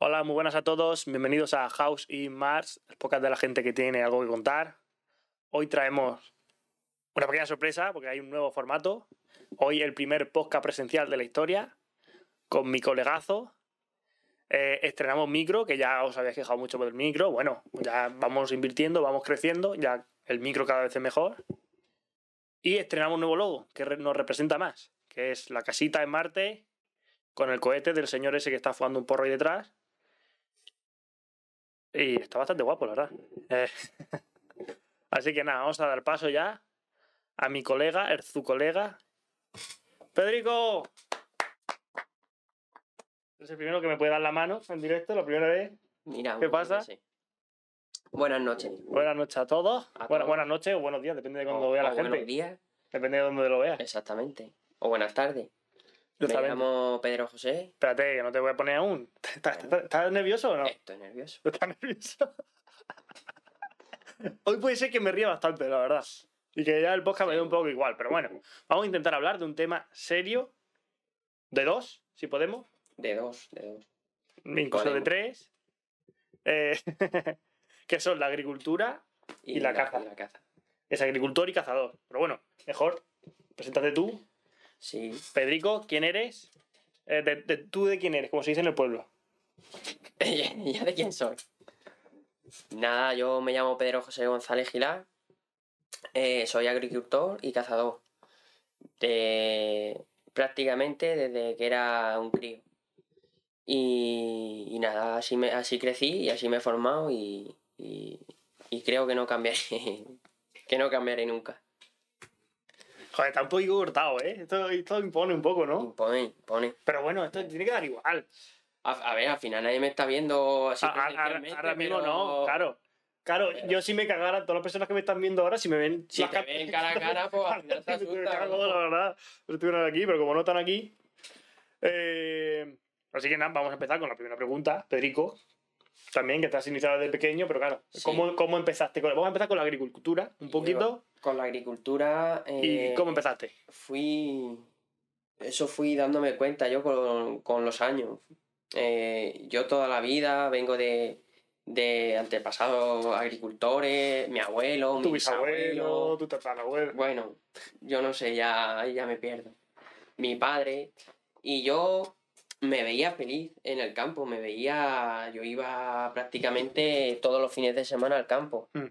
Hola, muy buenas a todos. Bienvenidos a House y Mars, el podcast de la gente que tiene algo que contar. Hoy traemos una pequeña sorpresa porque hay un nuevo formato. Hoy el primer podcast presencial de la historia con mi colegazo. Eh, estrenamos micro, que ya os habéis quejado mucho por el micro. Bueno, ya vamos invirtiendo, vamos creciendo, ya el micro cada vez es mejor. Y estrenamos un nuevo logo que nos representa más, que es la casita en Marte con el cohete del señor ese que está jugando un porro ahí detrás. Y está bastante guapo, la verdad. Eh, Así que nada, vamos a dar paso ya a mi colega, el su colega. Pedrico. Es el primero que me puede dar la mano en directo, la primera vez. Mira, ¿Qué pasa? Buenas noches. Buenas noches a todos. A Buena- todos. buenas noches o buenos días, depende de cuándo vea la o gente. Buenos días, Depende de dónde lo veas. exactamente. O buenas tardes. Me llamo Pedro José. Espérate, que no te voy a poner aún. ¿Estás, estás- estás nervioso o no? Estoy nervioso. ¿Estás nervioso? Hoy puede ser que me ría bastante, la verdad. Y que ya el podcast me dé un poco igual. Pero bueno, vamos a intentar hablar de un tema serio. De dos, si podemos. De dos, de dos. Incluso de tres. Eh, que son la agricultura. Y la caza. y la caza. Es agricultor y cazador. Pero bueno, mejor. Preséntate tú. Sí. Pedrico, ¿quién eres? Eh, de- de- ¿Tú de quién eres? Como se dice en el pueblo. ¿Ya de quién soy? Nada, yo me llamo Pedro José González Gilar. Eh, soy agricultor y cazador. De- prácticamente desde que era un crío. Y, y nada, así, me, así crecí y así me he formado y, y, y creo que no cambiaré. que no cambiaré nunca. Joder, está un poquito cortado, ¿eh? Esto, esto impone un poco, ¿no? Impone, impone. Pero bueno, esto tiene que dar igual. A, a ver, al final nadie me está viendo así A- a- ahora, mismo pero no, claro. Claro, pero- yo si me cagara, todas las personas que me están viendo ahora, si me ven... Si te ven cara a cara, pues al final te Me asusta, cago, la verdad. Estuvieran aquí, pero como no están aquí... eh, así que nada, vamos a empezar con la primera pregunta. Pedrico, también, que te has iniciado desde pequeño, pero claro, Sí. ¿cómo, cómo empezaste? con- Vamos a empezar con la agricultura, un poquito. Con la agricultura. eh, ¿Y cómo empezaste? Fui. Eso fui dándome cuenta yo con, con los años. Eh, yo toda la vida vengo de, de antepasados agricultores, mi abuelo, Tu mi bisabuelo, bisabuelo. tu tatarabuelo... Bueno, yo no sé, ya, ya me pierdo. Mi padre. Y yo me veía feliz en el campo, me veía. Yo iba prácticamente todos los fines de semana al campo. Mm.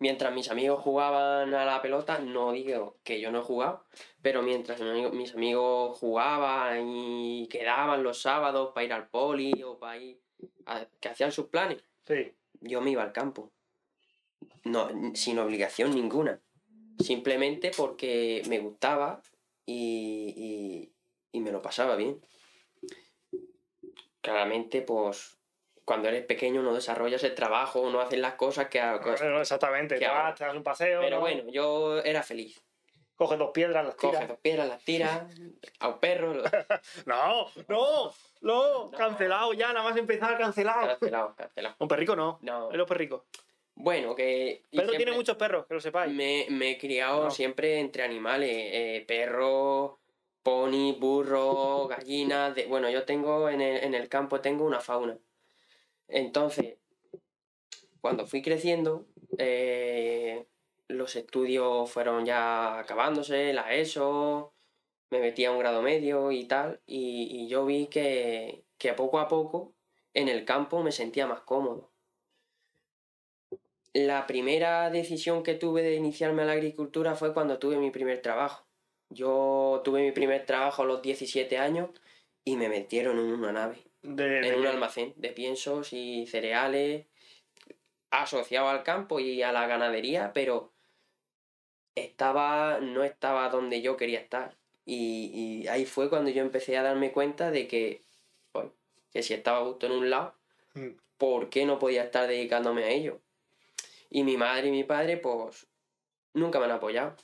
Mientras mis amigos jugaban a la pelota, no digo que yo no he jugado, pero mientras mis amigos jugaban y quedaban los sábados para ir al poli o para ir. a- que hacían sus planes, Sí. yo me iba al campo. No, sin obligación ninguna. Simplemente porque me gustaba y, y- y me lo pasaba bien. Claramente, pues, cuando eres pequeño no desarrollas el trabajo, no haces las cosas que... exactamente, ¿Qué te vas, te das un paseo, Pero ¿no? bueno, yo era feliz. coges dos piedras, las Coge tiras. dos piedras, las tiras, a un perro. No, no, no, cancelado ya, nada más empezar, cancelado. cancelado, cancelado. Un perrico no, No. es los perricos. Bueno, que... Pedro tiene muchos perros, que lo sepáis. Me, me he criado No. siempre entre animales, eh, perro, pony, burro, gallinas, de... bueno, yo tengo en el, en el campo tengo una fauna. Entonces, cuando fui creciendo, eh, los estudios fueron ya acabándose, la ESO, me metí a un grado medio y tal, y, y yo vi que, que poco a poco en el campo me sentía más cómodo. La primera decisión que tuve de iniciarme a la agricultura fue cuando tuve mi primer trabajo. Yo tuve mi primer trabajo a los 17 años y me metieron en una nave, De, en de- un almacén de piensos y cereales asociado al campo y a la ganadería, pero estaba, no estaba donde yo quería estar. Y, y ahí fue cuando yo empecé a darme cuenta de que, que si estaba justo en un lado, Mm. ¿por qué no podía estar dedicándome a ello? Y mi madre y mi padre, pues, nunca me han apoyado.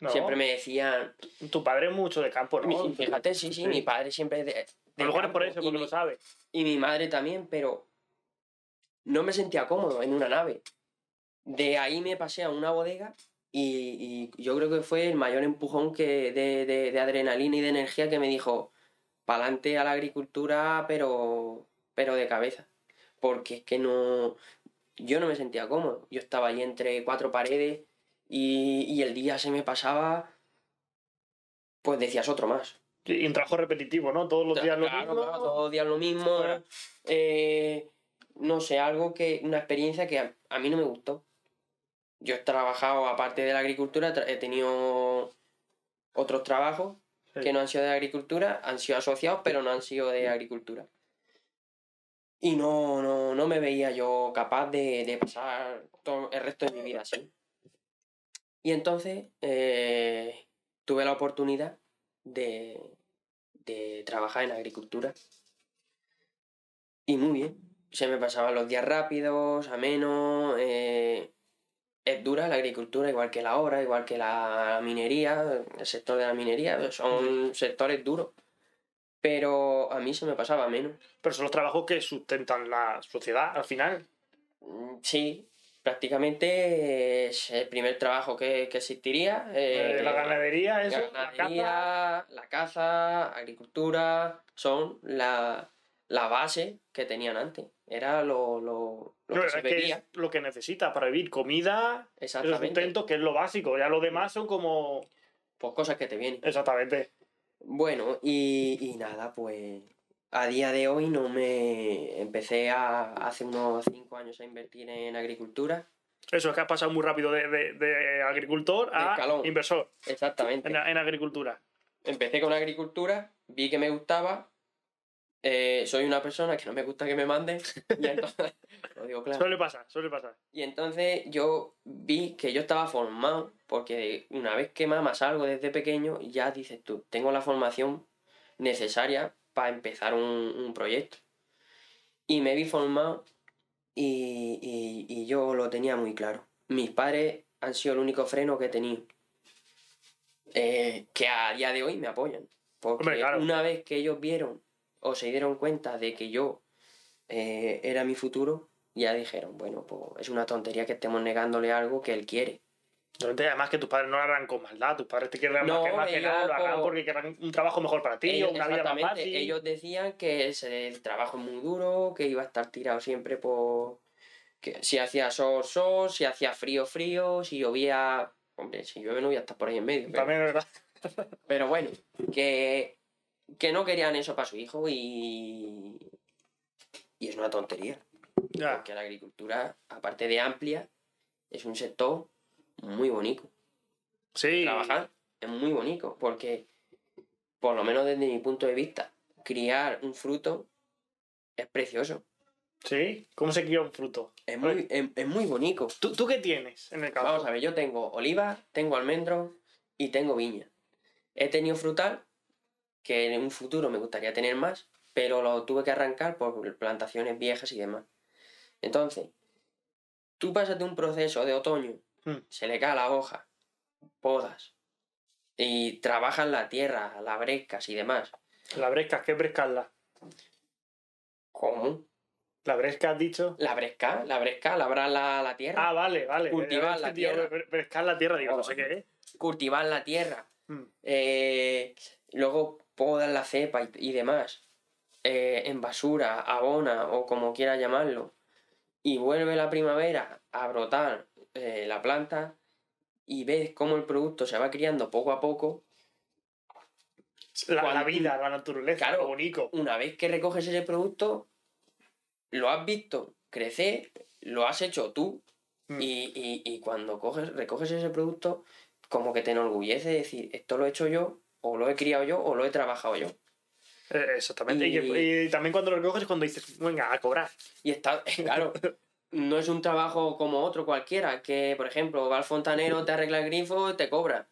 No, Siempre me decían, Tu padre es mucho de campo, ¿no? mi- fíjate, sí, sí, Sí. mi padre siempre... A lo mejor es por eso, y porque mi- lo sabe. y mi madre también, pero no me sentía cómodo en una nave. De ahí me pasé a una bodega y, y yo creo que fue el mayor empujón que de, de- de adrenalina y de energía que me dijo, pa'lante a la agricultura, pero pero de cabeza. Porque es que no. Yo no me sentía cómodo. Yo estaba ahí entre cuatro paredes y, y el día se me pasaba. Pues decías otro más. Y un trabajo repetitivo, ¿no? Todos los días lo Claro, mismo. claro, todos los días lo mismo. Eh, no sé, algo que. Una experiencia que a, a mí no me gustó. Yo he trabajado, aparte de la agricultura, he tenido otros trabajos Sí. que no han sido de agricultura, han sido asociados, pero no han sido de agricultura. Y no, no, no me veía yo capaz de, de pasar todo el resto de mi vida así. Y entonces eh, tuve la oportunidad de, de trabajar en agricultura. Y muy bien. Se me pasaban los días rápidos, amenos. eh, es dura la agricultura, igual que la obra, igual que la minería, el sector de la minería, son sectores duros. Pero a mí se me pasaba menos. Pero son los trabajos que sustentan la sociedad al final. Mm, Sí, prácticamente es el primer trabajo que, que existiría. Eh, eh, la ganadería, eso, la caza. ganadería, la caza, agricultura, son la, la base que tenían antes. Era lo, lo, lo No, que es se que veía. es lo que necesitas para vivir. Comida, el Exactamente. sustento, que es lo básico. Ya lo demás son como... Pues cosas que te vienen. Exactamente. Bueno, y, y nada, pues a día de hoy no me empecé a, hace unos cinco años a invertir en agricultura. Eso es que has pasado muy rápido de, de- de agricultor a inversor Exactamente. en, en agricultura. Empecé con agricultura, vi que me gustaba. eh, soy una persona que no me gusta que me manden. Y entonces, lo digo claro. Suele pasar, suele pasar. Y entonces yo vi que yo estaba formado, porque una vez que mamas algo desde pequeño, ya dices tú, tengo la formación necesaria para empezar un, un proyecto. Y me vi formado y, y- y yo lo tenía muy claro. Mis padres han sido el único freno que he tenido. Eh, que a día de hoy me apoyan. Porque Hombre, claro. una vez que ellos vieron o se dieron cuenta de que yo eh, era mi futuro, ya dijeron, bueno, pues es una tontería que estemos negándole algo que él quiere. Además que tus padres no lo harán con maldad, tus padres te quieren No, más que, más que nada, lo harán por- porque querrán un trabajo mejor para ti, Ellos, o una vida más fácil. ellos decían que el trabajo es muy duro, que iba a estar tirado siempre por... Que si hacía sol, sol, si hacía frío, frío, si llovía... Hombre, si llueve no voy a estar por ahí en medio. Pero, También es verdad. pero bueno, que, que no querían eso para su hijo y... Y es una tontería. Ya. Porque la agricultura, aparte de amplia, es un sector muy bonito. Sí. Trabajar es muy bonito porque, por lo menos desde mi punto de vista, criar un fruto es precioso. Sí. ¿Cómo se cría un fruto? Es muy, es, es muy bonito. ¿Tú, ¿Tú qué tienes en el campo? Vamos a ver, yo tengo olivas, tengo almendros y tengo viña. He tenido frutal, que en un futuro me gustaría tener más, pero lo tuve que arrancar por plantaciones viejas y demás. Entonces, tú pasas de un proceso de otoño. Se le cae la hoja, podas, y trabajas la tierra, las brescas y demás. La bresca, ¿qué bresca es la? ¿Cómo? ¿La bresca has dicho? La bresca, la bresca, labrar la, la tierra, Ah, vale, vale. Cultivar la tierra. bre- Brescar la tierra, digo, no sé qué es. cultivar la tierra, Mm. eh, luego podas la cepa y, y demás, eh, en basura, abona o como quieras llamarlo, y vuelve la primavera a brotar eh, la planta y ves cómo el producto se va criando poco a poco, La, vida, la naturaleza, Claro. lo bonito. una vez que recoges ese producto, lo has visto crecer, lo has hecho tú, Mm. y, y- y cuando coges, recoges ese producto, como que te enorgullece decir, esto lo he hecho yo, o lo he criado yo, o lo he trabajado yo. Eh, exactamente. Y... Y- también cuando lo recoges es cuando dices, venga, a cobrar. Y está, claro, no es un trabajo como otro cualquiera, que por ejemplo va al fontanero, te arregla el grifo y te cobra.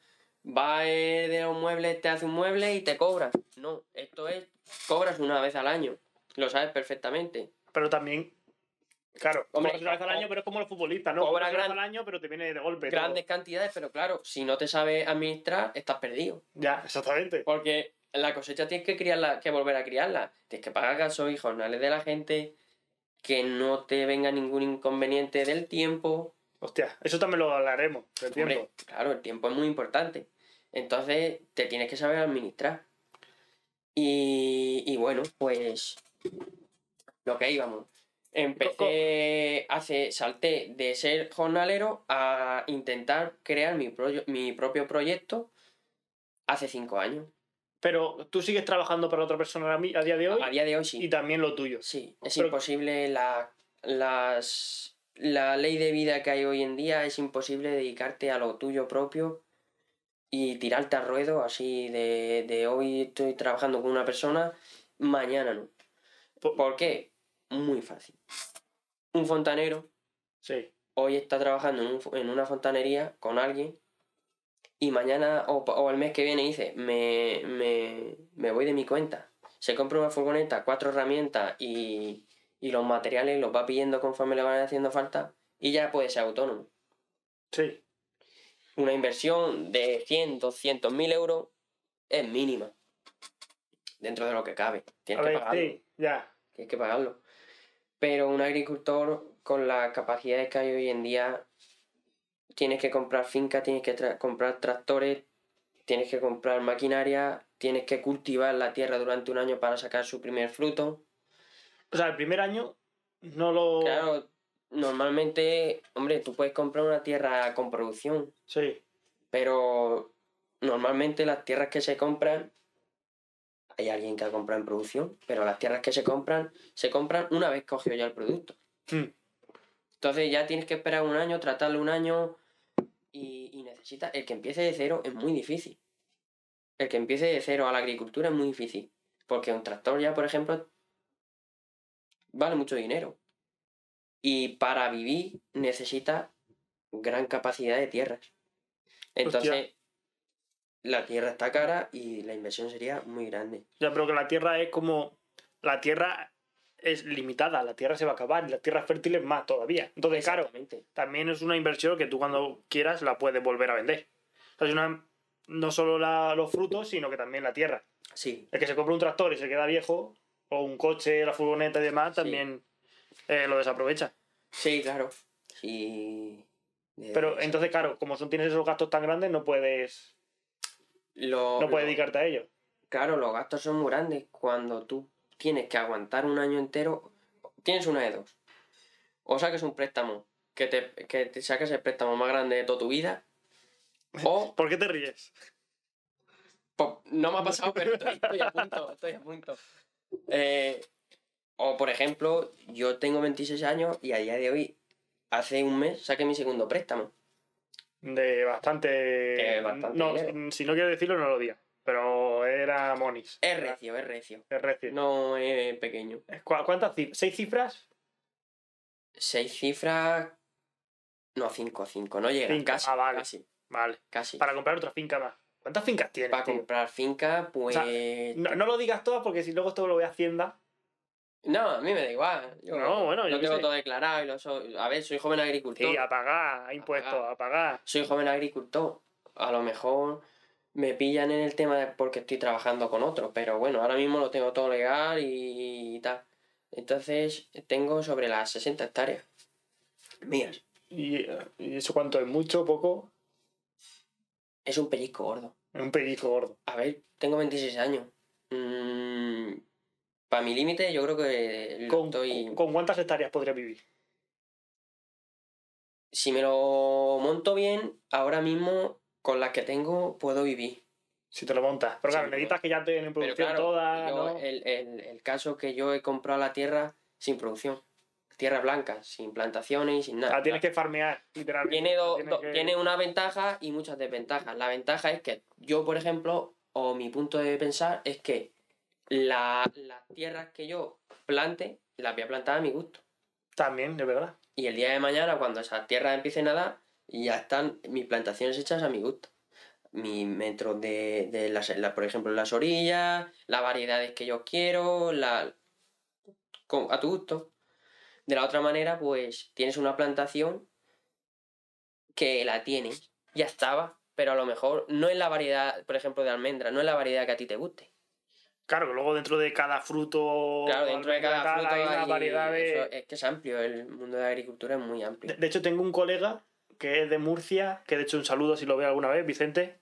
Va eh, de los muebles, te hace un mueble y te cobra. No, esto es, cobras una vez al año. Lo sabes perfectamente. Pero también, claro, Hombre, cobras una vez al año, pero es como los futbolistas, ¿no? cobra Cobras una vez gran- al año, pero te viene de golpe. todo. Grandes cantidades, pero claro, si no te sabes administrar, estás perdido. Ya, exactamente. Porque la cosecha tienes que criarla, que volver a criarla. Tienes que pagar gasoil y jornales de la gente, que no te venga ningún inconveniente del tiempo. Hostia, eso también lo hablaremos, tiempo. Hombre, claro, el tiempo es muy importante. Entonces, te tienes que saber administrar. Y, y bueno, pues lo que íbamos. Empecé, hace, salté de ser jornalero a intentar crear mi, mi propio proyecto hace cinco años. Pero tú sigues trabajando para otra persona a, mí- a día de hoy A día de hoy sí. y también lo tuyo. Sí, es Pero- imposible la, las, la ley de vida que hay hoy en día, es imposible dedicarte a lo tuyo propio y tirarte al ruedo así de, de hoy estoy trabajando con una persona, mañana no. Po- ¿Por qué? Muy fácil. Un fontanero Sí. hoy está trabajando en, un fo- en una fontanería con alguien y mañana o, o el mes que viene dice, me, me, me voy de mi cuenta. Se compra una furgoneta, cuatro herramientas y, y los materiales los va pidiendo conforme le van haciendo falta y ya puede ser autónomo. Sí. Una inversión de 100, 200 mil euros es mínima. Dentro de lo que cabe. A Tienes que ver, pagarlo. sí, ya. Tienes que pagarlo. Pero un agricultor con las capacidades que hay hoy en día, tienes que comprar finca, tienes que tra- comprar tractores, tienes que comprar maquinaria, tienes que cultivar la tierra durante un año para sacar su primer fruto. O sea, el primer año no lo. Claro, normalmente, hombre, tú puedes comprar una tierra con producción, Sí. pero normalmente las tierras que se compran, hay alguien que ha comprado en producción, pero las tierras que se compran, se compran una vez cogió ya el producto. Hmm. Entonces ya tienes que esperar un año, tratarlo un año y, y necesitas... El que empiece de cero es muy difícil. El que empiece de cero a la agricultura es muy difícil. Porque un tractor ya, por ejemplo, vale mucho dinero. Y para vivir necesita gran capacidad de tierras. Entonces, Hostia. la tierra está cara y la inversión sería muy grande. Ya, pero que la tierra es como. La tierra es limitada, la tierra se va a acabar y la tierra fértil es más todavía. Entonces, claro, también es una inversión que tú cuando quieras la puedes volver a vender. O sea, es una, no solo la- los frutos, sino que también la tierra. Sí, El que se compra un tractor y se queda viejo, o un coche, la furgoneta y demás, Sí. también eh, lo desaprovecha. sí, claro. Sí. De- Pero entonces, claro, como son, tienes esos gastos tan grandes, no puedes, Lo- no puedes lo- dedicarte a ello. Claro, los gastos son muy grandes. Cuando tú tienes que aguantar un año entero, tienes una de dos. O saques un préstamo, que te, que te saques el préstamo más grande de toda tu vida. O, ¿Por qué te ríes? po- no me ha pasado, pero estoy, estoy a punto, estoy a punto. Eh, o, por ejemplo, yo tengo 26 años y a día de hoy, hace un mes, saqué mi segundo préstamo. De bastante. De bastante no, dinero. si no quiero decirlo, no lo diga. Pero era Monis. Es recio, es recio. Es recio. No es pequeño. ¿Cu- ¿Cuántas cifras? ¿Seis cifras? Seis cifras... No, cinco, cinco. No llega. Casi, Ah, vale. casi, Vale. casi. Para comprar otra finca más. ¿Cuántas fincas tienes? Para comprar finca, pues. sea, No, no lo digas todas porque si luego esto lo voy a Hacienda. No, a mí me da igual. Yo No, bueno, yo tengo sé. todo declarado y lo soy. A ver, soy joven agricultor. Sí, a pagar, a impuestos, a pagar. Soy joven agricultor. A lo mejor me pillan en el tema de porque estoy trabajando con otros, pero bueno, ahora mismo lo tengo todo legal y, tal. Entonces, tengo sobre las 60 hectáreas mías. ¿Y, ¿y eso cuánto es? ¿Mucho? ¿Poco? Es un pellizco gordo. Es un pellizco gordo. A ver, tengo 26 años. para mi límite, yo creo que lo ¿Con, estoy. ¿Con cuántas hectáreas podría vivir? Si me lo monto bien, ahora mismo con las que tengo puedo vivir. Si te lo montas. Pero Sí, claro, necesitas que ya estén en producción claro, todas, yo- ¿no? el, el, el caso que yo he comprado la tierra sin producción. Tierra blanca, sin plantaciones y sin nada. La tienes que farmear, literalmente. tiene, do- Tienes do- que- tiene una ventaja y muchas desventajas. La ventaja es que yo, por ejemplo, o mi punto de pensar es que la- las tierras que yo plante, las voy a plantar a mi gusto. También, de verdad. Y el día de mañana, cuando esas tierras empiecen a dar, ya están mis plantaciones hechas a mi gusto. Mis metros de, de las, la- por ejemplo, las orillas, las variedades que yo quiero, la, con- a tu gusto. De la otra manera, pues tienes una plantación que la tienes, ya estaba, pero a lo mejor no es la variedad, por ejemplo, de almendra, no es la variedad que a ti te guste. Claro, que luego dentro de cada fruto. Claro, dentro de cada fruto hay una variedad de. es que es amplio, el mundo de la agricultura es muy amplio. De, de hecho, tengo un colega que es de Murcia, que de hecho un saludo si lo ve alguna vez, Vicente.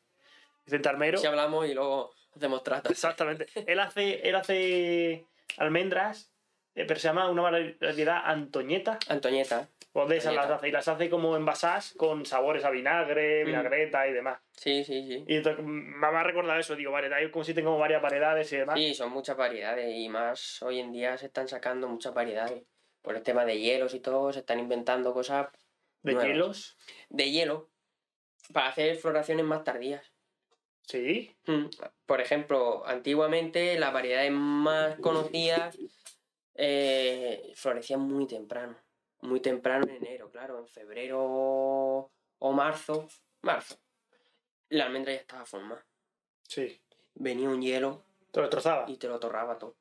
Vicente Armero. Si hablamos y luego hacemos tratos. Exactamente. Él hace, él hace almendras eh, pero se llama una variedad Antoñeta. Antoñeta. O de esas las hace. Y las hace como envasadas con sabores a vinagre, Mm. vinagreta y demás. Sí, sí, sí. Y entonces, me ha recordado eso, digo, vale, hay como existen como varias variedades y demás. Sí, son muchas variedades y más hoy en día se están sacando muchas variedades. Por el tema de hielos y todo, se están inventando cosas de nuevas. hielos. de hielo para hacer floraciones más tardías. Sí. Mm, Por ejemplo, antiguamente las variedades más conocidas eh, florecían muy temprano. Muy temprano en enero, claro. En febrero o marzo. Marzo. La almendra ya estaba formada. Sí. Venía un hielo Te lo destrozaba. y te lo torraba todo.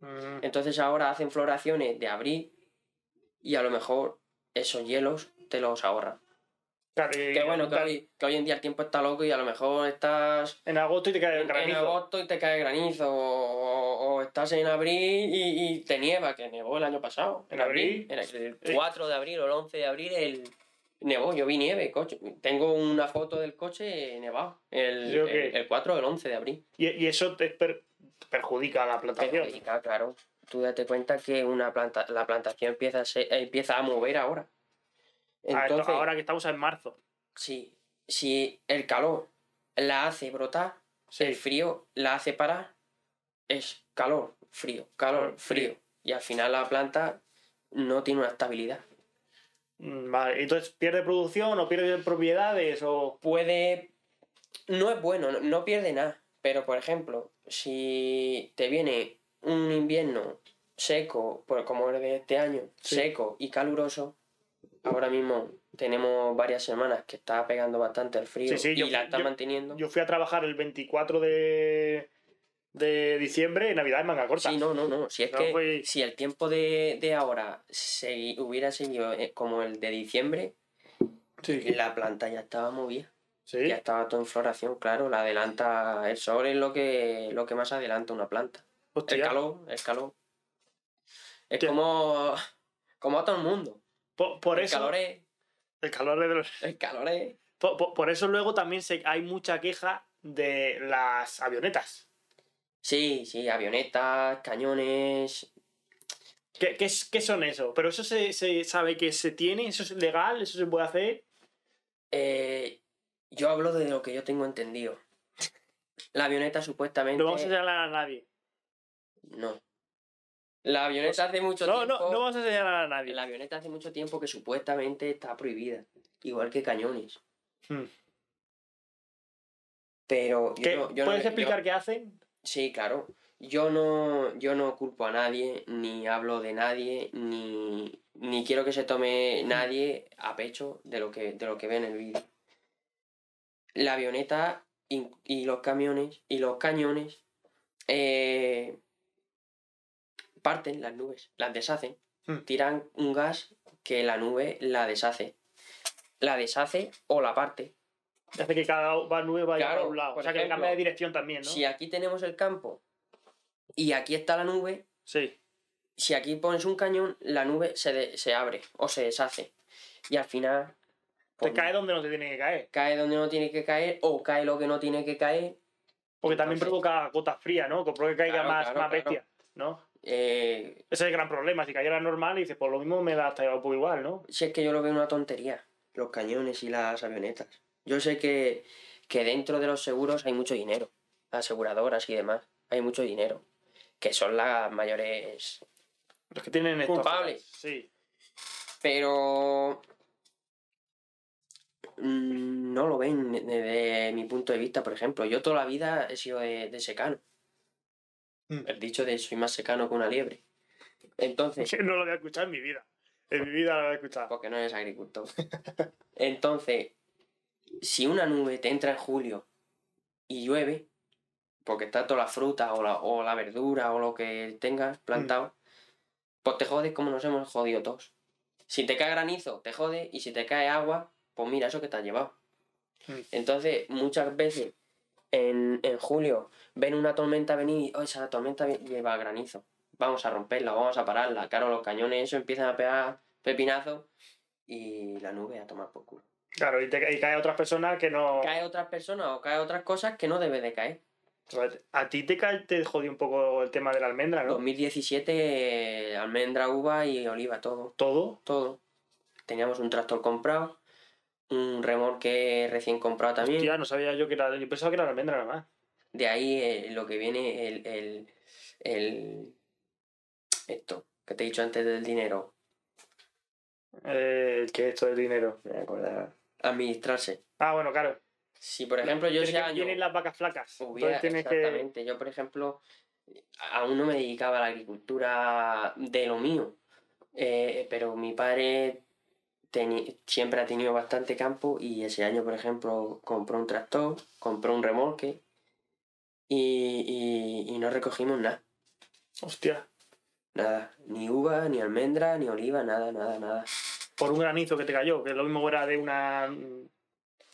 Mm. Entonces ahora hacen floraciones de abril y a lo mejor esos hielos te los ahorran. Claro, y- Que bueno, que hoy, que hoy en día el tiempo está loco y a lo mejor estás En agosto y te cae el en, en granizo. agosto y te cae granizo, o, o estás en abril y, y te nieva, que nevó el año pasado. ¿En abril? En el Sí. 4 de abril o el 11 de abril el nevó, yo vi nieve, coche. Tengo una foto del coche nevado, el, el, el 4 o el 11 de abril. Y, y eso te per- perjudica a la plantación. Perjudica, claro. Tú date cuenta que una planta, la plantación empieza a, se- empieza a mover ahora. Entonces, ahora que estamos en marzo. si, si el calor la hace brotar, Sí. el frío la hace parar, es calor, frío, calor, frío. Y al final la planta no tiene una estabilidad. Mm, Vale, entonces pierde producción o pierde propiedades o. Puede. No es bueno, no, no pierde nada. Pero por ejemplo, si te viene un invierno seco, como el de este año, Sí. seco y caluroso, ahora mismo tenemos varias semanas que está pegando bastante el frío Sí, sí, y yo- la está yo- manteniendo. Yo fui a trabajar el 24 de, de diciembre, Navidad en manga corta. Sí, no, no, no. Si es No que fue- si el tiempo de, de ahora se hubiera seguido eh, como el de diciembre, Sí. la planta ya estaba movida. Sí. Ya estaba todo en floración, claro. La adelanta. El sol es lo que, lo que más adelanta una planta. Hostia. El calor, el calor. Es Hostia. como. Como a todo el mundo. Por, por el eso. El calor es de los- El calor es. por, por- por eso luego también se, hay mucha queja de las avionetas. Sí, sí, avionetas, cañones. ¿Qué, qué, qué son eso? ¿Pero eso se, se sabe que se tiene? ¿Eso es legal? ¿Eso se puede hacer? Eh, yo hablo de lo que yo tengo entendido. La avioneta supuestamente. No vamos a señalar a nadie. No. La avioneta hace mucho No, tiempo. no, no vamos a señalar a nadie. La avioneta hace mucho tiempo que supuestamente está prohibida. Igual que cañones. Hmm. Pero yo ¿Qué- no- yo no- ¿Puedes yo- explicar qué hacen? Sí, claro. Yo no, yo no culpo a nadie, ni hablo de nadie, ni, ni quiero que se tome nadie a pecho de lo que, de lo que ve en el vídeo. La avioneta y, y los camiones y los cañones eh, parten las nubes, las deshacen, Hmm. tiran un gas que la nube la deshace. La deshace o la parte. Hace que cada va- nube vaya Claro, para un lado. O sea, que ejemplo, cambia de dirección también, ¿no? Si aquí tenemos el campo y aquí está la nube, Sí. si aquí pones un cañón, la nube se, de- se abre o se deshace. Y al final Te pues, cae donde no te tiene que caer. cae donde no tiene que caer o cae lo que no tiene que caer. Porque también Entonces- provoca gotas frías, ¿no? Que provoca que caiga Claro, más, claro, más bestia, ¿no? Eh, Ese es el gran problema. Si cayera normal y dices, pues lo mismo me da hasta poco igual, ¿no? si es que yo lo veo una tontería, los cañones y las avionetas. Yo sé que, que dentro de los seguros hay mucho dinero, aseguradoras y demás, hay mucho dinero, que son las mayores Los que tienen estos. Culpables. Sí. pero mm, no lo ven desde mi punto de vista, por ejemplo. Yo toda la vida he sido de, de secano. Mm. El dicho de soy más secano que una liebre. Entonces, No lo había escuchado en mi vida. En mi vida lo había escuchado. porque no eres agricultor. Entonces, si una nube te entra en julio y llueve, porque está toda la fruta o la, o la verdura o lo que tengas plantado, pues te jodes como nos hemos jodido todos. Si te cae granizo, te jode, y si te cae agua, pues mira eso que te has llevado. Mm. Entonces, muchas veces en, en julio ven una tormenta venir y "Oh, esa tormenta lleva granizo. Vamos a romperla, vamos a pararla. Claro, los cañones eso empiezan a pegar pepinazos y la nube a tomar por culo. Claro, y, te, y cae otras personas que no. Cae otras personas o cae otras cosas que no debe de caer. A ti te, ca- te jodió un poco el tema de la almendra, ¿no? 2017, almendra, uva y oliva, todo. Todo. Todo. Teníamos un tractor comprado, un remolque recién comprado también. Hostia, no sabía yo que era. Yo pensaba que era almendra nada más. De ahí eh, lo que viene el, el, el- Esto, que te he dicho antes del dinero. Eh, que esto del dinero. Me voy a acordar. Administrarse. Ah, bueno, claro. Si, por ejemplo, yo año... Vienen las vacas flacas. Hubiera- que. exactamente. Yo, por ejemplo, aún no me dedicaba a la agricultura de lo mío. Eh, pero mi padre siempre ha tenido bastante campo y ese año, por ejemplo, compró un tractor, compró un remolque y, y- y no recogimos nada. Hostia. Nada. Ni uva, ni almendra, ni oliva, nada, nada, nada. Por un granizo que te cayó, que lo mismo era de una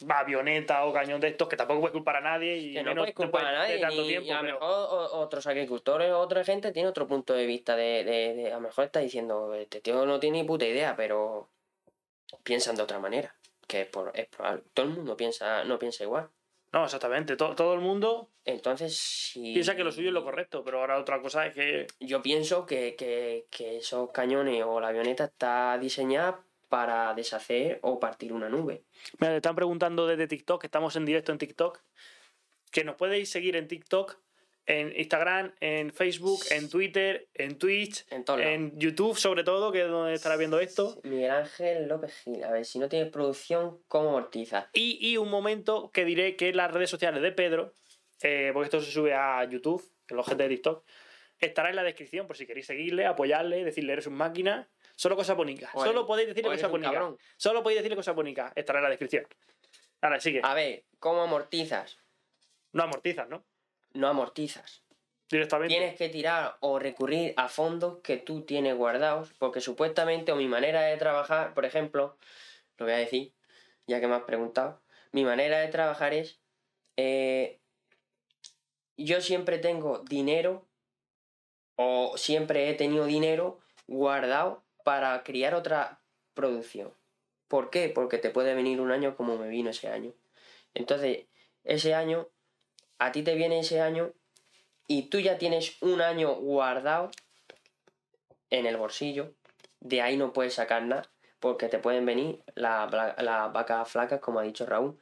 avioneta o cañón de estos, que tampoco puedes culpar a nadie y Que no menos puedes culpar a nadie, tanto ni- tiempo. y a lo pero- mejor otros agricultores o otra gente tiene otro punto de vista de, de- de- a lo mejor está diciendo, este tío no tiene ni puta idea, pero piensan de otra manera, que es, por, es probable. Todo el mundo piensa, no piensa igual. No, exactamente. To- todo el mundo Entonces, si... piensa que lo suyo es lo correcto, pero ahora otra cosa es que. Yo pienso que, que, que esos cañones o la avioneta está diseñada para deshacer o partir una nube. Mira, te están preguntando desde TikTok, que estamos en directo en TikTok, que nos podéis seguir en TikTok, en Instagram, en Facebook, en Twitter, en Twitch, En YouTube sobre todo, que es donde estarás viendo esto. Miguel Ángel López Gil, a ver, si no tienes producción, ¿cómo amortizas? Y, y un momento que diré que las redes sociales de Pedro, eh, porque esto se sube a YouTube, en los gente de TikTok, estará en la descripción por si queréis seguirle, apoyarle, decirle eres un máquina. Solo cosas bonitas. Solo podéis decirle cosas bonitas. Solo podéis decirle cosas bonitas. Estará en la descripción. Ahora, sigue. A ver, ¿cómo amortizas? No amortizas, ¿no? No amortizas. Directamente. Tienes que tirar o recurrir a fondos que tú tienes guardados, porque supuestamente, o mi manera de trabajar, por ejemplo, lo voy a decir, ya que me has preguntado, mi manera de trabajar es, eh, yo siempre tengo dinero, o siempre he tenido dinero guardado para criar otra producción. ¿Por qué? Porque te puede venir un año como me vino ese año. Entonces, ese año, a ti te viene ese año y tú ya tienes un año guardado en el bolsillo, de ahí no puedes sacar nada, porque te pueden venir las las vacas flacas, como ha dicho Raúl,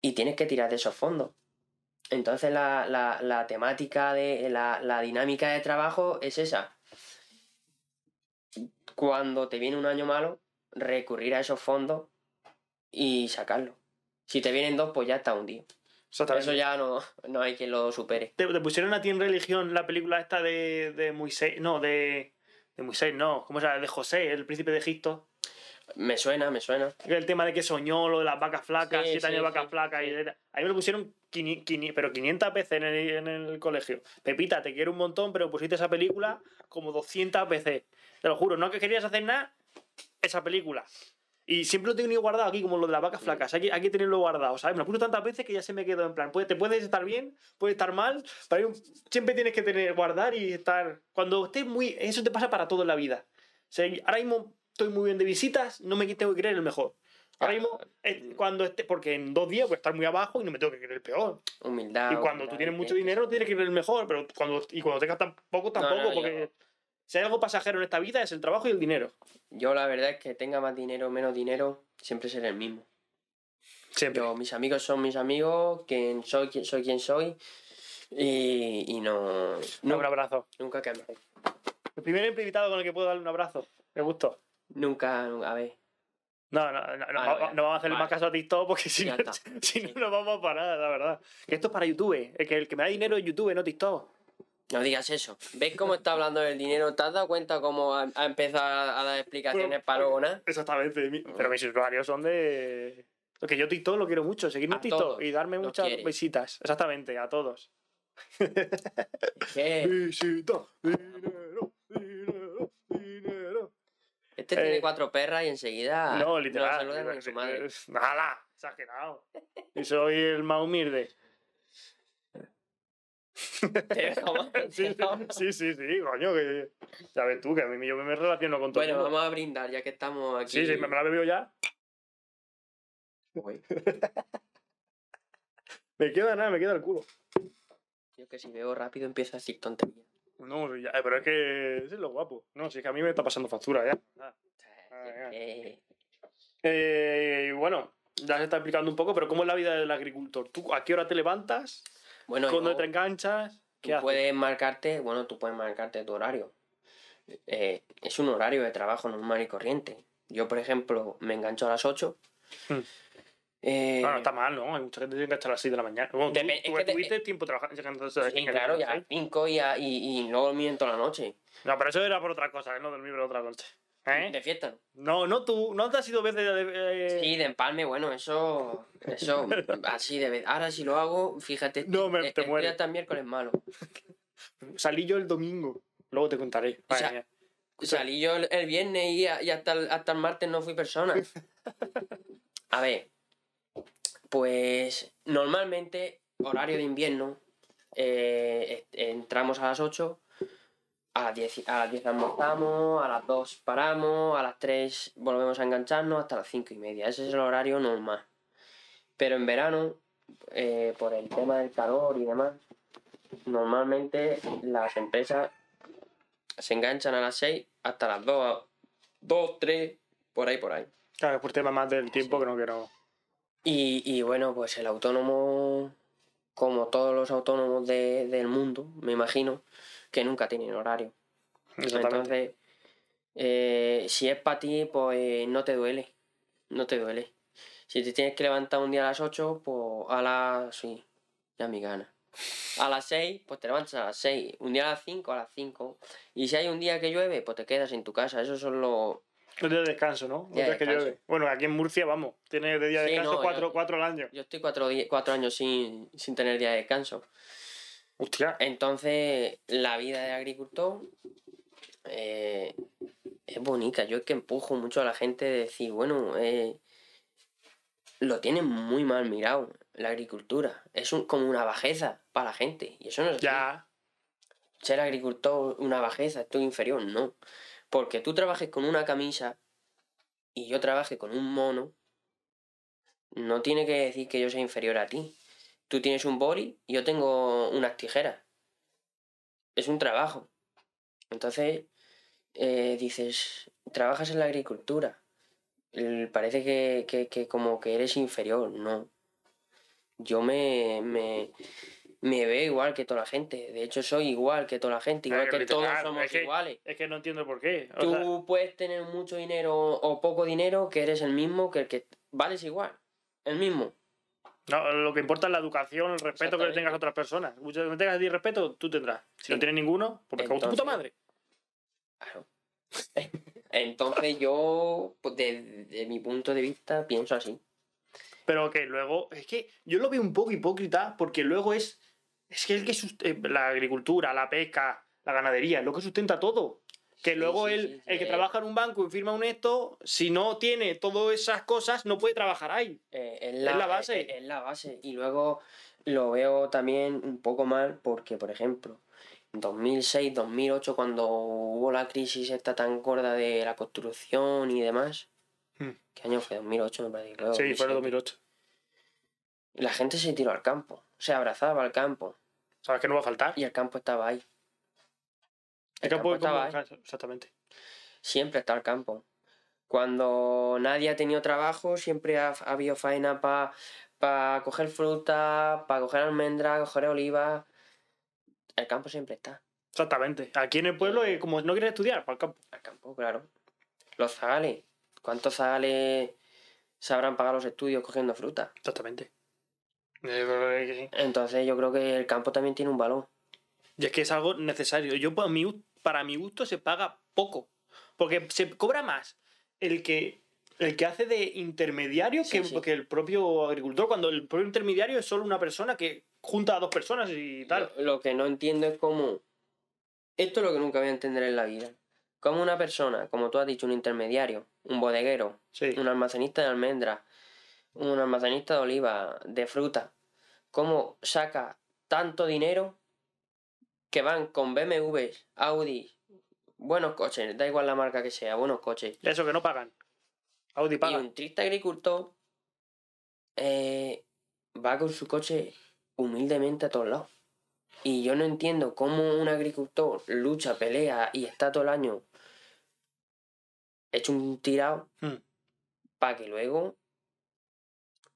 y tienes que tirar de esos fondos. Entonces la, la- la temática de la, la dinámica de trabajo es esa. Cuando te viene un año malo, recurrir a esos fondos y sacarlo. Si te vienen dos, pues ya está hundido. Eso ya no, no hay quien lo supere. ¿Te, te pusieron a ti en religión la película esta de, de Moisés? No, de. De Moisés, no. ¿Cómo se llama? De José, el príncipe de Egipto. Me suena, me suena. El tema de que soñó lo de las vacas flacas, Sí, siete años de vacas sí, flacas. Y, a mí me lo pusieron, quini- quini- pero 500 veces en el, en el colegio. Pepita, te quiero un montón, pero pusiste esa película como 200 veces. Te lo juro, no que querías hacer nada, esa película. Y siempre lo tengo tenido guardado aquí, como lo de las vacas flacas. Hay que, hay que tenerlo guardado, ¿sabes? Me lo puse tantas veces que ya se me quedó en plan. Puede, te puedes estar bien, puedes estar mal, pero un- siempre tienes que tener, guardar y estar. Cuando estés muy. Eso te pasa para todo en la vida. O sea, ahora mismo estoy muy bien de visitas, no me tengo que creer el mejor. Ahora mismo, eh, cuando esté. Porque en dos días voy a estar muy abajo y no me tengo que creer el peor. Humildad. y cuando humildad, tú tienes mucho dinero, tienes que creer el mejor, pero cuando, y cuando tengas tan poco, tampoco, no, yo- porque. Si hay algo pasajero en esta vida es el trabajo y el dinero. Yo la verdad es que tenga más dinero o menos dinero, siempre seré el mismo. Siempre. Yo, mis amigos son mis amigos, quien soy, quien soy quien soy. Y, y no, Un abrazo. nunca cambiaré. El primer invitado con el que puedo darle un abrazo. Me gustó. Nunca, nunca, a ver. No, no, no, no, Vale, no vamos a hacerle Vale. más caso a TikTok porque si no, si no nos vamos a parar, la verdad. Que esto es para YouTube. El que, el que me da dinero es YouTube, no TikTok. No digas eso. ¿Ves cómo está hablando del dinero? ¿Te has dado cuenta cómo ha, ha empezado a, dar explicaciones Bueno, para luego nada? Exactamente. Pero mis usuarios son de. Porque yo TikTok lo quiero mucho, seguirme A en TikTok y darme muchas visitas. Exactamente, a todos. ¿Qué? Visita, dinero, dinero, dinero. Este Eh, tiene cuatro perras y enseguida no, literal. no saludan a su madre. Nada, exagerado. Y soy el más humilde. Te dejo mal, te Sí, sí, sí, sí, coño, que ya ves tú que a mí yo me relaciono con todo. Bueno, mundo. vamos a brindar ya que estamos aquí. Sí, sí, me, me la bebido ya. Me queda nada, me queda el culo. Yo que si veo rápido empiezo a decir tonterías. No, ya, pero es que eso es lo guapo. No, si es que a mí me está pasando factura ya. Ah. Ah, Eh, Eh, bueno, ya se está explicando un poco, pero ¿cómo es la vida del agricultor? ¿Tú a qué hora te levantas? Bueno, ¿Cuándo yo- te enganchas? tú ¿Qué haces? puedes marcarte, bueno, tú puedes marcarte tu horario. Eh, es un horario de trabajo normal y corriente. Yo, por ejemplo, me engancho a las 8. Hmm. Eh, Bueno, está mal, ¿no? Hay mucha gente que se engancha a las 6 de la mañana. Bueno, tú, Depe- tú es que te- tiempo trabajando, sí, claro, ya a seis. 5 y, y, y no dormir en toda la noche. No, pero eso era por otra cosa, ¿eh? no dormir por otra cosa. ¿Eh? De fiesta. No, no tú, no te has ido veces de... eh, Sí, de empalme, bueno, eso. Eso, así de vez. Ahora si lo hago, fíjate. No, me- eh, te mueres. el miércoles malo. Salí yo el domingo. Luego te contaré. O sea. Salí yo el, viernes y, y hasta, el, hasta el martes no fui persona. A ver, pues normalmente, horario de invierno, eh, entramos a las 8, a las 10, a las 10 almorzamos, a las 2 paramos, a las 3 volvemos a engancharnos hasta las 5 y media. Ese es el horario normal. Pero en verano, eh, por el tema del calor y demás, normalmente las empresas se enganchan a las 6 hasta las 2, 2, 3, por ahí, por ahí. Claro, es por tema más del tiempo que no quiero... Y, y bueno, pues el autónomo, como todos los autónomos de- del mundo, me imagino, que nunca tienen horario. Entonces, eh, si es para ti, pues no te duele. No te duele. Si te tienes que levantar un día a las 8, pues a las... Sí, ya mi gana. A las 6, pues te levantas a las 6. Un día a las 5, a las 5. Y si hay un día que llueve, pues te quedas en tu casa. Esos son los... Un día de descanso, ¿no? Día de que llueve. Bueno, aquí en Murcia, vamos, tiene de día de Sí, descanso no, cuatro, yo- cuatro al año. Yo estoy cuatro, cuatro años sin, sin tener día de descanso. Hostia. Entonces, la vida de agricultor eh, es bonita. Yo es que empujo mucho a la gente de decir, bueno, eh, lo tienen muy mal mirado, la agricultura. Es un- como una bajeza para la gente. Y eso no es así. Ya. Ser agricultor, una bajeza, estoy inferior, no. Porque tú trabajes con una camisa y yo trabaje con un mono, no tiene que decir que yo sea inferior a ti. Tú tienes un boli y yo tengo unas tijeras. Es un trabajo. Entonces, eh, dices, trabajas en la agricultura. El- Parece que, que, que como que eres inferior, no. Yo me, me, me veo igual que toda la gente. De hecho, soy igual que toda la gente. Igual Claro, que todos literal, somos es que- iguales. Es que no entiendo por qué. O Tú sea, puedes tener mucho dinero o poco dinero, que eres el mismo que el que vales igual. El mismo. No, lo que importa es la educación, el respeto que le tengas a otras personas. Muchas veces tengas a ti respeto, tú tendrás. Si Sí. no tienes ninguno, pues me cago en tu puta Entonces- madre. Claro. Entonces yo, pues, desde mi punto de vista, pienso así. Pero que luego, es que yo lo veo un poco hipócrita porque luego es, es que el que eh, la agricultura, la pesca, la ganadería, es lo que sustenta todo. Que Sí, luego sí, el, que sí. trabaja en un banco y firma un esto, si no tiene todas esas cosas, no puede trabajar ahí. Eh, es, Es la base. Es, es la base. Y luego lo veo también un poco mal porque, por ejemplo, en 2006, 2008, cuando hubo la crisis esta tan gorda de la construcción y demás, Hmm. ¿qué año fue? 2008 me parece. creo, sí, fue en 2007. 2008. La gente se tiró al campo, se abrazaba al campo ¿Sabes que no va a faltar? y el campo estaba ahí. El El campo campo es como- estaba ahí. Exactamente. Siempre está el campo. Cuando nadie ha tenido trabajo, siempre ha, ha habido faena para coger fruta, para coger almendras, coger olivas. El campo siempre está. Exactamente. Aquí en el pueblo, eh, como no quieres estudiar, para el campo. El campo, claro. Los zagales. ¿Cuántos zagales se habrán pagado los estudios cogiendo fruta? Exactamente. Eh. Entonces yo creo que el campo también tiene un valor. Y es que es algo necesario. Yo, para gu- para mi gusto, se paga poco. Porque se cobra más el que, el que hace de intermediario Sí, que, sí. que el propio agricultor. Cuando el propio intermediario es solo una persona que junta a dos personas y tal. Lo, lo que no entiendo es cómo. Esto es lo que nunca voy a entender en la vida. Como una persona, como tú has dicho, un intermediario, un bodeguero, Sí. un almacenista de almendras, un almacenista de oliva, de fruta, cómo saca tanto dinero que van con BMWs, Audi, buenos coches, da igual la marca que sea, buenos coches. Eso que no pagan. Audi Y paga. un triste agricultor eh, va con su coche humildemente a todos lados. Y yo no entiendo cómo un agricultor lucha, pelea y está todo el año hecho un tirado Hmm. para que luego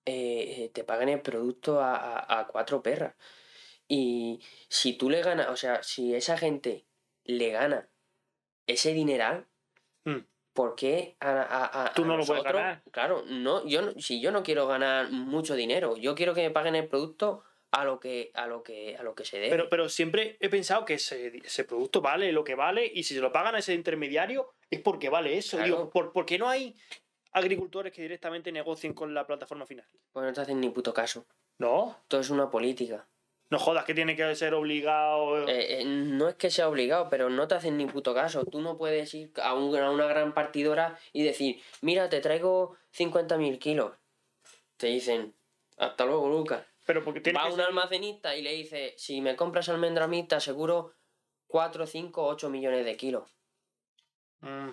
eh, te paguen el producto a, a- a cuatro perras. Y si tú le ganas, o sea, si esa gente le gana ese dineral, Hmm. ¿por qué a, a- a- Tú a no lo puedes ganar. Claro, no, yo no- si yo no quiero ganar mucho dinero, yo quiero que me paguen el producto a lo que, a lo que, a lo que se debe. Pero, pero siempre he pensado que ese, ese producto vale lo que vale y si se lo pagan a ese intermediario es porque vale eso. Claro. Digo, ¿por, por qué no hay agricultores que directamente negocien con la plataforma final? Pues no te hacen ni puto caso. No, Todo es una política. No jodas que tiene que ser obligado. Eh, eh, no es que sea obligado, pero no te hacen ni puto caso. Tú no puedes ir a, un- a una gran partidora y decir, mira, te traigo 50.000 kilos. Te dicen, hasta luego, Lucas. pero porque tiene Va que un ser- almacenista y le dice, si me compras almendra a mí, te aseguro 4, 5, 8 millones de kilos. Mm,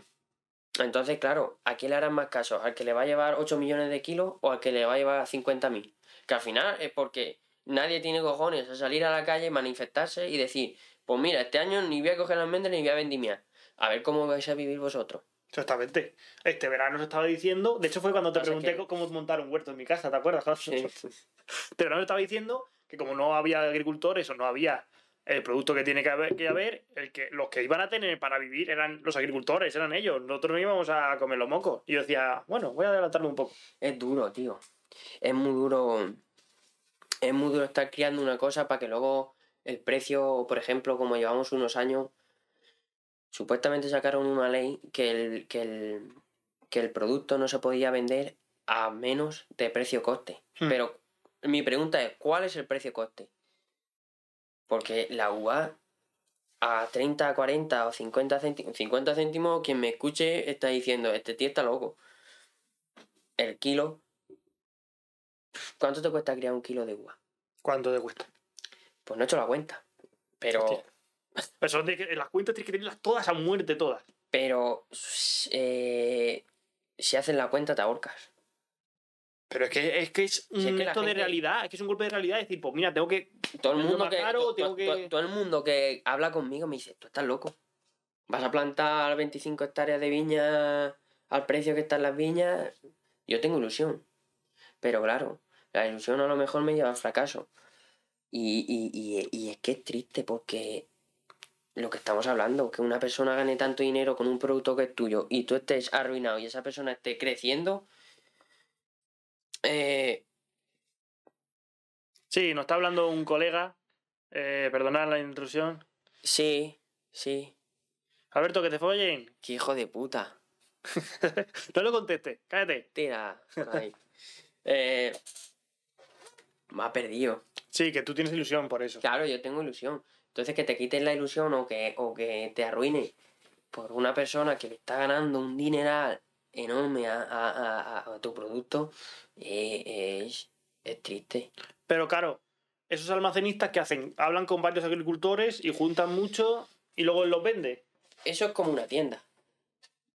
Entonces, claro, ¿a quién le harán más caso? ¿Al que le va a llevar 8 millones de kilos o al que le va a llevar 50.000? Que al final es porque nadie tiene cojones a salir a la calle, manifestarse y decir, pues mira, este año ni voy a coger almendras ni voy a vendimiar. A ver cómo vais a vivir vosotros. Exactamente. Este verano se estaba diciendo. De hecho, fue cuando te Pasa pregunté que- cómo montar un huerto en mi casa, ¿te acuerdas? Sí. Este verano estaba diciendo que como no había agricultores o no había el producto que tiene que haber, que haber el que, los que iban a tener para vivir eran los agricultores, eran ellos. Nosotros no íbamos a comer los mocos. Y yo decía, bueno, voy a adelantarme un poco. Es duro, tío. Es muy duro. Es muy duro estar criando una cosa para que luego el precio, por ejemplo, como llevamos unos años, supuestamente sacaron una ley que el, que el, que el producto no se podía vender a menos de precio-coste. Hmm. Pero mi pregunta es, ¿cuál es el precio-coste? Porque la uva a 30, 40 o 50 céntimos, 50 céntimos, quien me escuche está diciendo, este tío está loco. El kilo. ¿Cuánto te cuesta criar un kilo de uva? ¿Cuánto te cuesta? Pues no he hecho la cuenta. Pero. Eso tiene que- las cuentas tienes que tenerlas todas a muerte, todas. pero eh, si haces la cuenta te ahorcas. Pero es que es, que es un Si es que acto de realidad, es que es un golpe de realidad. Es decir, pues mira, tengo que. Todo el Es lo mundo más que, caro, to- tengo que- to- todo el mundo que habla conmigo me dice, tú estás loco. Vas a plantar 25 hectáreas de viña al precio que están las viñas. Yo tengo ilusión. Pero claro, la ilusión a lo mejor me lleva al fracaso. Y, y, y, y es que es triste porque lo que estamos hablando, que una persona gane tanto dinero con un producto que es tuyo y tú estés arruinado y esa persona esté creciendo, eh, Sí, nos está hablando un colega. Eh, perdonad la intrusión. sí, sí, Alberto, que te follen. qué hijo de puta. no lo contestes, cállate. Tira, por ahí. Eh, me ha perdido. Sí, que tú tienes ilusión por eso. Claro, yo tengo ilusión. Entonces que te quiten la ilusión o que, o que te arruine por una persona que le está ganando un dineral enorme a, a- a- a tu producto, eh, es, es triste. Pero claro, esos almacenistas que hacen, hablan con varios agricultores y juntan mucho y luego los vende. Eso es como una tienda.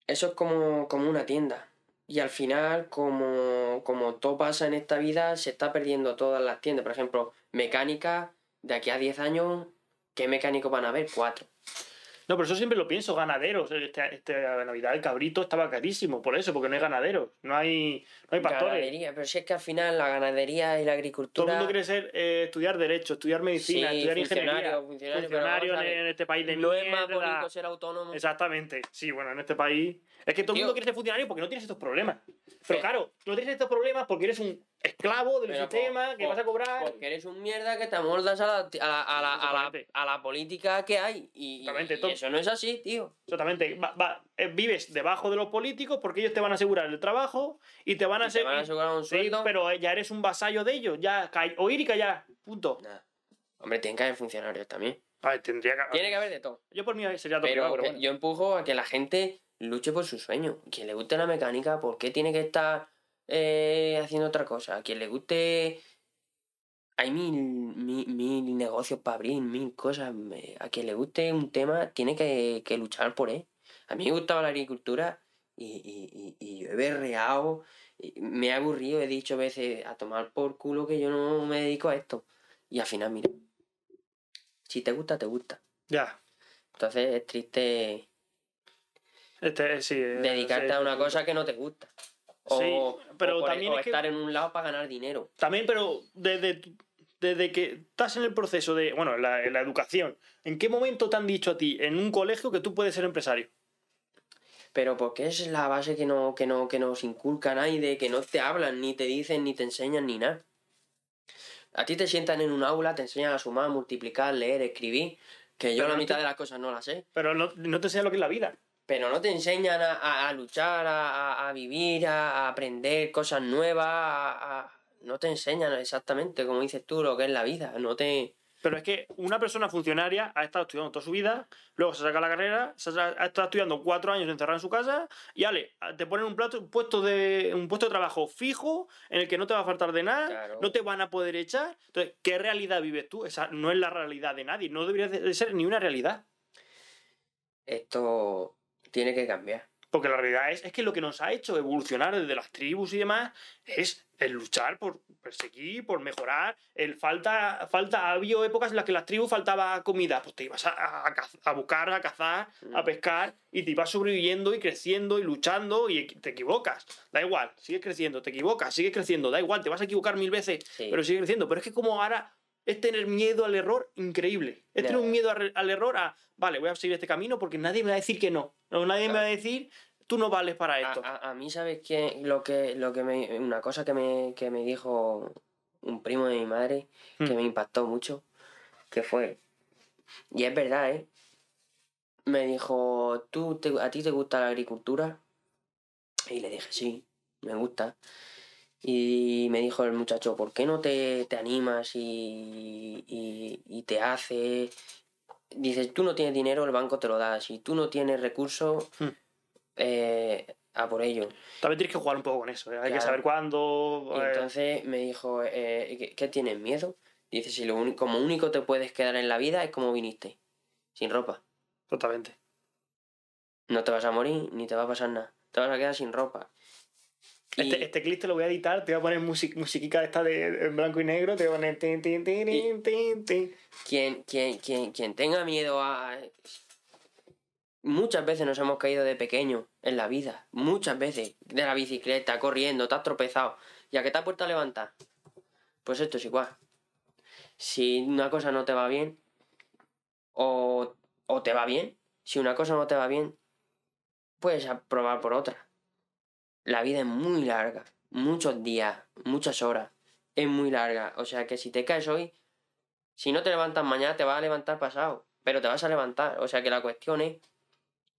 Eso es como, como una tienda. Y al final, como, como todo pasa en esta vida, se está perdiendo todas las tiendas. Por ejemplo, mecánica, de aquí a 10 años, ¿qué mecánicos van a haber? Cuatro. No, pero eso siempre lo pienso, ganaderos. Este, este Navidad el cabrito estaba carísimo, por eso, porque no hay ganaderos, no hay, no hay pastores. Ganadería, pero si es que al final la ganadería y la Todo el agricultura. mundo quiere ser, eh, estudiar Derecho, estudiar Medicina, Sí, estudiar Ingeniería. funcionario, en, este país de no es más bonito ser autónomo. Exactamente, sí, bueno, en este país. Es que todo el mundo quiere ser funcionario porque no tienes estos problemas. Pero Eh. claro, no tienes estos problemas porque eres un esclavo del Pero sistema por- que vas a cobrar. Porque eres un mierda que te amoldas a la, a la, a la, a la, Exactamente. a la política que hay. Y, eso no es así, tío. Exactamente. Va- va- eh, vives debajo de los políticos porque ellos te van a asegurar el trabajo y te van a Y te hacer. van a asegurar un Sí, sueldo. pero eh, ya eres un vasallo de ellos. Ya, oír y callar. Punto. Nah. Hombre, tienen que haber funcionarios también. A ver, tendría que. Tiene que haber de todo. Yo por mí sería todo Pero, privado, pero que bueno. yo empujo a que la gente luche por su sueño. Quien le guste la mecánica, ¿por qué tiene que estar eh, haciendo otra cosa? A quien le guste... Hay mil, mil, mil negocios para abrir, mil cosas. A quien le guste un tema, tiene que, que luchar por él. A mí me gustaba la agricultura y, y, y, y yo he berreado, me he aburrido, he dicho veces a tomar por culo que yo no me dedico a esto. Y al final, mira, Si te gusta, te gusta. Ya. Entonces es triste Este, sí. eh, dedicarte a una cosa que no te gusta. O, Sí, pero o por- también o es que- estar en un lado para ganar dinero. También, pero desde, desde que estás en el proceso de, bueno, en la, la educación, ¿en qué momento te han dicho a ti en un colegio que tú puedes ser empresario? Pero porque es la base que no, que no, que nos inculca nadie, de que no te hablan, ni te dicen, ni te enseñan, ni nada. A ti te sientan en un aula, te enseñan a sumar, multiplicar, leer, escribir, que yo Pero la no mitad te- de las cosas no las sé. Pero no, no te enseñan lo que es la vida. Pero no te enseñan a, a- a luchar, a, a- vivir, a, aprender cosas nuevas, no te enseñan exactamente, como dices tú, lo que es la vida. No te... Pero es que una persona funcionaria ha estado estudiando toda su vida, luego se saca la carrera, se ha ha estado estudiando cuatro años encerrado en su casa y ale, te ponen un, plato, un, puesto de, un puesto de trabajo fijo en el que no te va a faltar de nada, Claro. no te van a poder echar. Entonces, ¿qué realidad vives tú? Esa no es la realidad de nadie, no debería de ser ni una realidad. Esto tiene que cambiar. Porque la realidad es, es que lo que nos ha hecho evolucionar desde las tribus y demás es el luchar por perseguir, por mejorar. El falta, falta, ha habido épocas en las que las tribus faltaba comida. Pues te ibas a, a caz- a buscar, a cazar, a Mm. pescar y te ibas sobreviviendo y creciendo y luchando y te equivocas. Da igual, sigues creciendo, te equivocas, sigues creciendo, da igual, te vas a equivocar mil veces, Sí. pero sigues creciendo. Pero es que como ahora es tener miedo al error increíble. Es tener un miedo al, error a, vale, voy a seguir este camino porque nadie me va a decir que no. No, nadie me va a decir, tú no vales para esto. a- a mí, ¿sabes qué? Lo que, lo que me, una cosa que me, que me dijo un primo de mi madre que Hmm. me impactó mucho, que fue, y es verdad, ¿eh? Me dijo, ¿tú te- ¿a ti te gusta la agricultura? Y le dije, sí, me gusta. Y me dijo el muchacho, ¿por qué no te, te animas y, y, y te haces? Dices, tú no tienes dinero, el banco te lo da. Si tú no tienes recursos, Hmm. eh, a por ello. También tienes que jugar un poco con eso. ¿eh? Hay que saber cuándo. Y eh, entonces me dijo, eh, ¿qué, qué tienes miedo? Dice, si lo único, como único te puedes quedar en la vida es como viniste, sin ropa. Totalmente. No te vas a morir ni te va a pasar nada. Te vas a quedar sin ropa. Y- Este, este clip te lo voy a editar, te voy a poner music, musiquica esta de en blanco y negro, te voy a poner tin, tin, tin, tin, tin, tin. quien, quien, quien, quien tenga miedo a... Muchas veces nos hemos caído de pequeño en la vida. Muchas veces. De la bicicleta, corriendo, te has tropezado. Y a que te has vuelto a levantar. Pues esto es igual. Si una cosa no te va bien, o, o te va bien, si una cosa no te va bien, puedes probar por otra. La vida es muy larga. Muchos días, muchas horas. Es muy larga. O sea que si te caes hoy, si no te levantas mañana, te vas a levantar pasado. Pero te vas a levantar. O sea que la cuestión es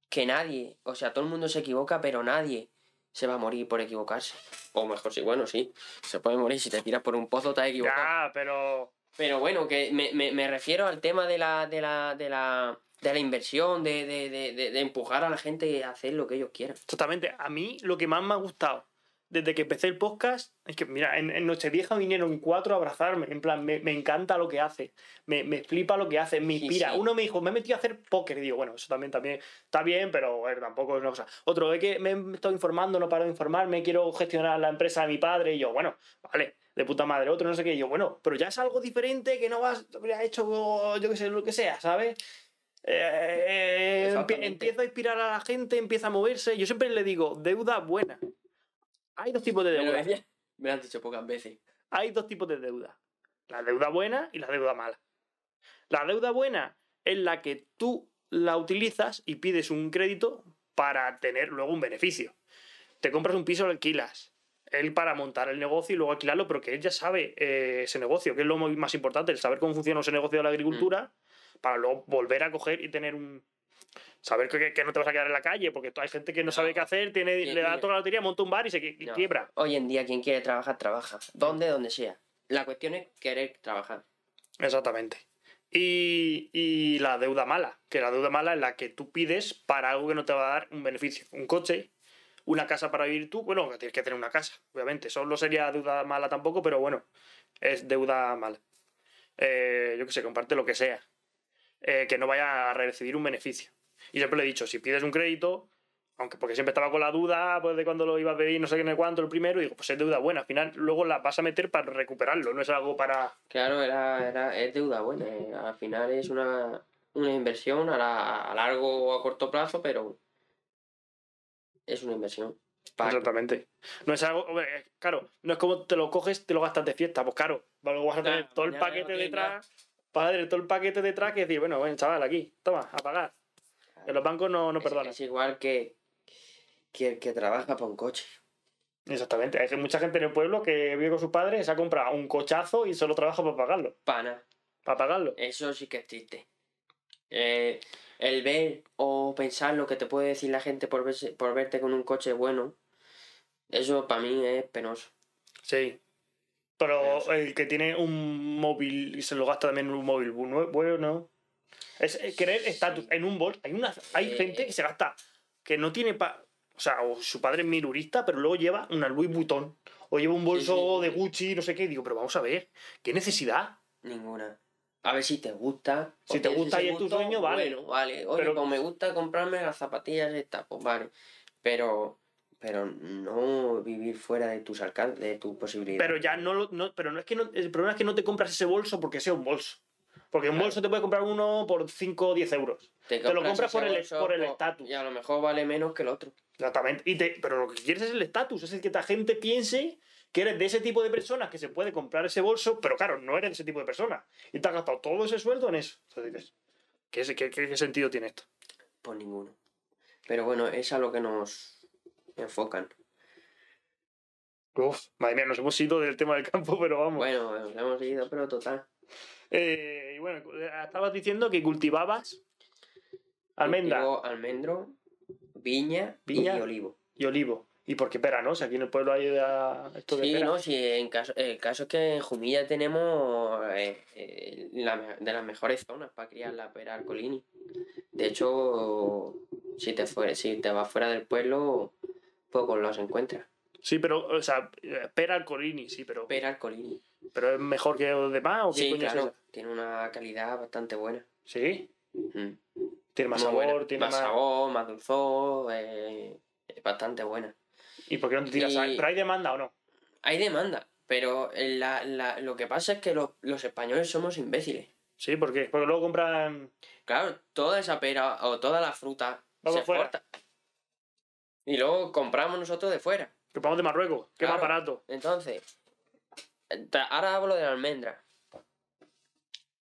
que nadie, o sea, todo el mundo se equivoca, pero nadie se va a morir por equivocarse. O mejor, sí, bueno, sí. Se puede morir si te tiras por un pozo, te has equivocado. Ya, pero. Pero bueno, que me, me, me refiero al tema de la, de la, de la, de la inversión, de, de, de, de, empujar a la gente a hacer lo que ellos quieran. Totalmente. A mí lo que más me ha gustado desde que empecé el podcast es que, mira, en, en Nochevieja vinieron cuatro a abrazarme. En plan, me, me encanta lo que hace. Me, me flipa lo que hace. Me inspira. sí. Uno me dijo, me he metido a hacer póker. Y digo, bueno, eso también, también está bien, pero ver, tampoco es una cosa. Otro, es que me he estado informando, no paro de informarme, quiero gestionar la empresa de mi padre. Y yo, bueno, vale, de puta madre. Otro, no sé qué. Y yo, bueno, pero ya es algo diferente que no has habría hecho, yo qué sé, lo que sea, ¿sabes? Eh, Exactamente. empieza a inspirar a la gente, empieza a moverse. Yo siempre le digo, deuda buena. Hay dos tipos de Me lo, deuda. me lo han dicho pocas veces. Hay dos tipos de deuda. La deuda buena y la deuda mala. La deuda buena es la que tú la utilizas y pides un crédito para tener luego un beneficio. Te compras un piso, lo alquilas. Él para montar el negocio y luego alquilarlo, pero que él ya sabe eh, ese negocio, que es lo más importante, el saber cómo funciona ese negocio de la agricultura, para luego volver a coger y tener un... Saber que, que no te vas a quedar en la calle, porque hay gente que no, sabe qué hacer, tiene, le da toda la lotería, monta un bar y se qui- y No. quiebra. Hoy en día quien quiere trabajar, trabaja. Donde, donde sea. La cuestión es querer trabajar. Exactamente. Y, y la deuda mala, que la deuda mala es la que tú pides para algo que no te va a dar un beneficio. Un coche, una casa para vivir tú, bueno, tienes que tener una casa, obviamente. Eso no sería deuda mala tampoco, pero bueno, es deuda mala. Eh, yo que sé, comparte lo que sea. Eh, que no vaya a recibir un beneficio. Y siempre le he dicho, si pides un crédito, Aunque porque siempre estaba con la duda pues, de cuando lo iba a pedir, no sé qué, no cuánto, el primero, y digo, pues es deuda buena. Al final, luego la vas a meter para recuperarlo, no es algo para. Claro, era, era, es deuda buena. eh, Al final es una, una inversión a, la- a largo o a corto plazo, pero es una inversión. Exactamente. No es algo. Claro, no es como te lo coges, te lo gastas de fiesta. Pues claro, luego vas a tener Claro, todo el paquete detrás. Vas a tener todo el paquete detrás que decir, bueno, bueno, chaval, aquí, toma, a pagar. En los bancos no, no es, perdonan. es igual que, que el que trabaja para un coche. Exactamente. Hay mucha gente en el pueblo que vive con sus padres, se ha comprado un cochazo y solo trabaja para pagarlo. Pana. Para pagarlo. Eso sí que es triste. Eh, el ver o pensar lo que te puede decir la gente por, verse, por verte con un coche bueno, eso para mí es penoso. Sí. Pero el que tiene un móvil y se lo gasta también en un móvil bu- bueno. Es querer estatus en un bolso. Hay, una, hay gente que se gasta, que no tiene pa. O sea, o su padre es milurista, pero luego lleva una Louis Vuitton. O lleva un bolso sí, de. Gucci, no sé qué. Y digo, pero vamos a ver, ¿qué necesidad? Ninguna. A ver si te gusta. Si te gusta y es tu sueño, vale. Bueno, vale. Oye, Pero- pues me gusta comprarme las zapatillas estas, pues vale. Pero, pero no vivir fuera de tus alcances, de tus posibilidades. Pero ya no lo. No, pero no es que no, el problema es que no te compras ese bolso porque sea un bolso. Porque un Claro. bolso te puedes comprar uno por 5 o 10 euros. te lo compras por el- bolso, por el estatus. Y a lo mejor vale menos que el otro. Exactamente. Y te, pero lo que quieres es el estatus, es el que la gente piense que eres de ese tipo de personas que se puede comprar ese bolso, pero claro, no eres de ese tipo de persona. Y te has gastado todo ese sueldo en eso. Entonces dices, ¿qué, es- qué- qué- qué sentido tiene esto? Pues ninguno. Pero bueno, es a lo que nos enfocan. Uf, madre mía, nos hemos ido del tema del campo, pero vamos. Bueno, nos hemos ido, pero total. Eh, y bueno, estabas diciendo que cultivabas almendra Cultivo almendro, viña, Viña. y olivo. y olivo. ¿Y por qué pera, no? Si aquí en el pueblo hay eh, esto de Sí, pera. no, sí, en caso, el caso es que en Jumilla tenemos eh, eh, la de las mejores zonas para criar la pera arcolini. De hecho, si te, fue, si te vas fuera del pueblo, pocos los encuentras. Sí, pero, o sea, pera alcolini, sí, pero, Pera arcolini. pero es mejor que los demás o qué Sí, coño es claro, eso? tiene una calidad bastante buena. Sí, Mm. tiene más Muy sabor, buena. tiene más, más. sabor, más dulzor, eh, es bastante buena. ¿Y por qué no te tiras Y- a- ¿Pero hay demanda o no? Hay demanda, pero la- la- lo que pasa es que los, los españoles somos imbéciles. Sí, ¿por qué? Porque luego compran. Claro, toda esa pera o toda la fruta se exporta. Y luego compramos nosotros de fuera. Vamos de Marruecos, que es más barato. Entonces, ahora hablo de la almendra.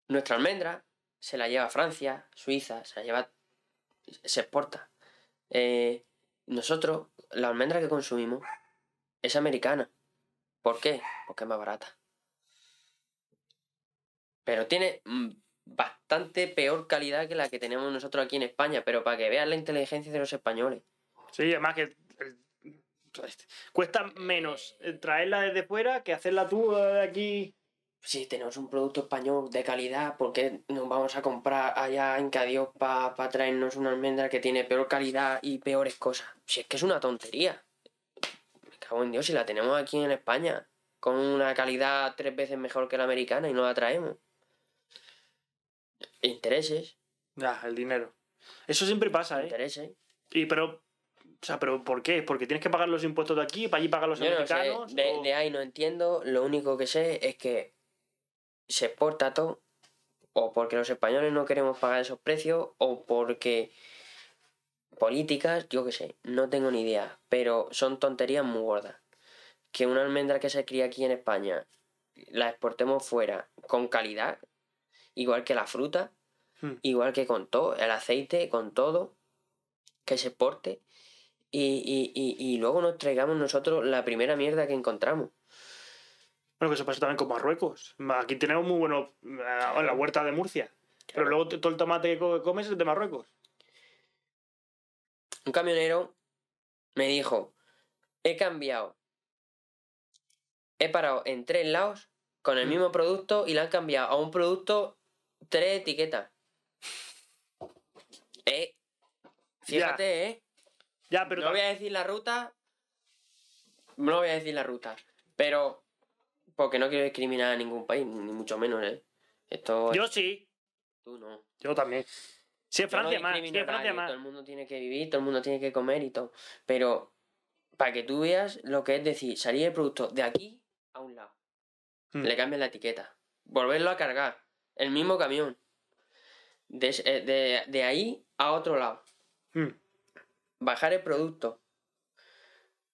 Nuestra almendra se la lleva Francia, Suiza, se la lleva. se exporta. Eh, nosotros, la almendra que consumimos es americana. ¿Por qué? Porque es más barata. Pero tiene mm, bastante peor calidad que la que tenemos nosotros aquí en España, pero para que veas la inteligencia de los españoles. Sí, además que. eh, Cuesta menos traerla desde fuera que hacerla tú eh, aquí. Si tenemos un producto español de calidad, ¿por qué nos vamos a comprar allá en Cadios para traernos una almendra que tiene peor calidad y peores cosas? Si es que es una tontería. Me cago en Dios, si la tenemos aquí en España, con una calidad tres veces mejor que la americana y no la traemos. Intereses, Ya, el dinero. Eso siempre pasa, ¿eh? intereses. Y pero. O sea, pero ¿por qué? ¿Porque tienes que pagar los impuestos de aquí para allí pagar los Yo no sé, americanos? de, o- de ahí no entiendo. Lo único que sé es que se exporta todo, o porque los españoles no queremos pagar esos precios, o porque políticas, yo qué sé, no tengo ni idea. Pero son tonterías muy gordas. Que una almendra que se cría aquí en España la exportemos fuera con calidad, igual que la fruta, Hmm. igual que con todo, el aceite, con todo, que se exporte. Y, y, y, y luego nos traigamos nosotros la primera mierda que encontramos. Bueno, que eso pasa también con Marruecos. Aquí tenemos muy buenos. eh, en la huerta de Murcia. Pero luego todo el tomate que co- comes es de Marruecos. Un camionero me dijo, he cambiado, he parado en tres lados con el Mm. mismo producto y le han cambiado a un producto tres etiquetas. Eh, fíjate, eh. Ya, pero. no voy a decir la ruta. No voy a decir la ruta. Pero. Porque no quiero discriminar a ningún país, ni mucho menos, ¿eh? Esto. Yo sí. Tú no. Yo también. Si es Yo no Francia más, si es Francia más. Todo el mundo tiene que vivir, todo el mundo tiene que comer y todo. Pero para que tú veas lo que es decir, salir el producto de aquí a un lado. Hmm. Le cambian la etiqueta. Volverlo a cargar. El mismo camión. De, eh, de- de ahí a otro lado. Hmm. Bajar el producto.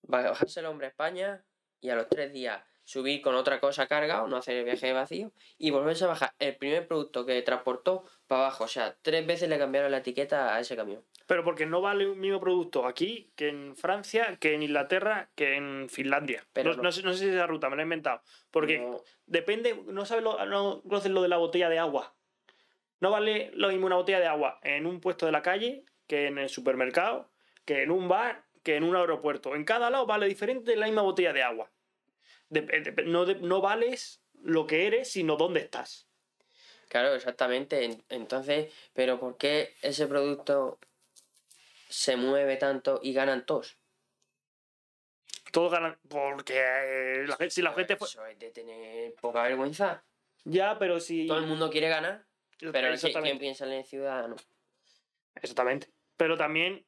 Bajarse el hombre a España y a los tres días subir con otra cosa cargado, no hacer el viaje vacío y volverse a bajar el primer producto que transportó para abajo. O sea, tres veces le cambiaron la etiqueta a ese camión. Pero porque no vale un mismo producto aquí que en Francia, que en Inglaterra, que en Finlandia. Pero no, no. no sé, no sé si esa ruta me la he inventado. Porque depende, no sabes lo, no conoces lo de la botella de agua. No vale lo mismo una botella de agua en un puesto de la calle que en el supermercado, que en un bar, que en un aeropuerto. En cada lado vale diferente la misma botella de agua. Dep- dep- no, de- no vales lo que eres, sino dónde estás. Claro, exactamente. En- Entonces, ¿pero por qué ese producto se mueve tanto y ganan todos? Todos ganan. Porque eh, la gente- si la gente. Eso es de tener poca vergüenza. Ya, pero si. Todo el mundo quiere ganar, pero ¿qui- Exactamente. ¿quién piensa en el ciudadano? Exactamente. Pero también,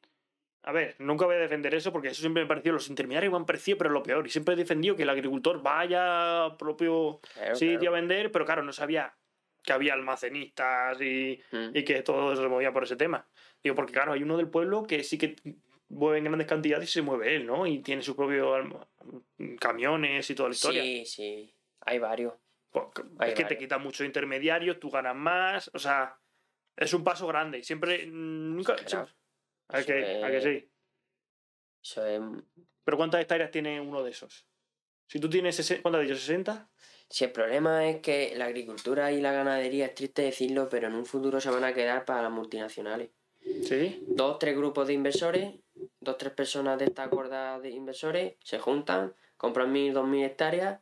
a ver, nunca voy a defender eso porque eso siempre me pareció, los intermediarios me han parecido, pero lo peor. Y siempre he defendido que el agricultor vaya al propio Claro, sitio claro. a vender, pero claro, no sabía que había almacenistas y, Mm. y que todo se movía por ese tema. Digo, porque claro, hay uno del pueblo que sí que mueve en grandes cantidades y se mueve él, ¿no? Y tiene sus propios camiones y toda la historia. Sí, sí, hay varios. Pues, Hay es que te varios. quita muchos intermediarios, tú ganas más, o sea, es un paso grande. y Siempre, mm, nunca... Claro. siempre- ¿A que, a que es- sí? Eso es... Pero ¿cuántas hectáreas tiene uno de esos? Si tú tienes, sesen- ¿cuánto has dicho? ¿60? Si el problema es que la agricultura y la ganadería, es triste decirlo, pero en un futuro se van a quedar para las multinacionales. Sí. dos, tres grupos de inversores, dos, tres personas de esta cuerda de inversores se juntan, compran mil, dos mil hectáreas,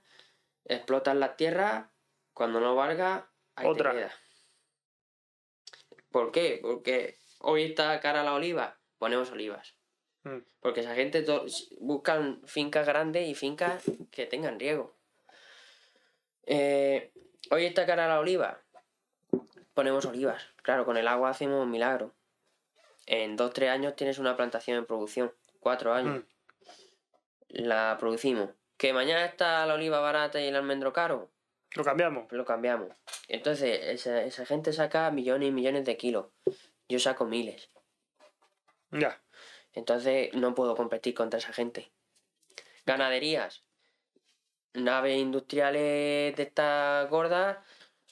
explotan las tierras, cuando no valga, te Otra. quedas. ¿Por qué? Porque hoy está cara la oliva, ponemos olivas. Mm. Porque esa gente buscan fincas grandes y fincas que tengan riego. Eh, hoy está cara la oliva, ponemos olivas. Claro, con el agua hacemos un milagro. En dos, tres años tienes una plantación en producción. Cuatro años. Mm. La producimos. Que mañana está la oliva barata y el almendro caro, Lo cambiamos. lo cambiamos. Entonces, esa, esa gente saca millones y millones de kilos. Yo saco miles. Ya. Entonces, no puedo competir contra esa gente. Ganaderías. Naves industriales de estas gordas,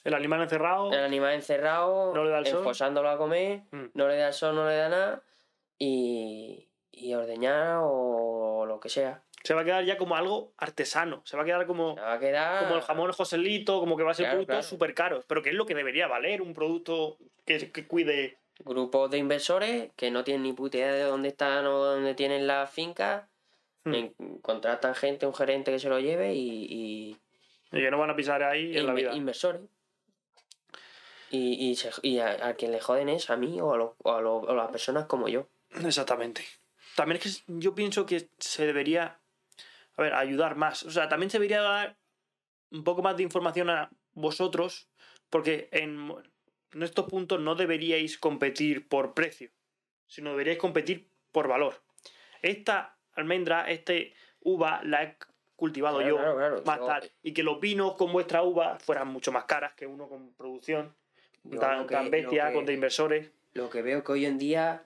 El animal encerrado. el animal encerrado, No le da el sol. a comer, Mm. no le da el sol, no le da nada, y, y ordeñar o lo que sea. Se va a quedar ya como algo artesano. Se va a quedar como, Se va a quedar. como el jamón Joselito, como que va a ser Claro, productos claro. súper caros. Pero que es lo que debería valer un producto que, que cuide. Grupos de inversores que no tienen ni puta idea de dónde están o dónde tienen las fincas. Mm. en- contratan gente, un gerente que se lo lleve y, y, Y que no van a pisar ahí en la vida. inversores. Y, y, se- y a, a quien le joden es a mí o a, los- o a, los- o a las personas como yo. Exactamente. También es que yo pienso que se debería, a ver, ayudar más. O sea, también se debería dar un poco más de información a vosotros, porque en, en estos puntos no deberíais competir por precio, sino deberíais competir por valor. Esta almendra, este uva, la he cultivado Claro, yo claro, claro. más tal, y que los vinos con vuestra uva fueran mucho más caras que uno con producción Yo tan, que- bestia, que- con de inversores. Lo que veo que hoy en día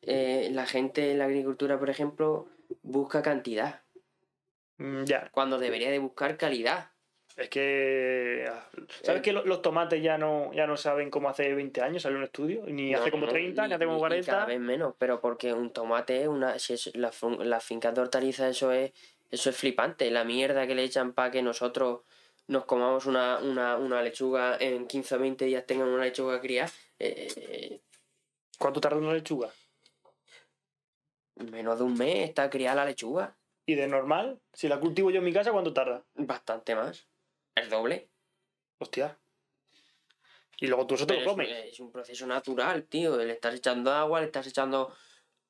eh, la gente en la agricultura, por ejemplo, busca cantidad, Mm, Ya, cuando debería de buscar calidad. Es que. ¿Sabes Eh, que lo- los tomates ya no, ya no saben cómo hace 20 años? Salió un estudio. Ni No, hace como no, 30, ni, ni- hace como ni- ni 40. cada vez menos, pero porque un tomate, una, si es, la las fincas de hortalizas, eso es, eso es flipante. La mierda que le echan para que nosotros nos comamos una, una, una lechuga en 15 o 20 días tengan una lechuga criada. eh, ¿Cuánto tarda una lechuga? menos de un mes está criada la lechuga. Y de normal, si la cultivo yo en mi casa, ¿cuánto tarda? Bastante más. El doble. Hostia. Y luego tú eso te lo es, comes. es un proceso natural, tío. Le estás echando agua, le estás echando.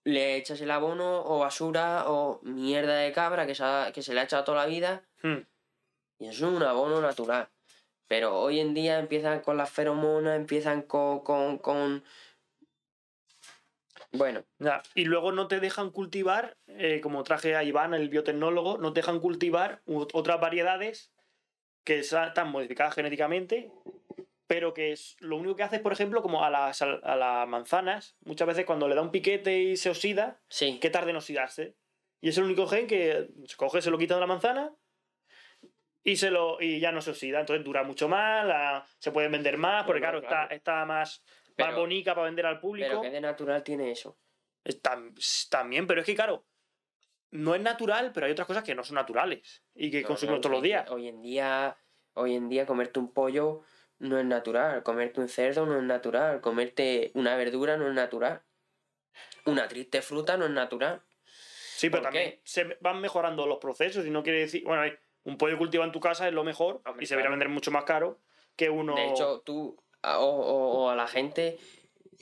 Le echas el abono o basura o mierda de cabra que se, ha- que se le ha echado toda la vida. Hmm. Y eso es un abono natural. Pero hoy en día empiezan con las feromonas, empiezan con, con, con Bueno, Ya, Y luego no te dejan cultivar, eh, como traje a Iván, el biotecnólogo, no te dejan cultivar otras variedades que están modificadas genéticamente, pero que es, lo único que hace es, por ejemplo, como a las, a las manzanas, muchas veces cuando le da un piquete y se oxida, sí. que tarda en oxidarse. Y es el único gen que se coge, se lo quita de la manzana y, se lo, y ya no se oxida. Entonces dura mucho más, la- se pueden vender más, porque No, claro, claro. Está, está más, más bonita para vender al público. Pero que de natural tiene eso. Es tam- también, pero es que claro, no es natural, pero hay otras cosas que no son naturales y que No, consumimos no, todos los días. Hoy en día, hoy en día comerte un pollo no es natural, comerte un cerdo no es natural, comerte una verdura no es natural. Una triste fruta no es natural. Sí, pero ¿por también qué? se van mejorando los procesos y no quiere decir, bueno, un pollo cultivado en tu casa es lo mejor Hombre, y se claro. vender mucho más caro que uno... De hecho, tú o- o a la gente,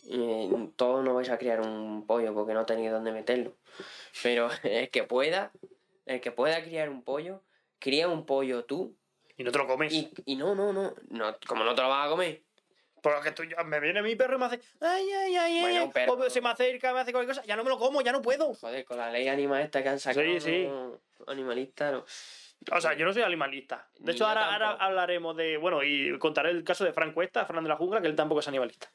eh, todos no vais a criar un pollo porque no tenéis dónde meterlo. Pero el que pueda, el que pueda criar un pollo, cría un pollo tú y no te lo comes. y, y no, no, no, no, como no te lo vas a comer. Porque tú, me viene mi perro y me hace, ay, ay, ay, ay, Bueno, ay", un perro. o se me acerca, me hace cualquier cosa, ya no me lo como, ya no puedo. Joder, con la ley animal esta que han sacado Sí, sí. animalista, no. O sea, yo no soy animalista. De hecho, ahora, ahora hablaremos de, bueno, y contaré el caso de Fran Cuesta, Fran de la Jungla, que él tampoco es animalista.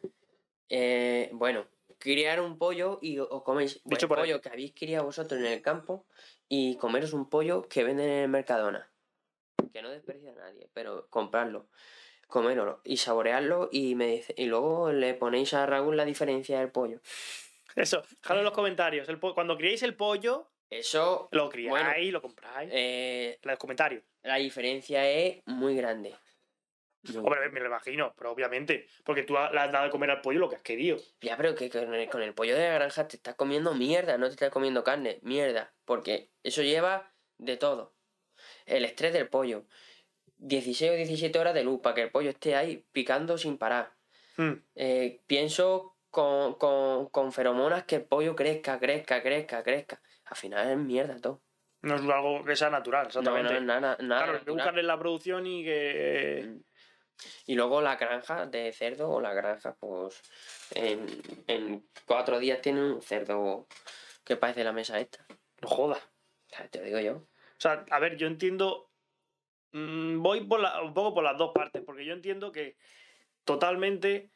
Eh, bueno, criar un pollo y os coméis Dicho el pollo que habéis criado vosotros en el campo y comeros un pollo que venden en el Mercadona. Que no desperdicia a nadie, pero comprarlo, coméroslo y saborearlo y, me dice, y luego le ponéis a Raúl la diferencia del pollo. Eso, dejadlo en los comentarios. El cuando criéis el pollo, Eso, lo criáis, Bueno. lo compráis. eh, En los comentarios. la diferencia es muy grande. Hombre, me lo imagino, pero obviamente. Porque tú le has dado de comer al pollo lo que has querido. Ya, pero que con el, con el pollo de la granja te estás comiendo mierda, no te estás comiendo carne, mierda. Porque eso lleva de todo. El estrés del pollo. 16 o 17 horas de luz para que el pollo esté ahí picando sin parar. Hmm. Eh, pienso con, con, con feromonas que el pollo crezca, crezca, crezca, crezca. Al final es mierda todo. No es algo que sea natural, No, exactamente. no es nada, nada claro, hay que natural. buscarle la producción y que. Y luego la granja de cerdo o la granja, pues en, en cuatro días tiene un cerdo que parece la mesa esta. No joda. Te lo digo yo. O sea, a ver, yo entiendo. mm, voy por la- un poco por las dos partes, porque yo entiendo que totalmente.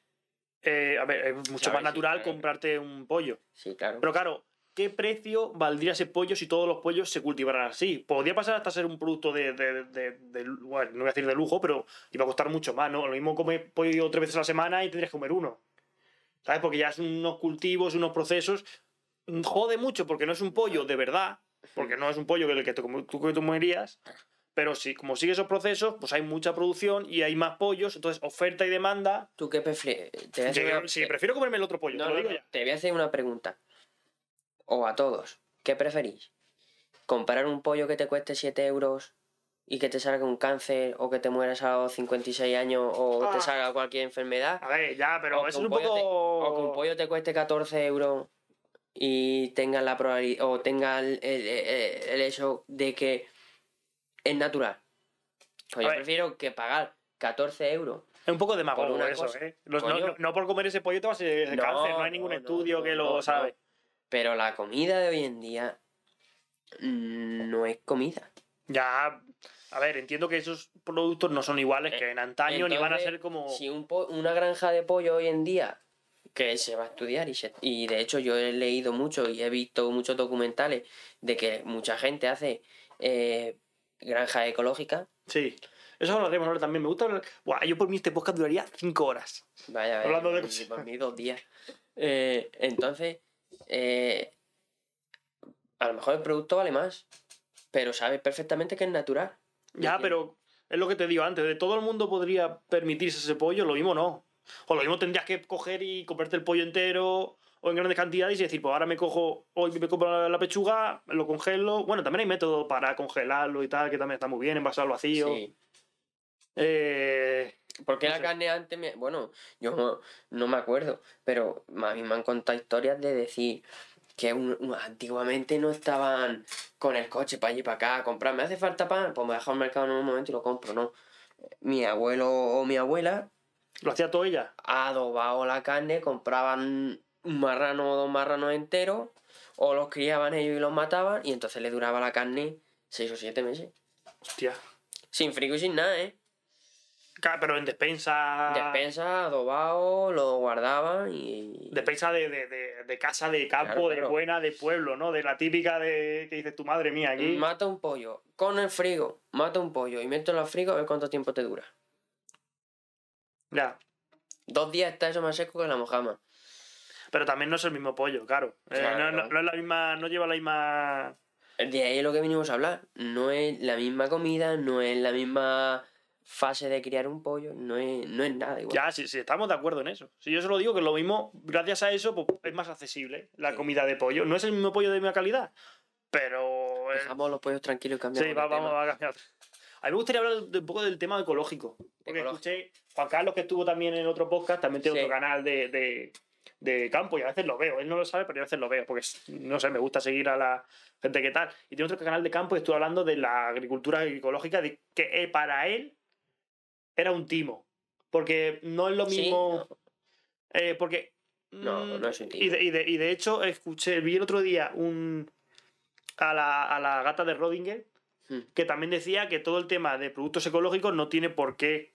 eh, a ver, es mucho Claro, más sí, natural claro. comprarte un pollo. Sí, claro. Pero claro, ¿qué precio valdría ese pollo si todos los pollos se cultivaran así? Podría pasar hasta ser un producto de, de- de- de- bueno, no voy a decir de lujo, pero iba a costar mucho más, ¿no? Lo mismo comer pollo tres veces a la semana y tendrías que comer uno. ¿Sabes? Porque ya es unos cultivos, unos procesos. Jode mucho porque no es un pollo de verdad, porque no es un pollo que el que com- tú que tú comerías. Pero sí, como sigue esos procesos, pues hay mucha producción y hay más pollos, entonces oferta y demanda. ¿Tú qué prefieres? Una- sí, prefiero comerme el otro pollo, no, te lo digo no, ya. te voy a hacer una pregunta. O a todos. ¿Qué preferís? ¿Comprar un pollo que te cueste 7 euros y que te salga un cáncer o que te mueras a los 56 años o Ah. te salga cualquier enfermedad? A ver, ya, pero eso es un te- poco. O que un pollo te cueste 14 euros y tengas la probabilidad, o tenga el, el- el- el hecho de que es natural. Pues yo ver. prefiero que pagar 14 euros. Es un poco demagogo una eso, cosa. ¿eh? Los- no, Coño. no- no por comer ese pollo te vas a de No, cáncer, no hay ningún estudio que lo sabe. Pero la comida de hoy en día no es comida. Ya, a ver, entiendo que esos productos no son iguales Eh, que en antaño, ni van a ser como... Si un una granja de pollo hoy en día, que se va a estudiar, y, se- y de hecho yo he leído mucho y he visto muchos documentales de que mucha gente hace eh, granja ecológica. Sí. Eso hablaremos ahora también. Me gusta hablar... Buah, yo por mí este podcast duraría cinco horas. Vaya, Hablando de por mí dos días. Eh, entonces, eh, a lo mejor el producto vale más, pero sabes perfectamente que es natural. Ya, pero es lo que te digo antes. De todo el mundo podría permitirse ese pollo, lo mismo no. O lo mismo tendrías que coger y comprarte el pollo entero o en grandes cantidades y decir, pues ahora me cojo, hoy me compro la, pechuga, lo congelo. Bueno, también hay métodos para congelarlo y tal, que también está muy bien, envasado al vacío. Sí. Eh, Porque No la sé. carne antes, me- bueno, yo no, no me acuerdo, pero a mí me han contado historias de decir que un- un- antiguamente no estaban con el coche para allí para acá a comprar. ¿Me hace falta pan? Pues me dejo al mercado en un momento y lo compro, no. Mi abuelo o mi abuela lo hacía todo ella. adobado la carne, compraban un marrano o dos marranos enteros, o los criaban ellos y los mataban, y entonces le duraba la carne seis o siete meses. Hostia. Sin frigo y sin nada, ¿eh? Claro, Pero en despensa. Despensa, adobado, lo guardaban y... Despensa de, de, de, de casa, de campo, Claro, de buena, de pueblo, ¿no? De la típica de que dices tu madre mía aquí. Mata un pollo con el frigo, mata un pollo y mételo al frigo a ver cuánto tiempo te dura. Ya. Dos días está eso más seco que la mojama. Pero también no es el mismo pollo, claro. Eh, no, no- no es la misma. No lleva la misma. De ahí es lo que venimos a hablar. No es la misma comida, no es la misma fase de criar un pollo, no es, no es nada igual. Ya, sí, sí, estamos de acuerdo en eso. Si yo solo digo que lo mismo, gracias a eso, pues, es más accesible la Sí. comida de pollo. No es el mismo pollo de misma calidad, pero. eh, Dejamos los pollos tranquilos y cambiamos Sí, va- vamos a cambiar. A mí me gustaría hablar de- un poco del tema ecológico. Porque Ecológico. escuché, Juan Carlos, que estuvo también en otro podcast, también tiene Sí. otro canal de, de, de campo y a veces lo veo. Él no lo sabe, pero yo a veces lo veo, porque es- no sé, me gusta seguir a la gente que tal. Y tiene otro canal de campo y estuvo hablando de la agricultura ecológica, de que eh, para él era un timo. Porque no es lo Sí, mismo. no. eh, porque. No, mm, no es un timo. Y de, y, de, y de hecho, escuché, vi el otro día un. A la, a la gata de Rodinger, Hmm. que también decía que todo el tema de productos ecológicos no tiene por qué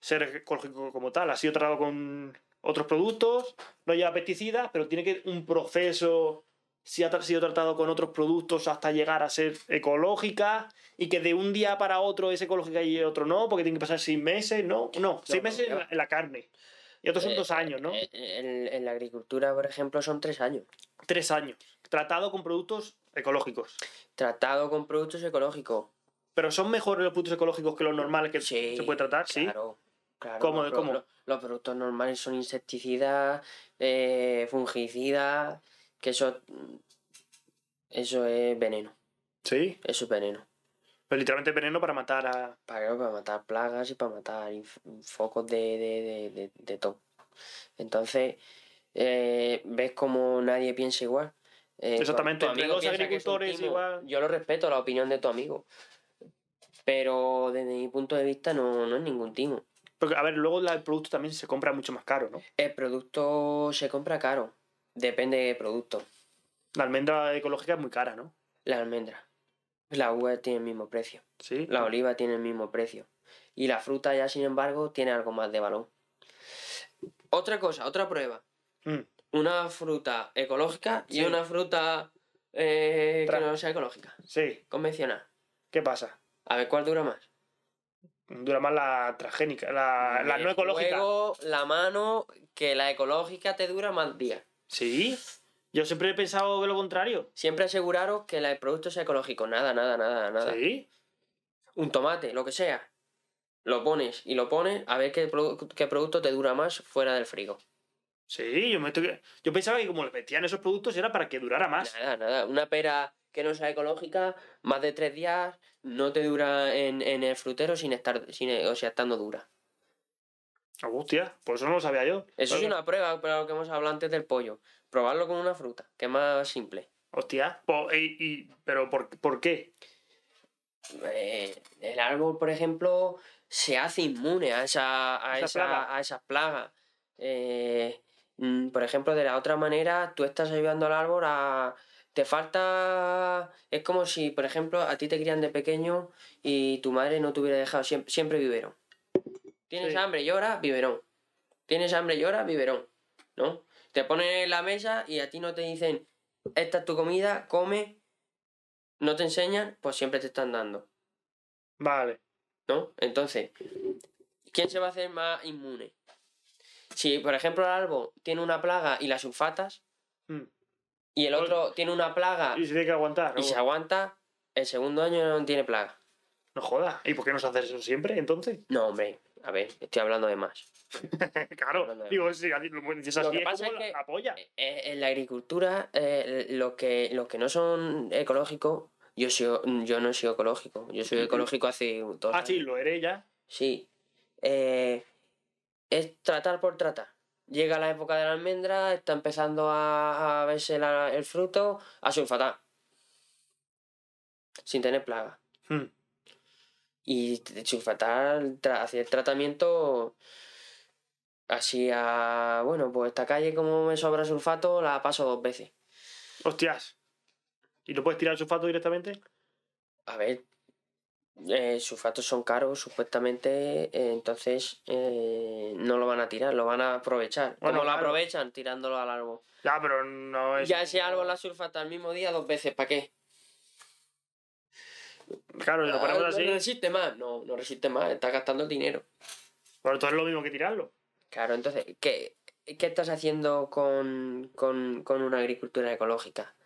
ser ecológico como tal. Ha sido tratado con otros productos, no lleva pesticidas, pero tiene que un proceso si ha sido tratado con otros productos hasta llegar a ser ecológica y que de un día para otro es ecológica y otro no, porque tiene que pasar seis meses, no, no, seis no, meses en la, en la carne. Y otros son Eh, dos años, ¿no? eh, En, en la agricultura, por ejemplo, son tres años. Tres años. Tratado con productos ecológicos. Tratado con productos ecológicos. Pero son mejores los productos ecológicos que los normales que Sí, se puede tratar, sí. Claro, claro. ¿Cómo, los, cómo? Los, los productos normales son insecticidas, eh, fungicidas, que eso, eso es veneno. Sí. Eso es veneno. Pero literalmente veneno para matar a. Para, para matar plagas y para matar focos de, de, de, de, de todo. Entonces, eh, ves como nadie piensa igual. Eh, Exactamente, tu entre un agricultores igual. Yo lo respeto, la opinión de tu amigo. Pero desde mi punto de vista no, no es ningún timo. Porque, a ver, luego el producto también se compra mucho más caro, ¿no? El producto se compra caro. Depende del producto. La almendra ecológica es muy cara, ¿no? La almendra. La uva tiene el mismo precio. Sí. La oliva tiene el mismo precio. Y la fruta ya, sin embargo, tiene algo más de valor. Otra cosa, otra prueba. Mm. Una fruta ecológica y una fruta eh, que no sea ecológica. Sí. Convencional. ¿Qué pasa? A ver cuál dura más. Dura más la transgénica, la, no ecológica. juego la mano que la ecológica te dura más días. Sí. Yo siempre he pensado que lo contrario. Siempre aseguraros que el producto sea ecológico. Nada, nada, nada, nada. Sí. Un tomate, lo que sea. Lo pones y lo pones a ver qué, produ- qué producto te dura más fuera del frigo. Sí, yo, me estoy- yo pensaba que como le metían esos productos era para que durara más. Nada, nada. Una pera que no sea ecológica, más de tres días, no te dura en, en el frutero sin estar, sin, o sea, estando dura. Ah, Hostia, por eso no lo sabía yo. Eso es una prueba para lo que hemos hablado antes del pollo. Probarlo con una fruta, que es más simple. Hostia. Po- y- y- pero ¿por, ¿por qué? Eh, el árbol, por ejemplo, se hace inmune a, esa, a, Esa esa- plaga. a esas plagas. Eh, mm, por ejemplo, de la otra manera, tú estás ayudando al árbol a... Te falta... Es como si, por ejemplo, a ti te crían de pequeño y tu madre no te hubiera dejado siempre, siempre biberón. Tienes Sí. hambre, llora, biberón. Tienes hambre, llora, biberón. ¿No? Te ponen en la mesa y a ti no te dicen, esta es tu comida, come. No te enseñan, pues siempre te están dando. Vale. ¿no? Entonces, ¿quién se va a hacer más inmune? Si, por ejemplo, el árbol tiene una plaga y la sulfatas, Mm. y el otro tiene una plaga Y se tiene que aguantar. y ¿no? se aguanta, el segundo año no tiene plaga. No jodas. ¿Y por qué no se hace eso siempre, entonces? No, hombre, a ver, estoy hablando de más. claro. Digo, si así lo que es pasa es que- la polla. Eh, En la agricultura, eh, los que, los que no son ecológicos, yo, soy, yo no soy ecológico, yo soy ecológico hace dos Ah, sí, lo eres ya. Sí. Eh, es tratar por tratar. Llega la época de la almendra, está empezando a, a verse la- el fruto, a sulfatar. Sin tener plaga. Hmm. Y sulfatar, tra- hacer tratamiento Así a. Bueno, pues esta calle, como me sobra sulfato, la paso dos veces. Hostias. ¿Y no puedes tirar el sulfato directamente? A ver, eh, sulfatos son caros, supuestamente, eh, entonces eh, no lo van a tirar, lo van a aprovechar. Bueno, ¿Cómo lo aprovechan? Tirándolo al árbol. Ya, pero no es. Ya ese árbol la sulfata al mismo día dos veces, ¿para qué? Claro, si lo ponemos Ah, así. ¿No resiste más? No, no resiste más, está gastando el dinero. Bueno, entonces es lo mismo que tirarlo. Claro, entonces, ¿qué, qué estás haciendo con, con, con una agricultura ecológica?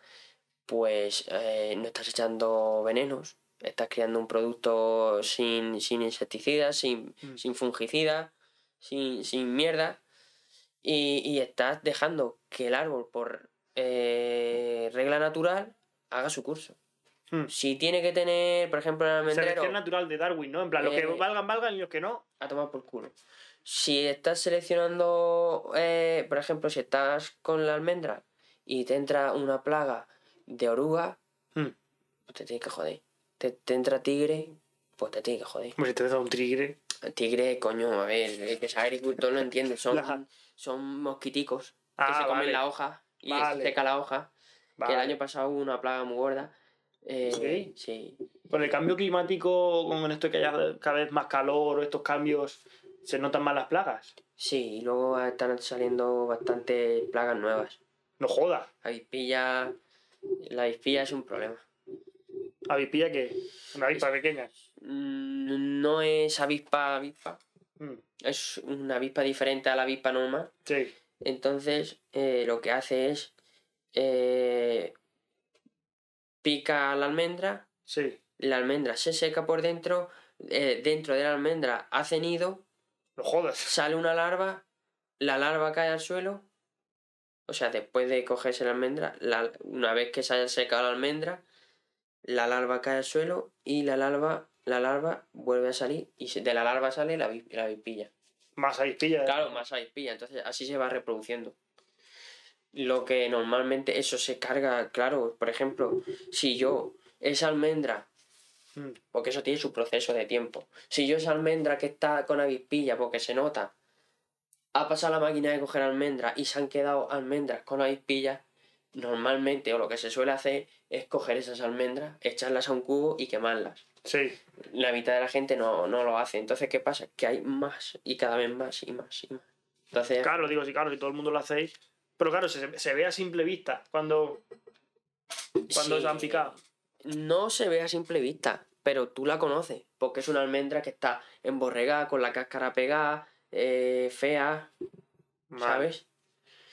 Pues eh, no estás echando venenos, estás creando un producto sin, sin insecticidas, sin, Mm. sin fungicidas, sin, sin mierda, y, y estás dejando que el árbol, por eh, regla natural, haga su curso. Hmm. Si tiene que tener, por ejemplo, el almendrero... Selección natural de Darwin, ¿no? En plan, los que Eh, valgan, valgan y los que no. a tomar por culo. Si estás seleccionando, eh, por ejemplo, si estás con la almendra y te entra una plaga de oruga, Hmm. pues te tienes que joder. Te, te entra tigre, pues te tienes que joder. Si te da un tigre. Tigre, coño, a ver, el que es agricultor no entiende, son, son mosquiticos que Ah, se comen vale. la hoja y Vale. seca la hoja. Que el año pasado hubo una plaga muy gorda. Eh, ¿Sí? sí. Con el cambio climático, con esto que haya cada vez más calor o estos cambios, se notan más las plagas. Sí, y luego están saliendo bastantes plagas nuevas. No jodas. Avispilla. La avispilla es un problema. Avispilla que una avispa pequeña. Mm, No es avispa avispa. Mm, Es una avispa diferente a la avispa normal. Sí. Entonces, eh, lo que hace es. eh, pica la almendra. Sí. La almendra se seca por dentro. eh, dentro de la almendra hace nido. No jodas. Sale una larva. La larva cae al suelo. O sea, después de cogerse la almendra, la- una vez que se haya secado la almendra, la larva cae al suelo y la larva, la larva vuelve a salir y se- de la larva sale la, la avispilla. Más avispilla. Claro, más avispilla, entonces así se va reproduciendo. Lo que normalmente eso se carga, claro, por ejemplo, si yo esa almendra, Mm, porque eso tiene su proceso de tiempo, si yo esa almendra que está con avispilla, porque se nota, ha pasado la máquina de coger almendras y se han quedado almendras con avispillas, normalmente o lo que se suele hacer es coger esas almendras, echarlas a un cubo y quemarlas. Sí. La mitad de la gente no, no lo hace. Entonces, ¿qué pasa? Que hay más y cada vez más y más y más. Entonces, Claro, digo, sí, claro, si todo el mundo lo hacéis. Pero claro, se, se ve a simple vista cuando, cuando sí, se han picado. No se ve a simple vista, pero tú la conoces, porque es una almendra que está emborregada, con la cáscara pegada, eh, fea. ¿sabes?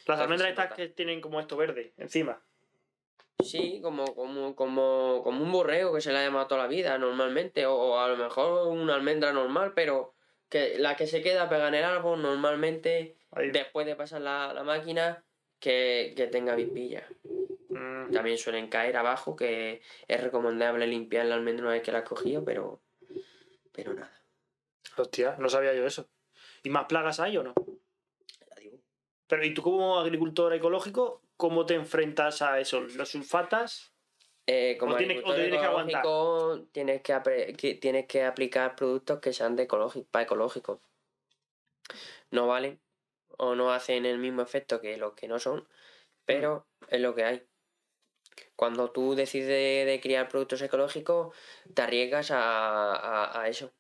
Las almendras estas que tienen como esto verde encima. Sí, como, como, como, como un borrego que se le ha llamado toda la vida, normalmente, o, o a lo mejor una almendra normal, pero que la que se queda pegada en el árbol normalmente, Ahí. después de pasar la, la máquina, que, que tenga vispilla. Mm, También suelen caer abajo, que es recomendable limpiar la almendra una vez que la has cogido, pero, pero nada. Hostia, no sabía yo eso. ¿Y más plagas hay o no? Ya digo. Pero ¿y tú como agricultor ecológico, cómo te enfrentas a eso? ¿Los sulfatas? Eh, como O tienes- o agricultor tienes que aguantar. ecológico, tienes que, apre- que- tienes que aplicar productos que sean de ecológico, para ecológicos. No valen o no hacen el mismo efecto que los que no son, pero es lo que hay. Cuando tú decides de, criar productos ecológicos, te arriesgas a, a- a eso.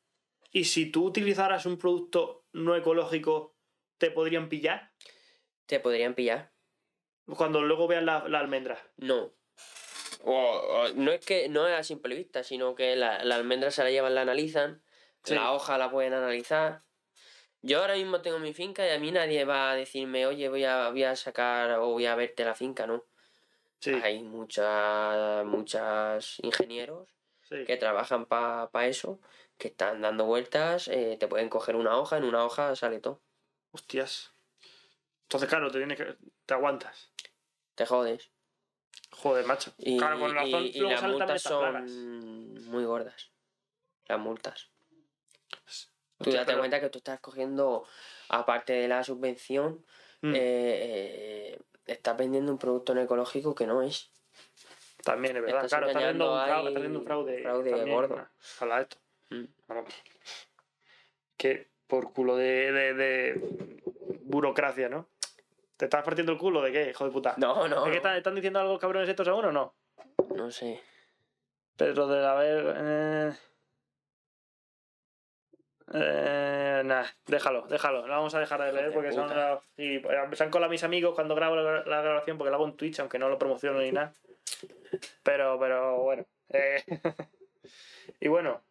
Y si tú utilizaras un producto no ecológico, ¿te podrían pillar? Te podrían pillar. Cuando luego vean la, la almendra. No. O, o- no es que no es a simple vista, sino que la, la almendra se la llevan, la analizan, Sí. la hoja la pueden analizar. Yo ahora mismo tengo mi finca y a mí nadie va a decirme, oye, voy a, voy a sacar o voy a verte la finca, ¿no? Sí, Hay muchas, muchas ingenieros sí. que trabajan para eso, que están dando vueltas, eh, te pueden coger una hoja, en una hoja sale todo. Hostias. Entonces, claro, te tienes que. te aguantas. Te jodes. Joder, macho. Y, claro, con razón. y- las multas plagas. son muy gordas. Las multas. Tú date pero- cuenta que tú estás cogiendo, aparte de la subvención, Mm, eh, estás vendiendo un producto no ecológico que no es. también es verdad. estás Claro, está haciendo un fraude. ahí Está haciendo un fraude. fraude también, gordo. Habla de esto. Mm. Que. por culo de, de, de burocracia, ¿no? ¿Te estás partiendo el culo de qué, hijo de puta? No, no. ¿Es que no. están, están diciendo algo cabrones estos aún o no? No sé. Pero de haber. Eh... Eh, nah, déjalo, déjalo. Lo vamos a dejar de leer porque son. sí, me están con mis amigos cuando grabo la, la grabación porque lo hago en Twitch, aunque no lo promociono ni nada. Pero, pero bueno. eh, y bueno,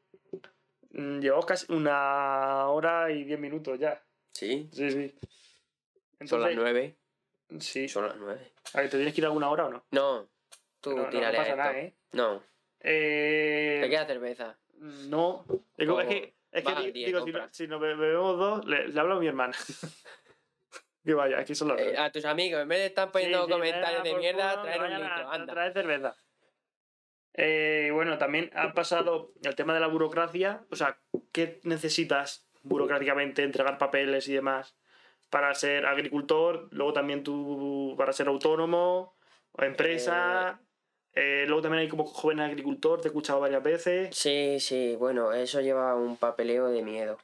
mm, llevamos casi una hora y diez minutos ya. Sí. Sí, sí. Son las nueve. sí. Son las nueve. A ver, ¿te tienes que ir alguna hora o no? No. Tú no, no, no pasa nada, ¿eh? No. Eh, Te queda cerveza. No, es que, es que, digo, si, si nos be- bebemos dos, le, le hablo a mi hermana. que vaya, aquí son los Eh, a tus amigos, en vez de estar poniendo Sí, comentarios de mierda, culo, traer un litro, anda. traer cerveza. Eh, bueno, también ha pasado el tema de la burocracia. O sea, ¿qué necesitas burocráticamente? Entregar papeles y demás para ser agricultor. Luego también tú para ser autónomo o empresa. Eh, luego también hay como joven agricultor, te he escuchado varias veces. Sí, sí, bueno, eso lleva un papeleo de miedo,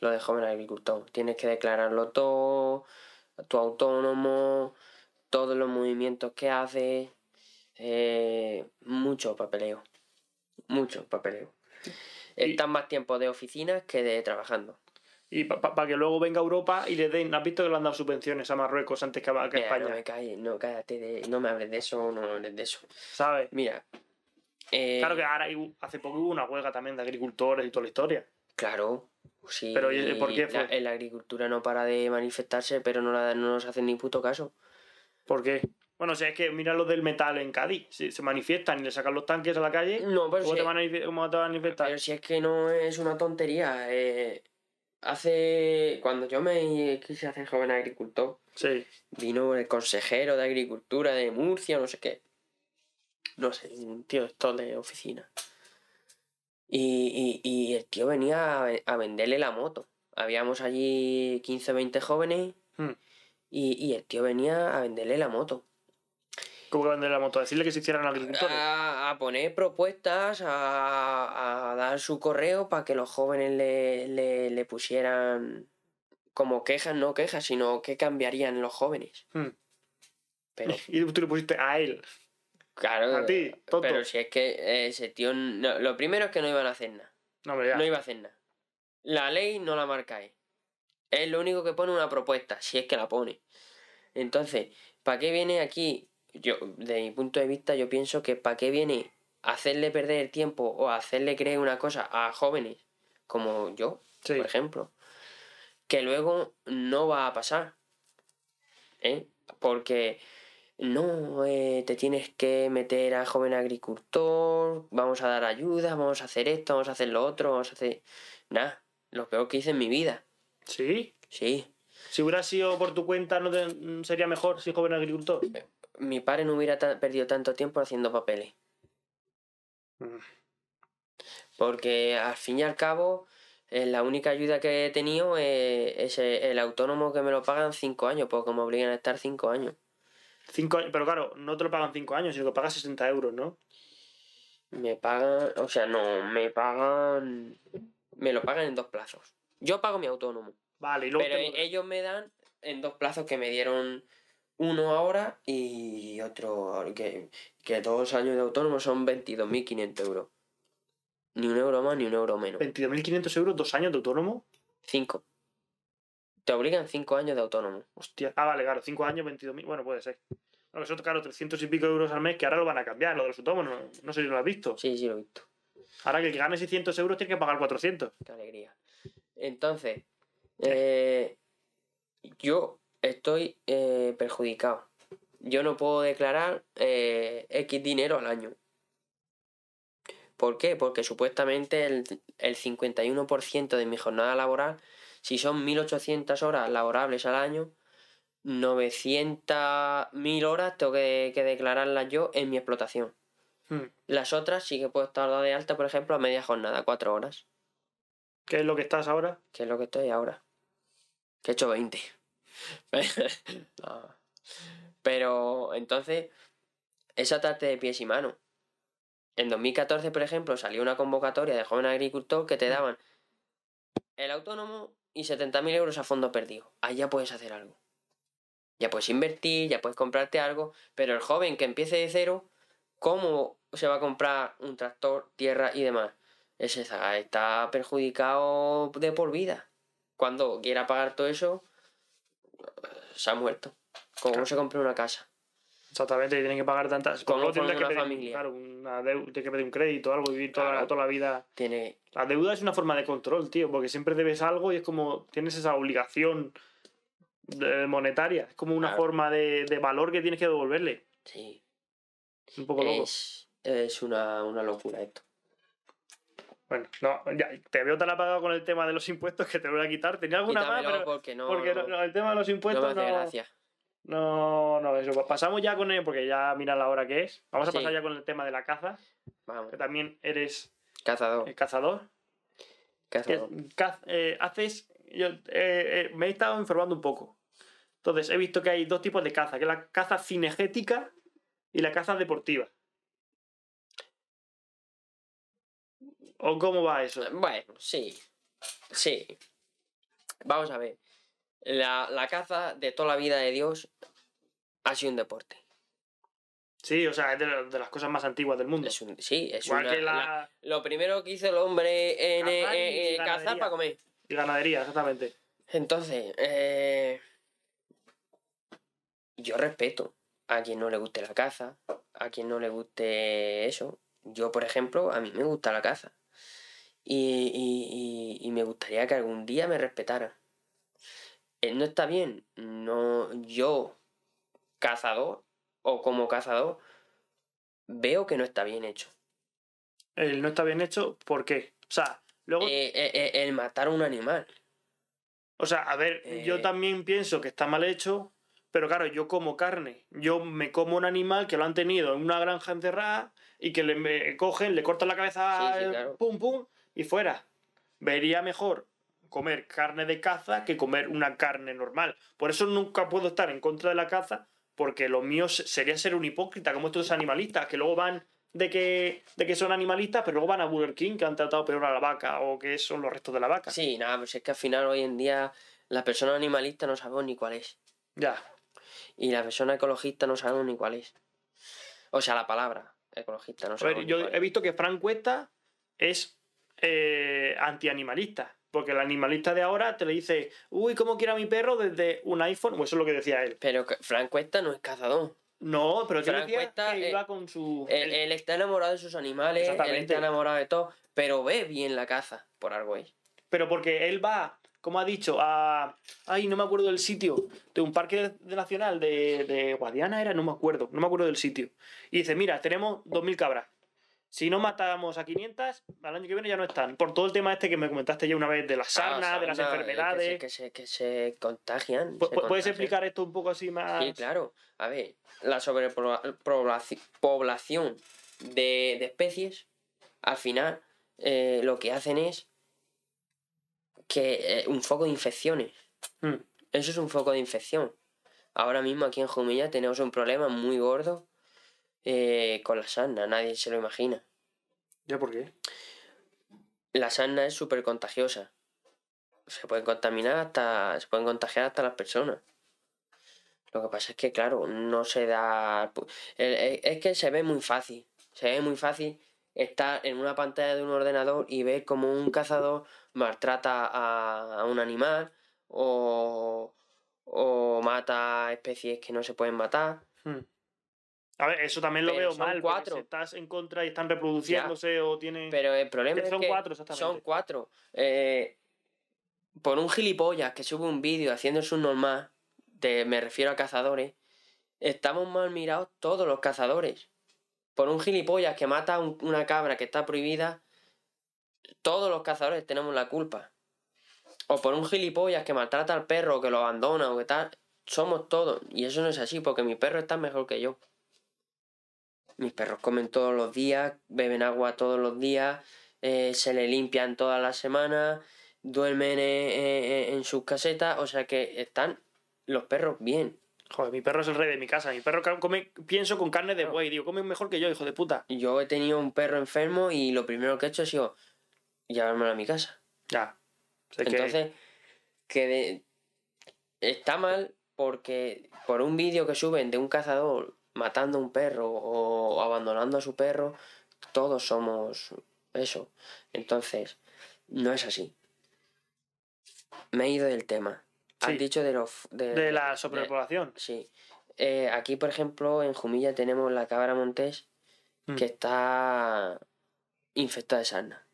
lo de joven agricultor. Tienes que declararlo todo, tu autónomo, todos los movimientos que haces, eh, mucho papeleo, mucho papeleo. Están más tiempo de oficinas que de trabajando. Y para que luego venga a Europa y le den. ¿Has visto que le han dado subvenciones a Marruecos antes que a, que a Mira, España? no me calles, no, cállate, de- no me hables de eso, no me hables de eso. ¿Sabes? Mira, eh, Claro que ahora hace poco hubo una huelga también de agricultores y toda la historia. Claro, sí. Pero, ¿y por qué fue? en la agricultura no para de manifestarse, pero no, la- no nos hacen ni puto caso. ¿Por qué? Bueno, o sea, es que mira lo del metal en Cádiz. Si se manifiestan y le sacan los tanques a la calle, No, pero ¿cómo, si, te van a, cómo te van a manifestar? pero si es que no es una tontería. eh, hace. Cuando yo me quise hacer joven agricultor, Sí. vino el consejero de agricultura de Murcia, no sé qué. No sé, un tío de estos de oficina. Y, y, y el tío venía a, ve- a venderle la moto. Habíamos allí 15 o 20 jóvenes Hmm. y, y el tío venía a venderle la moto. ¿Cómo que vender la moto? Decirle que se hicieran agricultores. A, a poner propuestas, a, a dar su correo para que los jóvenes le, le, le pusieran como quejas, no quejas, sino qué cambiarían los jóvenes. Hmm. Pero, Y tú le pusiste a él. claro, A ti, tonto. pero si es que ese tío, no- lo primero es que no iban a hacer nada. No, ya. No iba a hacer nada. La ley no la marcáis. Es lo único que pone una propuesta, si es que la pone. Entonces, ¿para qué viene aquí? Yo, de mi punto de vista, yo pienso que ¿para qué viene hacerle perder el tiempo o hacerle creer una cosa a jóvenes como yo, Sí. por ejemplo, que luego no va a pasar? ¿Eh? Porque no eh, te tienes que meter a joven agricultor, vamos a dar ayuda, vamos a hacer esto, vamos a hacer lo otro, vamos a hacer... Nada, lo peor que hice en mi vida. ¿Sí? Sí, Si hubiera sido por tu cuenta, ¿no te- sería mejor si joven agricultor? Mi padre no hubiera perdido tanto tiempo haciendo papeles. Mm. Porque al fin y al cabo, eh, la única ayuda que he tenido eh, es eh, el autónomo que me lo pagan cinco años, porque me obligan a estar cinco años. Cinco años, pero claro, no te lo pagan 5 años, sino que pagas 60 euros, ¿no? Me pagan, o sea, no, me pagan, me lo pagan en dos plazos. Yo pago mi autónomo, Vale, y luego pero tengo- ellos me dan en dos plazos que me dieron uno ahora y otro que, que dos años de autónomo son 22.500 euros. Ni un euro más ni un euro menos. 22.500 euros, dos años de autónomo. Cinco. Te obligan cinco años de autónomo. Hostia. Ah, vale, claro, 5 años, 22.000. Bueno, puede ser. Bueno, eso, claro, 300 y pico euros al mes, que ahora lo van a cambiar, lo de los autónomos. No, no sé si lo has visto. Sí, sí, lo he visto. Ahora que el que gane 600 euros tiene que pagar 400. Qué alegría. Entonces, eh, yo estoy eh, perjudicado. Yo no puedo declarar eh, X dinero al año. ¿Por qué? Porque supuestamente el, el 51% de mi jornada laboral, si son 1.800 horas laborables al año, 900.000 horas tengo que, que declararlas yo en mi explotación. Hmm. Las otras sí que puedo estar de alta, por ejemplo, a media jornada, 4 horas. ¿Qué es lo que estás ahora? que es lo que estoy ahora. Que he hecho 20. No. Pero entonces, esa atarte de pies y manos. En 2014, por ejemplo, salió una convocatoria de joven agricultor que te daban el autónomo y 70.000 euros a fondo perdido. Ahí ya puedes hacer algo. Ya puedes invertir, ya puedes comprarte algo, pero el joven que empiece de cero, ¿cómo se va a comprar un tractor, tierra y demás? Ese está perjudicado de por vida. Cuando quiera pagar todo eso, se ha muerto. Como no se compre una casa. Exactamente, tienen que pagar tantas. Como con tienes que pedir, familia. claro, una deuda, tienes que pedir un crédito o algo, vivir toda, Claro. toda la vida. Tiene. La deuda es una forma de control, tío, porque siempre debes algo y es como tienes esa obligación de- monetaria. Es como una Claro. forma de, de valor que tienes que devolverle. Sí. Es un poco loco. Es, es una, una locura esto. Bueno, no, ya, te veo tan apagado con el tema de los impuestos que te lo voy a quitar. Tenía alguna más, Quítamelo pero. porque no. porque no, no- el tema de los no impuestos me no. hace gracia. No, no, eso. Pasamos ya con él, porque ya mira la hora que es. Vamos a Sí. pasar ya con el tema de la caza, Vamos. que también eres Cazador. eh, cazador. Cazador. caz- eh, haces. Yo eh, eh, me he estado informando un poco. Entonces, he visto que hay dos tipos de caza: que es la caza cinegética y la caza deportiva. ¿O cómo va eso? Bueno, sí. Sí. Vamos a ver. La, la caza de toda la vida de Dios ha sido un deporte. Sí, o sea, es de, la- de las cosas más antiguas del mundo. Es un, sí, es Igual una, que la- la Lo primero que hizo el hombre en Cazar eh, eh, cazar para comer. y ganadería, exactamente. Entonces, eh, yo respeto a quien no le guste la caza, a quien no le guste eso. Yo, por ejemplo, a mí me gusta la caza. Y, y- y- y me gustaría que algún día me respetaran. Eh, no está bien. No, yo, cazador, o como cazador, veo que no está bien hecho. El no está bien hecho, ¿por qué? O sea, luego. Eh, eh, el matar a un animal. O sea, a ver, Eh, yo también pienso que está mal hecho, pero claro, yo como carne. Yo me como un animal que lo han tenido en una granja encerrada y que le me cogen, le cortan la cabeza, Sí, sí, claro. pum, pum, y fuera. Vería mejor comer carne de caza que comer una carne normal. Por eso nunca puedo estar en contra de la caza, porque lo mío se- sería ser un hipócrita, como estos animalistas, que luego van de que, de que son animalistas, pero luego van a Burger King, que han tratado peor a la vaca, o que son los restos de la vaca. Sí, nada, pues es que al final hoy en día la persona animalista no sabemos ni cuál es. Ya. Y la persona ecologista no sabemos ni cuál es. O sea, la palabra ecologista no A sabemos ver, ni yo cuál he visto que Frank Cuesta es eh, antianimalista. Porque el animalista de ahora te le dice, uy, ¿cómo quiero a mi perro desde un iPhone? O eso es lo que decía él. Pero Frank Cuesta no es cazador. No, pero él Frank decía Cuesta, que iba con su... Él, está enamorado de sus animales, él está enamorado de todo, pero ve bien la caza, por algo es. Pero porque él va, como ha dicho, a... Ay, no me acuerdo del sitio. De un parque nacional de, de Guadiana era, no me acuerdo. No me acuerdo del sitio. Y dice, mira, tenemos 2.000 cabras. Si no matamos a 500, al año que viene ya no están. Por todo el tema este que me comentaste ya una vez de las sarnas, Ah, de las sarna, enfermedades. Que se, que se, que se contagian. Se ¿Puedes contagian. explicar esto un poco así más? Sí, claro. A ver, la sobrepoblación de, de especies, al final, eh, lo que hacen es que eh, un foco de infecciones. Mm. Eso es un foco de infección. Ahora mismo aquí en Jumilla tenemos un problema muy gordo eh, con la sarna, nadie se lo imagina. ¿Ya por qué? La sarna es súper contagiosa. Se pueden contaminar hasta. se pueden contagiar hasta las personas. Lo que pasa es que, claro, no se da. el- Es que se ve muy fácil. Se ve muy fácil estar en una pantalla de un ordenador y ver cómo un cazador maltrata a, a un animal o, o mata especies que no se pueden matar. Hmm. A ver, eso también lo Pero veo son mal. cuatro. Si estás en contra y están reproduciéndose o tienen. Pero el problema Que es son que cuatro, exactamente. son cuatro. Eh, por un gilipollas que sube un vídeo haciendo su normal, de, me refiero a cazadores, estamos mal mirados todos los cazadores. Por un gilipollas que mata a un- una cabra que está prohibida, todos los cazadores tenemos la culpa. O por un gilipollas que maltrata al perro, o que lo abandona, o que tal, somos todos. Y eso no es así, porque mi perro está mejor que yo. Mis perros comen todos los días, beben agua todos los días, eh, se le limpian todas las semanas, duermen eh, eh, en sus casetas, o sea que están los perros bien. Joder, mi perro es el rey de mi casa. Mi perro come, pienso con carne de buey. Digo, come mejor que yo, hijo de puta. Yo he tenido un perro enfermo y lo primero que he hecho ha sido llevármelo a mi casa. Ya. Sé que- Entonces, que de- está mal porque por un vídeo que suben de un cazador matando a un perro o abandonando a su perro, todos somos eso. Entonces, no es así. Me he ido del tema. Has Sí. dicho de los... De, De la de- sobrepoblación. Sí. Eh, aquí, por ejemplo, en Jumilla tenemos la cabra montés Mm. que está infectada de sarna.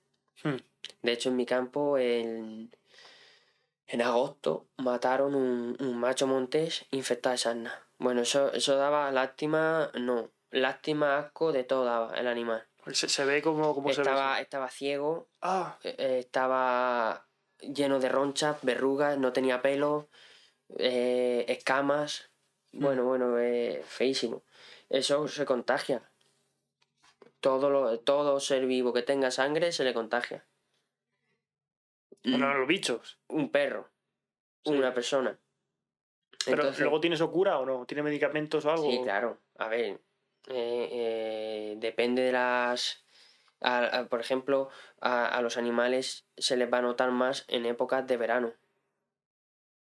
Hmm. De hecho, en mi campo, en, en agosto, mataron un, un macho montés infectado de sarna. Bueno, eso, eso daba lástima, no, lástima, asco, de todo daba el animal. Se, se ve como, como se ve. Estaba, estaba ciego, Ah, eh, eh, estaba lleno de ronchas, verrugas, no tenía pelo, eh, escamas. Bueno, bueno, eh, feísimo. Eso se contagia. Todo, lo, todo ser vivo que tenga sangre se le contagia. Bueno, los bichos. Un perro, Sí. una persona. Pero Entonces- luego tiene eso cura o no? ¿Tiene medicamentos o algo? Sí, claro. A ver, eh, eh, depende de las... a- a- por ejemplo, a, a los animales se les va a notar más en épocas de verano.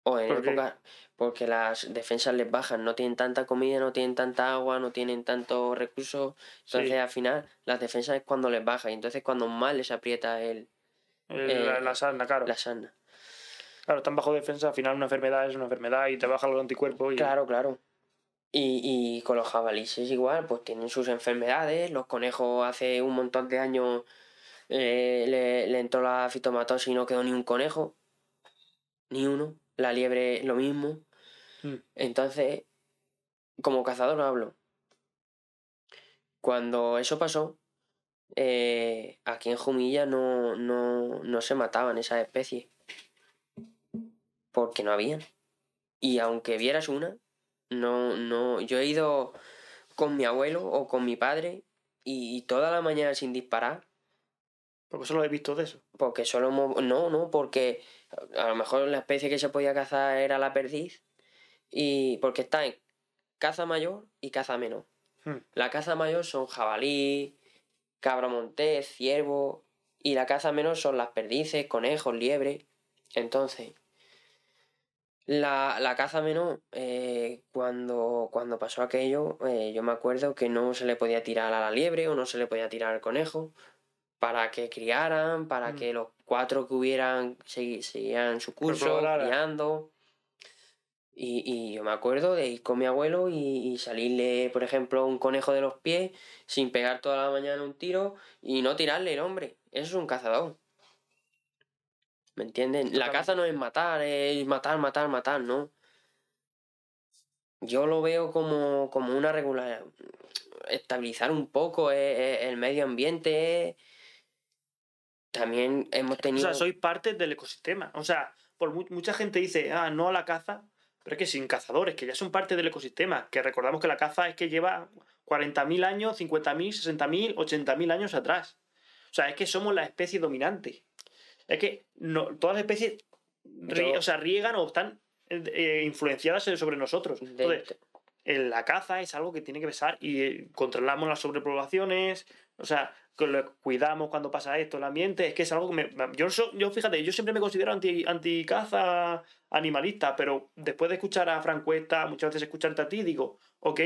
O en ¿Por épocas... Porque las defensas les bajan, no tienen tanta comida, no tienen tanta agua, no tienen tantos recursos. Entonces Sí. al final las defensas es cuando les baja y entonces cuando más les aprieta el, El- eh, la, la sarna, claro. la sarna. Claro, están bajo defensa, al final una enfermedad es una enfermedad y te baja los anticuerpos y... Claro, claro. Y, y con los jabalíes es igual, pues tienen sus enfermedades. Los conejos hace un montón de años eh, le, le entró la fitomatosis y no quedó ni un conejo. Ni uno. La liebre lo mismo. Mm. Entonces, como cazador hablo. Cuando eso pasó, eh, aquí en Jumilla no, no, no se mataban esas especies. Porque no habían. Y aunque vieras una, no, no. Yo he ido con mi abuelo o con mi padre y, y toda la mañana sin disparar. Porque solo he visto de eso. Porque solo hemos- No, no, porque a lo mejor la especie que se podía cazar era la perdiz. Y porque está en caza mayor y caza menor. Hmm. La caza mayor son jabalí, cabra montés, ciervo. Y la caza menor son las perdices, conejos, liebre. Entonces, la, la caza menor, eh, cuando, cuando pasó aquello, eh, yo me acuerdo que no se le podía tirar a la liebre o no se le podía tirar al conejo para que criaran, para Mm. que los cuatro que hubieran seguían su curso, criando. Y, y yo me acuerdo de ir con mi abuelo y, y salirle, por ejemplo, un conejo de los pies sin pegar toda la mañana un tiro y no tirarle el hombre. Eso es un cazador. ¿Me entienden? La caza no es matar, es matar, matar, matar, ¿no? Yo lo veo como, como una regular. Estabilizar un poco eh, eh, el medio ambiente. eh. También hemos O tenido. sea, sois parte del ecosistema. O sea, por mu- mucha gente dice, ah, no a la caza, pero es que sin cazadores, que ya son parte del ecosistema. Que recordamos que la caza es que lleva 40.000 años, 50.000, 60.000, 80.000 años atrás. O sea, es que somos la especie dominante. Es que no, todas las especies rie- o sea, riegan o están eh, influenciadas sobre nosotros. Entonces, en la caza es algo que tiene que pesar y eh, controlamos las sobrepoblaciones, o sea, cuidamos cuando pasa esto, el ambiente, es que es algo que me... Yo, yo fíjate, yo siempre me considero anti, anti-caza animalista, pero después de escuchar a Frank Cuesta, muchas veces escucharte a ti, digo, ok,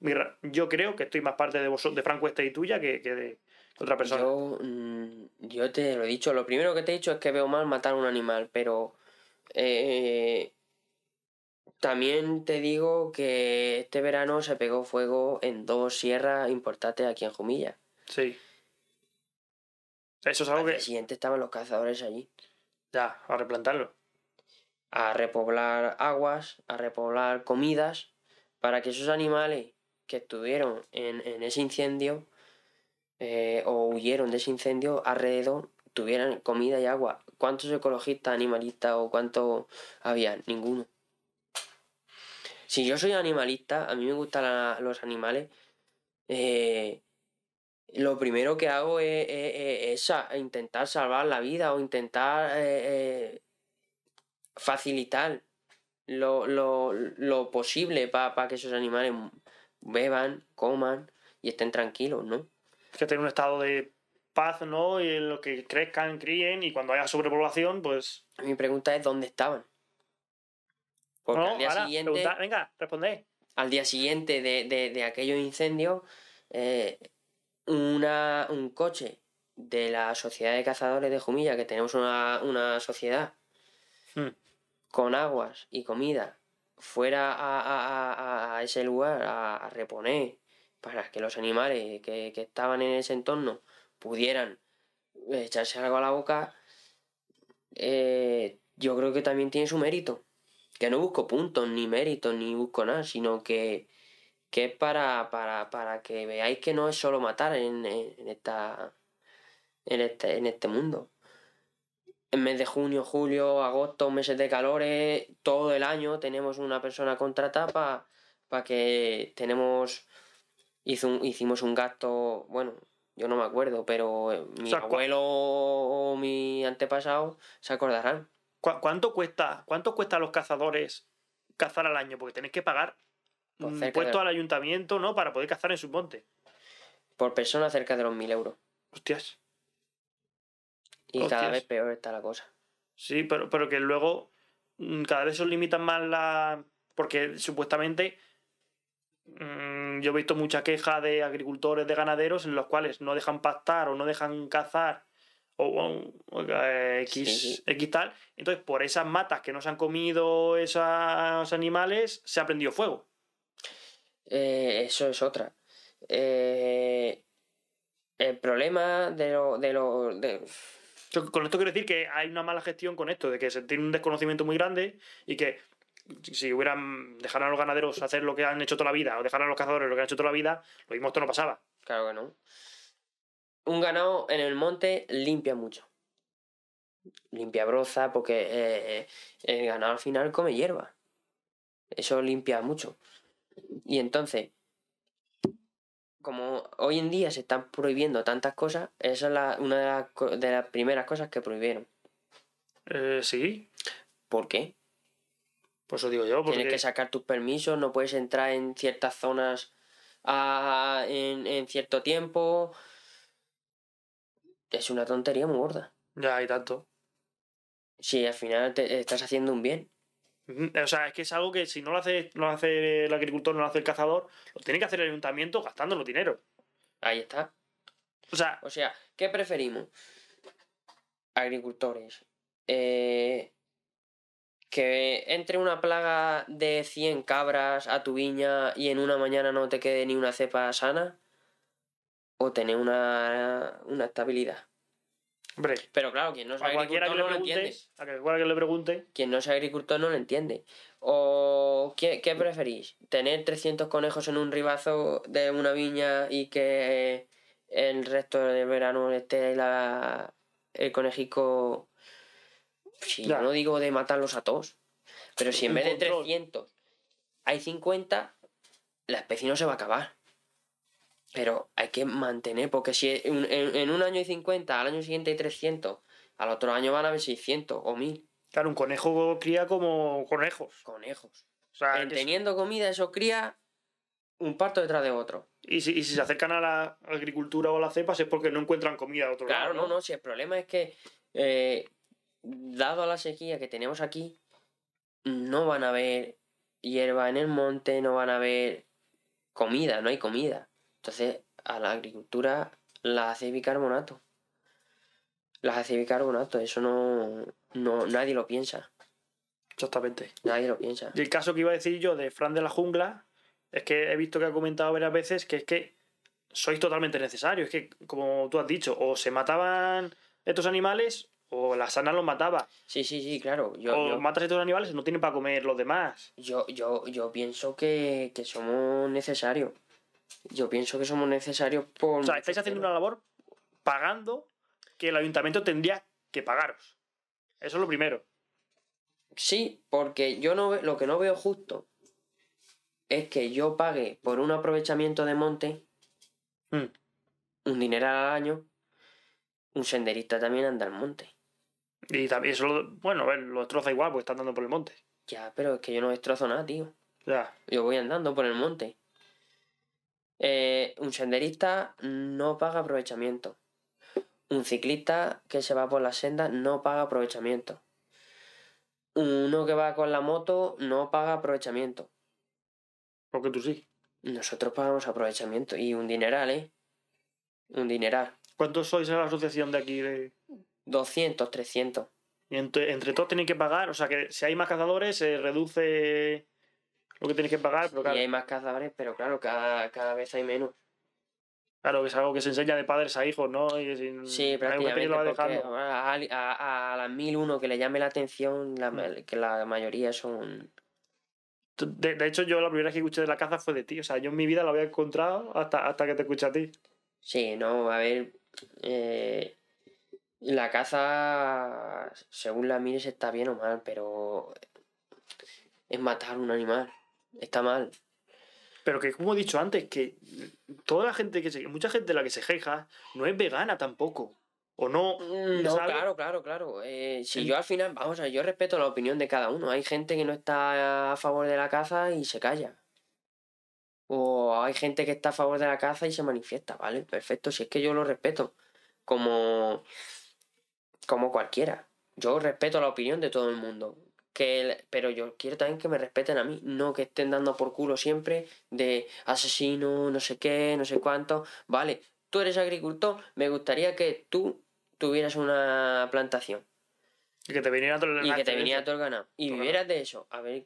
mi ra- yo creo que estoy más parte de, vos, de Frank Cuesta y tuya que, que de otra persona. Yo, mm, yo te lo he dicho, lo primero que te he dicho es que veo mal matar a un animal, pero eh, también te digo que este verano se pegó fuego en dos sierras importantes aquí en Jumilla. Sí. Eso es algo Al que... día siguiente estaban los cazadores allí. Ya, a replantarlo. a repoblar aguas, a repoblar comidas, para que esos animales que estuvieron en, en ese incendio eh, o huyeron de ese incendio alrededor tuvieran comida y agua. ¿Cuántos ecologistas, animalistas o cuántos había? Ninguno. Si yo soy animalista, a mí me gustan la- los animales, eh, lo primero que hago es, es- es- es sa- intentar salvar la vida o intentar eh, eh, facilitar lo, lo, lo posible para que esos animales beban, coman y estén tranquilos, ¿no? que tener un estado de paz, ¿no? Y en lo que crezcan, críen, y cuando haya sobrepoblación, pues Mi pregunta es dónde estaban. Porque No, al día ahora, siguiente, pregunta- venga, responded. al día siguiente de, de, de aquellos incendios, eh, una, un coche de la Sociedad de Cazadores de Jumilla, que tenemos una, una sociedad Hmm. con aguas y comida, fuera a, a- a- a ese lugar a, a reponer para que los animales que, que estaban en ese entorno pudieran echarse algo a la boca, eh, yo creo que también tiene su mérito. Que no busco puntos, ni méritos, ni busco nada, sino que, que es para, para, para que veáis que no es solo matar en, en- esta, en, este, en este mundo. En mes de junio, julio, agosto, meses de calores, todo el año tenemos una persona contratada para que tenemos hizo un- hicimos un gasto, bueno, yo no me acuerdo, pero eh, mi sea, cua- abuelo o mi antepasado se acordarán. ¿Cu- ¿Cuánto cuesta, cuánto cuesta a los cazadores cazar al año? Porque tenéis que pagar un de- al ayuntamiento, ¿no? Para poder cazar en su monte. Por persona cerca de los mil euros. Hostias. Y cada vez peor está la cosa. Sí, pero, pero que luego mm, cada vez os limitan más la. Porque supuestamente mm, yo he visto mucha queja de agricultores, de ganaderos, en los cuales no dejan pastar o no dejan cazar o, o- o, X, Sí, sí. X tal. Entonces, por esas matas que no se han comido esos animales, se ha prendido fuego. Eh, eso es otra. Eh, el problema de lo, de lo de- Yo Con esto quiero decir que hay una mala gestión con esto, de que se tiene un desconocimiento muy grande y que si hubieran dejaran a los ganaderos hacer lo que han hecho toda la vida o dejaran a los cazadores lo que han hecho toda la vida, lo mismo esto no pasaba. Claro que no. Un ganado en el monte limpia mucho. Limpia broza porque eh, eh, el ganado al final come hierba. Eso limpia mucho. Y entonces, como hoy en día se están prohibiendo tantas cosas, esa es la- una de de las primeras cosas que prohibieron. Eh, sí, ¿Por qué? pues eso digo yo, porque Tienes que sacar tus permisos, no puedes entrar en ciertas zonas a- en, en cierto tiempo. Es una tontería muy gorda. ya hay tanto. Si al final te estás haciendo un bien. O sea, es que es algo que si no lo hace, no lo hace el agricultor, no lo hace el cazador, lo tiene que hacer el ayuntamiento gastando los dinero. Ahí está. O sea, O sea, ¿qué preferimos? Agricultores. Eh, que entre una plaga de 100 cabras a tu viña y en una mañana no te quede ni una cepa sana. O tener una, una estabilidad. hombre, Pero claro, quien no sea que agricultor no lo entiende. a cualquiera que le pregunte, Quien no sea agricultor no lo entiende. ¿O qué, qué preferís? ¿Tener 300 conejos en un ribazo de una viña y que el resto del verano esté la, el conejico... Si Ya. no digo de matarlos a todos, pero si en vez de control. 300 hay 50, la especie no se va a acabar. Pero hay que mantener, porque si en, un año hay 50, al año siguiente hay 300, al otro año van a haber 600 o 1000 claro, un conejo cría como conejos. conejos. O sea, En teniendo comida, eso cría un parto detrás de otro. y, si, y si se acercan a la agricultura o a las cepas es porque no encuentran comida de otro Claro, lado. no, no, si el problema es que, eh, dado la sequía que tenemos aquí, no van a haber hierba en el monte, no van a haber comida, no hay comida. Entonces, a la agricultura la hace bicarbonato. La hace bicarbonato, eso no, no, nadie lo piensa. Exactamente. Nadie lo piensa. Y el caso que iba a decir yo de Fran de la Jungla es que he visto que ha comentado varias veces que es que sois totalmente necesarios. Es que, como tú has dicho, o se mataban estos animales o la sana los mataba. Sí, sí, sí, claro. Yo, o yo- matas estos animales y no tienen para comer los demás. Yo, yo, yo pienso que, que somos necesarios. Yo pienso que somos necesarios por. O sea, estáis haciendo una labor pagando que el ayuntamiento tendría que pagaros. Eso es lo primero. Sí, porque yo no lo que no veo justo es que yo pague por un aprovechamiento de monte Mm. un dinero al año. Un senderista también anda al monte. Y también eso, lo- bueno, a ver, lo destroza igual porque están andando por el monte. Ya, pero es que yo no destrozo nada, tío. Ya. Yo voy andando por el monte. Eh, un senderista no paga aprovechamiento. Un ciclista que se va por la senda no paga aprovechamiento. uno que va con la moto no paga aprovechamiento. Porque tú sí. Nosotros pagamos aprovechamiento y un dineral, ¿eh? Un dineral. ¿Cuántos sois en la asociación de aquí? De... 200, 300. Y entre, entre todos tenéis que pagar, o sea que si hay más cazadores se reduce lo que tenéis que pagar, pero claro, Y hay más cazadores, pero claro, cada, cada vez hay menos. claro que es algo que se enseña de padres a hijos, ¿no? Y Sí, prácticamente. lo va porque a, a, a las 1001 que le llame la atención, la, Mm. que la mayoría son. De, de hecho, yo la primera vez que escuché de la caza fue de ti. O sea, yo en mi vida la había encontrado hasta, hasta que te escuché a ti. Sí, no, a ver. eh, la caza, según la mires, está bien o mal, pero es matar un animal. Está mal. Pero que, como he dicho antes, que toda la gente que se. Mucha gente de la que se queja no es vegana tampoco. O no. Mm, No, ¿sabes? claro, claro, claro. Eh, si yo al final, vamos a ver, yo respeto la opinión de cada uno. Hay gente que no está a favor de la caza y se calla. O hay gente que está a favor de la caza y se manifiesta, ¿vale? Perfecto, si es que yo lo respeto. Como, como cualquiera. Yo respeto la opinión de todo el mundo. Que el- pero yo quiero también que me respeten a mí, no que estén dando por culo siempre de asesino, no sé qué, no sé cuánto. Vale, tú eres agricultor, me gustaría que tú tuvieras una plantación Y que te viniera todo el y que te viniera todo el ganado y vivieras de eso. A ver,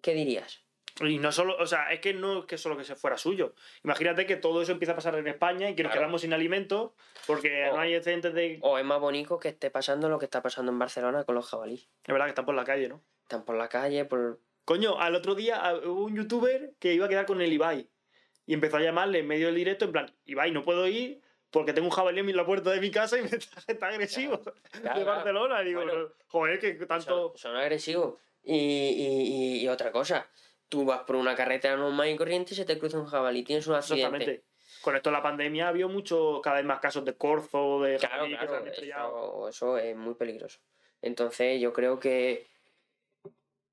¿qué dirías? Y no solo, o sea, es que no es que solo que se fuera suyo. Imagínate que todo eso empieza a pasar en España y que nos quedamos sin alimentos porque O- no hay excedentes de. O es más bonito que esté pasando lo que está pasando en Barcelona con los jabalíes. Es verdad que están por la calle, ¿no? Están por la calle, por... Coño, al otro día hubo un youtuber que iba a quedar con el Ibai y empezó a llamarle en medio del directo en plan, Ibai, no puedo ir porque tengo un jabalí en la puerta de mi casa y me está, está agresivo Claro, de. Barcelona. Y digo, Bueno. joder, que tanto... Son, son agresivos. Y, y, y- y otra cosa, tú vas por una carretera normal y corriente y se te cruza un jabalí, tienes un accidente. Exactamente. Con esto de la pandemia había mucho, cada vez más casos de corzo, de Claro, jabalí que se claro, han eso, eso es muy peligroso. Entonces yo creo que,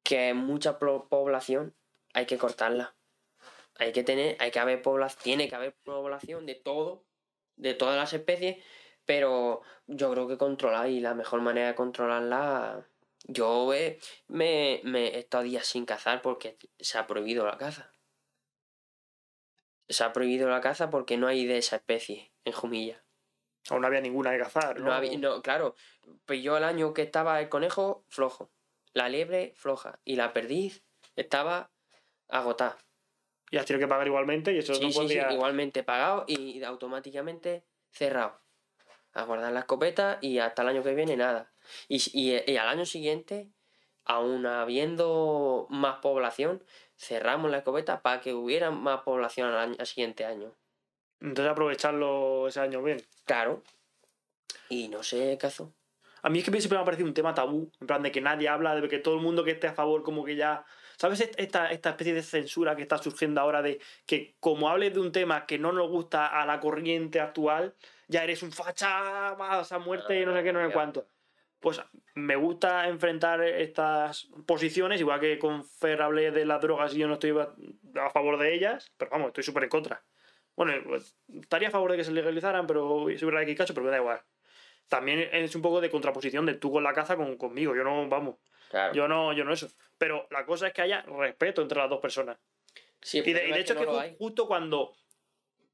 que mucha población hay que cortarla. Hay que tener, hay que haber población, tiene que haber población de todo, de todas las especies, pero yo creo que controlar y la mejor manera de controlarla, yo eh, me, me he estado días sin cazar porque se ha prohibido la caza. Se ha prohibido la caza porque no hay de esa especie en Jumilla. Aún no había ninguna que cazar, ¿no? No, había- no, claro. Pues yo el año que estaba el conejo, flojo. La liebre, floja. Y la perdiz estaba agotada. Y has tenido que pagar igualmente y eso Sí, no sí, sí, podía... igualmente pagado y automáticamente cerrado. A guardar la escopeta y hasta el año que viene nada. Y, y, y al año siguiente, aún habiendo más población, cerramos la escopeta para que hubiera más población al, año- al siguiente año. Entonces aprovecharlo ese año bien. Claro. Y no sé qué hazo. A mí es que siempre me ha parecido un tema tabú, en plan de que nadie habla, de que todo el mundo que esté a favor como que ya... ¿Sabes est- esta, esta especie de censura que está surgiendo ahora de que como hables de un tema que no nos gusta a la corriente actual, ya eres un facha, vas a muerte, no sé qué, no sé cuánto? Pues me gusta enfrentar estas posiciones, igual que con Fer hablé de las drogas y yo no estoy a favor de ellas, pero vamos, estoy súper en contra. Bueno, pues, estaría a favor de que se legalizaran, pero soy verdad que cacho, pero me da igual. También es un poco de contraposición de tú con la caza con, conmigo. Yo no, vamos, Claro. yo no, yo no eso. Pero la cosa es que haya respeto entre las dos personas. Sí, Y de, y es hecho que es no que justo cuando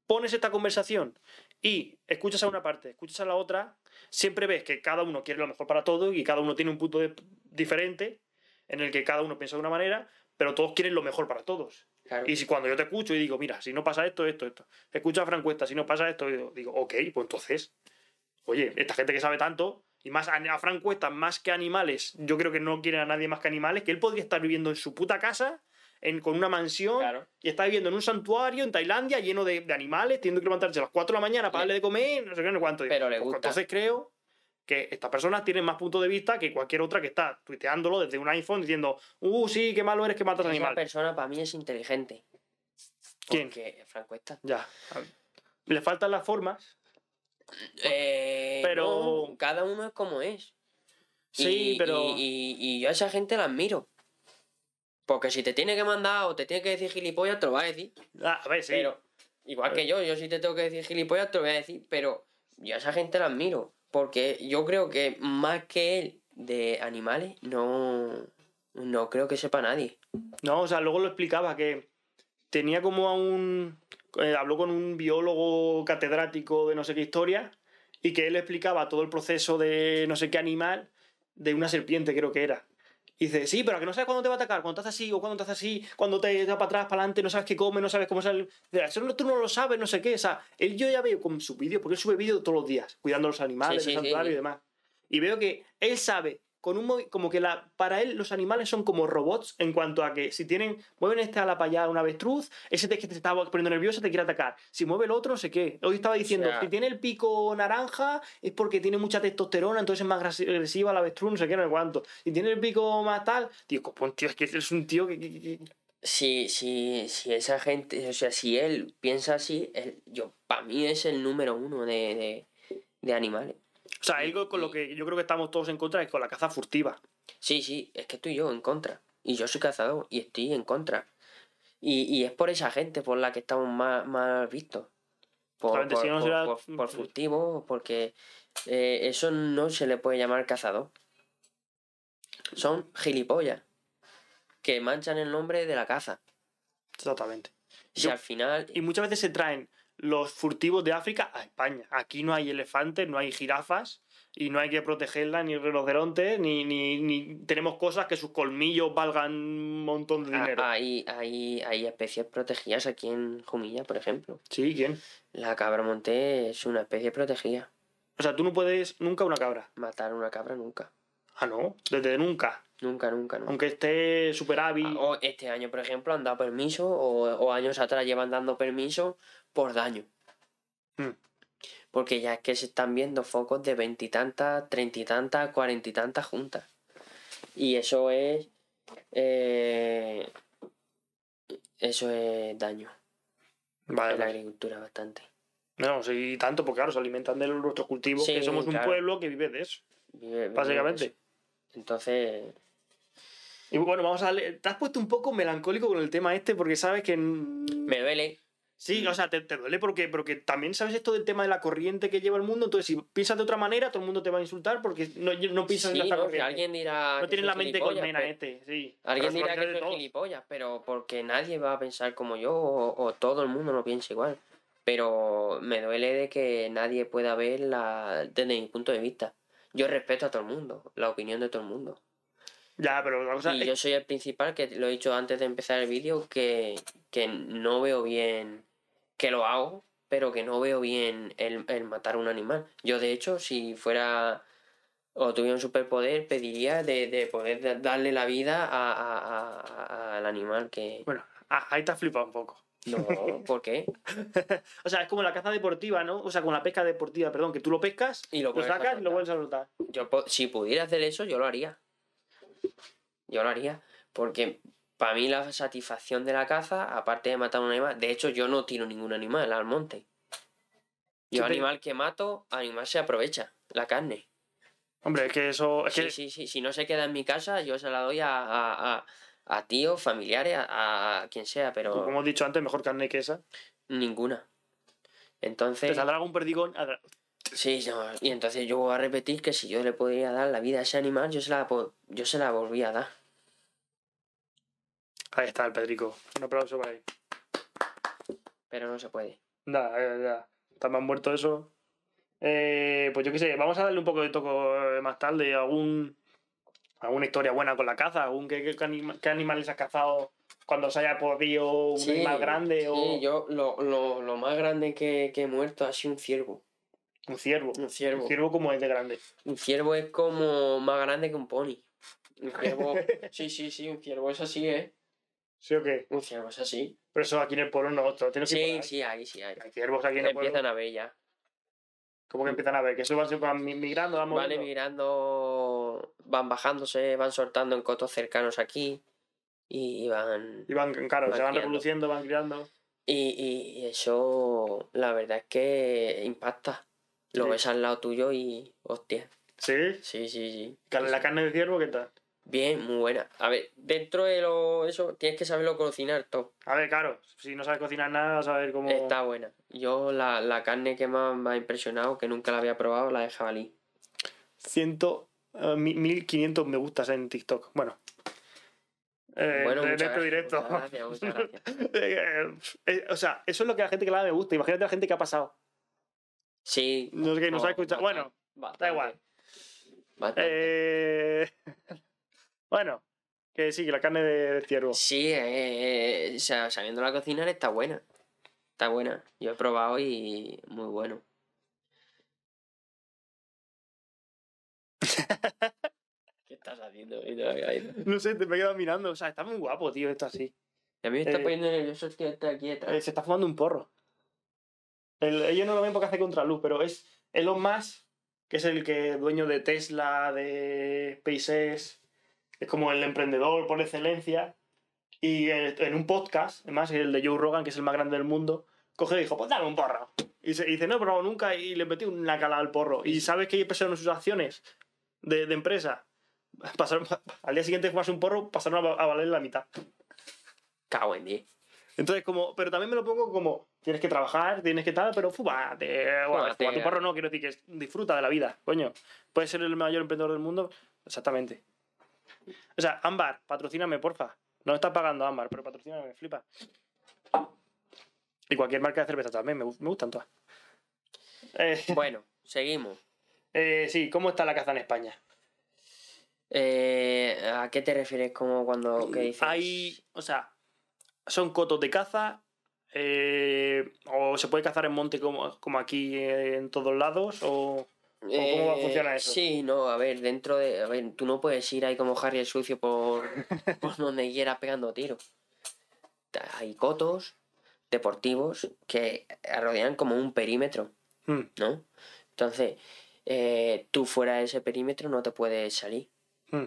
pones esta conversación y escuchas a una parte, escuchas a la otra, siempre ves que cada uno quiere lo mejor para todos y cada uno tiene un punto de- diferente en el que cada uno piensa de una manera, pero todos quieren lo mejor para todos. Claro. Y si cuando yo te escucho y digo, mira, si no pasa esto, esto, esto. Escucho a Fran Cuesta, si no pasa esto, digo, ok, pues entonces, oye, esta gente que sabe tanto, y más a, a Fran Cuesta, más que animales, yo creo que no quieren a nadie más que animales, que él podría estar viviendo en su puta casa, en, con una mansión, Claro. y está viviendo en un santuario en Tailandia lleno de, de animales, teniendo que levantarse a las 4 de la mañana para Le- darle de comer, no sé qué, no cuánto. Pero le pues gusta. Entonces creo que estas personas tienen más punto de vista que cualquier otra que está tuiteándolo desde un iPhone diciendo, uh, sí, qué malo eres que matas Esa animales. persona para mí es inteligente. ¿Quién? Porque Frank Cuesta. Ya. Le faltan las formas. Eh, Pero- no, cada uno es como es. Sí, Y- pero. Y, y- y yo a esa gente la admiro. Porque si te tiene que mandar o te tiene que decir gilipollas, te lo va a decir. Ah, a ver, sí. Pero, igual que yo, yo si te tengo que decir gilipollas, te lo voy a decir. Pero yo a esa gente la admiro. Porque yo creo que más que él de animales no, no creo que sepa nadie. No, o sea, luego lo explicaba que tenía como a un. eh, habló con un biólogo catedrático de no sé qué historia y que él explicaba todo el proceso de no sé qué animal de una serpiente, creo que era. Y dice, sí, pero que no sabes cuándo te va a atacar, cuando te hace así o cuando te hace así, cuando te da para atrás, para adelante, no sabes qué come, no sabes cómo sale. Eso no- tú no lo sabes, no sé qué. O sea, él yo ya veo con sus vídeos, porque él sube vídeos todos los días, cuidando a los animales, Sí, el sí, santuario sí. y demás. Y veo que él sabe, con un como que la, para él los animales son como robots en cuanto a que si tienen, mueven este ala para allá, un avestruz, ese te, que te está poniendo nervioso te quiere atacar. Si mueve el otro, no sé qué. Hoy estaba diciendo, sea- si tiene el pico naranja es porque tiene mucha testosterona, entonces es más agresi- agresiva la avestruz, no sé qué, no sé cuánto. Si tiene el pico más tal, tío, pues, tío, es que es un tío que... que- que- que- Si, si, si esa gente, o sea, si él piensa así, él- yo, para mí es el número uno de, de, de animales. O sea, algo con lo que yo creo que estamos todos en contra es con la caza furtiva. Sí, sí, es que estoy yo en contra. Y yo soy cazador y estoy en contra. Y, y es por esa gente por la que estamos más, más vistos. Por, por, si no por- será- por- por furtivo, porque eh, eso no se le puede llamar cazador. Son gilipollas que manchan el nombre de la caza. Exactamente. Si Yo- al final... Y muchas veces se traen los furtivos de África a España. Aquí no hay elefantes, no hay jirafas y no hay que protegerlas, ni rinocerontes, ni, ni, ni tenemos cosas que sus colmillos valgan un montón de Ah, dinero. Hay, hay, hay especies protegidas aquí en Jumilla, por ejemplo. Sí, ¿quién? La cabra monté es una especie protegida. O sea, tú no puedes nunca una cabra. Matar una cabra nunca. Ah, no, desde nunca. Nunca, nunca, nunca. Aunque esté super hábil. Ah, O este año, por ejemplo, han dado permiso, o, o años atrás llevan dando permiso por daño. Hmm. Porque ya es que se están viendo focos de veintitantas, treinta y tantas, cuarenta y tantas juntas. Y eso es. eh, eso es daño Vale, en la agricultura bastante. No, sí, tanto, porque claro, se alimentan de nuestros cultivos, Sí, que somos un pueblo que vive de eso, Vive- vive básicamente. eso. Entonces, Y bueno, vamos a darle. Te has puesto un poco melancólico con el tema este, porque sabes que. me duele. Sí, o sea, te, te duele porque, porque también sabes esto del tema de la corriente que lleva el mundo. Entonces, si piensas de otra manera, todo el mundo te va a insultar porque no, no piensas Sí, en esta no, corriente. alguien dirá. no tienes la mente colmena pero- este, sí. Alguien dirá que soy gilipollas, pero porque nadie va a pensar como yo o, o todo el mundo no piensa igual. Pero me duele de que nadie pueda ver la, desde mi punto de vista. Yo respeto a todo el mundo, la opinión de todo el mundo. Ya, pero cosa y es- yo soy el principal, que lo he dicho antes de empezar el vídeo, que, que no veo bien, que lo hago, pero que no veo bien el, el matar a un animal. Yo, de hecho, si fuera o tuviera un superpoder, pediría de, de poder da- darle la vida a- a- a- a- al animal que... Bueno, ah, ahí te has flipado un poco. No, ¿por qué? O sea, es como la caza deportiva, ¿no? O sea, con la pesca deportiva, perdón, que tú lo pescas, Y lo lo, sacas y lo vuelves a soltar. Yo, si pudiera hacer eso, yo lo haría. Yo lo haría. Porque para mí la satisfacción de la caza, aparte de matar un animal, de hecho yo no tiro ningún animal al monte. Yo Sí, animal que mato, animal se aprovecha, la carne. Hombre, es que eso. Es Sí, que, sí, sí. Si no se queda en mi casa, yo se la doy a, a, a, a tíos, familiares, a, a quien sea, pero como hemos dicho antes, mejor carne que esa. ninguna. Te Entonces, saldrá algún perdigón. sí, no, y entonces yo voy a repetir que si yo le podría dar la vida a ese animal, yo se la, yo se la volví a dar. Ahí está el pedrico. Un aplauso para ahí. Pero no se puede. Ya, ya, ya. Está más muerto eso. Eh, pues yo qué sé, vamos a darle un poco de toco eh, más tarde. Algún, alguna historia buena con la caza. Algún qué, qué anima- qué animales has cazado cuando se haya podido un Sí, animal grande o Sí, yo lo, lo, lo más grande que, que he muerto ha sido un ciervo. un ciervo. Un ciervo. Un ciervo como es de grande. Un ciervo es como más grande que un pony. Un ciervo. sí, sí, sí, un ciervo es así, ¿eh? ¿Sí o qué? Un ciervo es así. Pero eso aquí en el pueblo no, lo tienes que Sí, sí, ahí sí hay. Hay ciervos aquí en el pueblo. Empiezan a ver ya. ¿Cómo que empiezan a ver? Que eso van, van mi- migrando, van Van emigrando, van bajándose, van soltando en cotos cercanos aquí. Y, van. Y van, claro, Van se van criando. reproduciendo, van criando. Y, y- y eso, la verdad es que impacta. Lo Sí. ves al lado tuyo y. Hostia. ¿Sí? Sí, sí, sí. ¿La carne de ciervo qué tal? Bien, muy buena. A ver, dentro de lo eso tienes que saberlo cocinar todo. A ver, claro, si no sabes cocinar nada, vas a ver cómo... Está buena. Yo la, la carne que más me ha impresionado, que nunca la había probado, la de jabalí. eh, mi- 1500 me gustas en TikTok. Bueno. Eh, Bueno, en muchas este gracias, directo. muchas gracias, muchas gracias. Eh, eh, o sea, eso es lo que a la gente que la ve me gusta. Imagínate a la gente que ha pasado. Sí. No sé qué, no sabe escuchar. bastante, Bueno, bastante, da igual. bastante. Eh, bueno, que sí, que la carne de ciervo. Sí, eh, o sea, sabiendo la cocinar está buena. Está buena. Yo he probado y muy bueno. ¿Qué estás haciendo? No sé, te me he quedado mirando. O sea, está muy guapo, tío, esto así. A mí me está Eh, poniendo nervioso el tío este aquí Eh, detrás. se está fumando un porro. El- ellos no lo ven porque hace contraluz, pero es Elon Musk, que es el que dueño de Tesla, de SpaceX, es como el emprendedor por excelencia. Y en un podcast, además el de Joe Rogan, que es el más grande del mundo, coge y dijo, pues dame un porro. Y, se, y dice, no he probado nunca, y le metí una calada al porro. ¿Y sabes qué pasaron sus acciones de, de empresa? Pasaron, al día siguiente de fumarse un porro, pasaron a, va- a valer la mitad. Cago en 10. Entonces, como, pero también me lo pongo como, tienes que trabajar, tienes que tal, pero Fúmate. fuma tu porro no, quiero decir que disfruta de la vida, coño. Puedes ser el mayor emprendedor del mundo, exactamente. O sea, Ámbar, patrocíname, porfa. No me estás pagando Ámbar, pero patrocíname, me flipa. Y cualquier marca de cerveza también, me, me gustan todas. Eh, Bueno, seguimos. eh, sí, ¿cómo está la caza en España? Eh, ¿A qué te refieres como cuando que dices? Hay, o sea, son cotos de caza, eh, o se puede cazar en monte como, como aquí eh, en todos lados, o... cómo va a funcionar eso? Eh, Sí, no, a ver, dentro de. A ver, tú no puedes ir ahí como Harry el sucio por, por donde quieras pegando tiros. Hay cotos deportivos que rodean como un perímetro, Hmm, ¿no? Entonces, eh, tú fuera de ese perímetro no te puedes salir. hmm.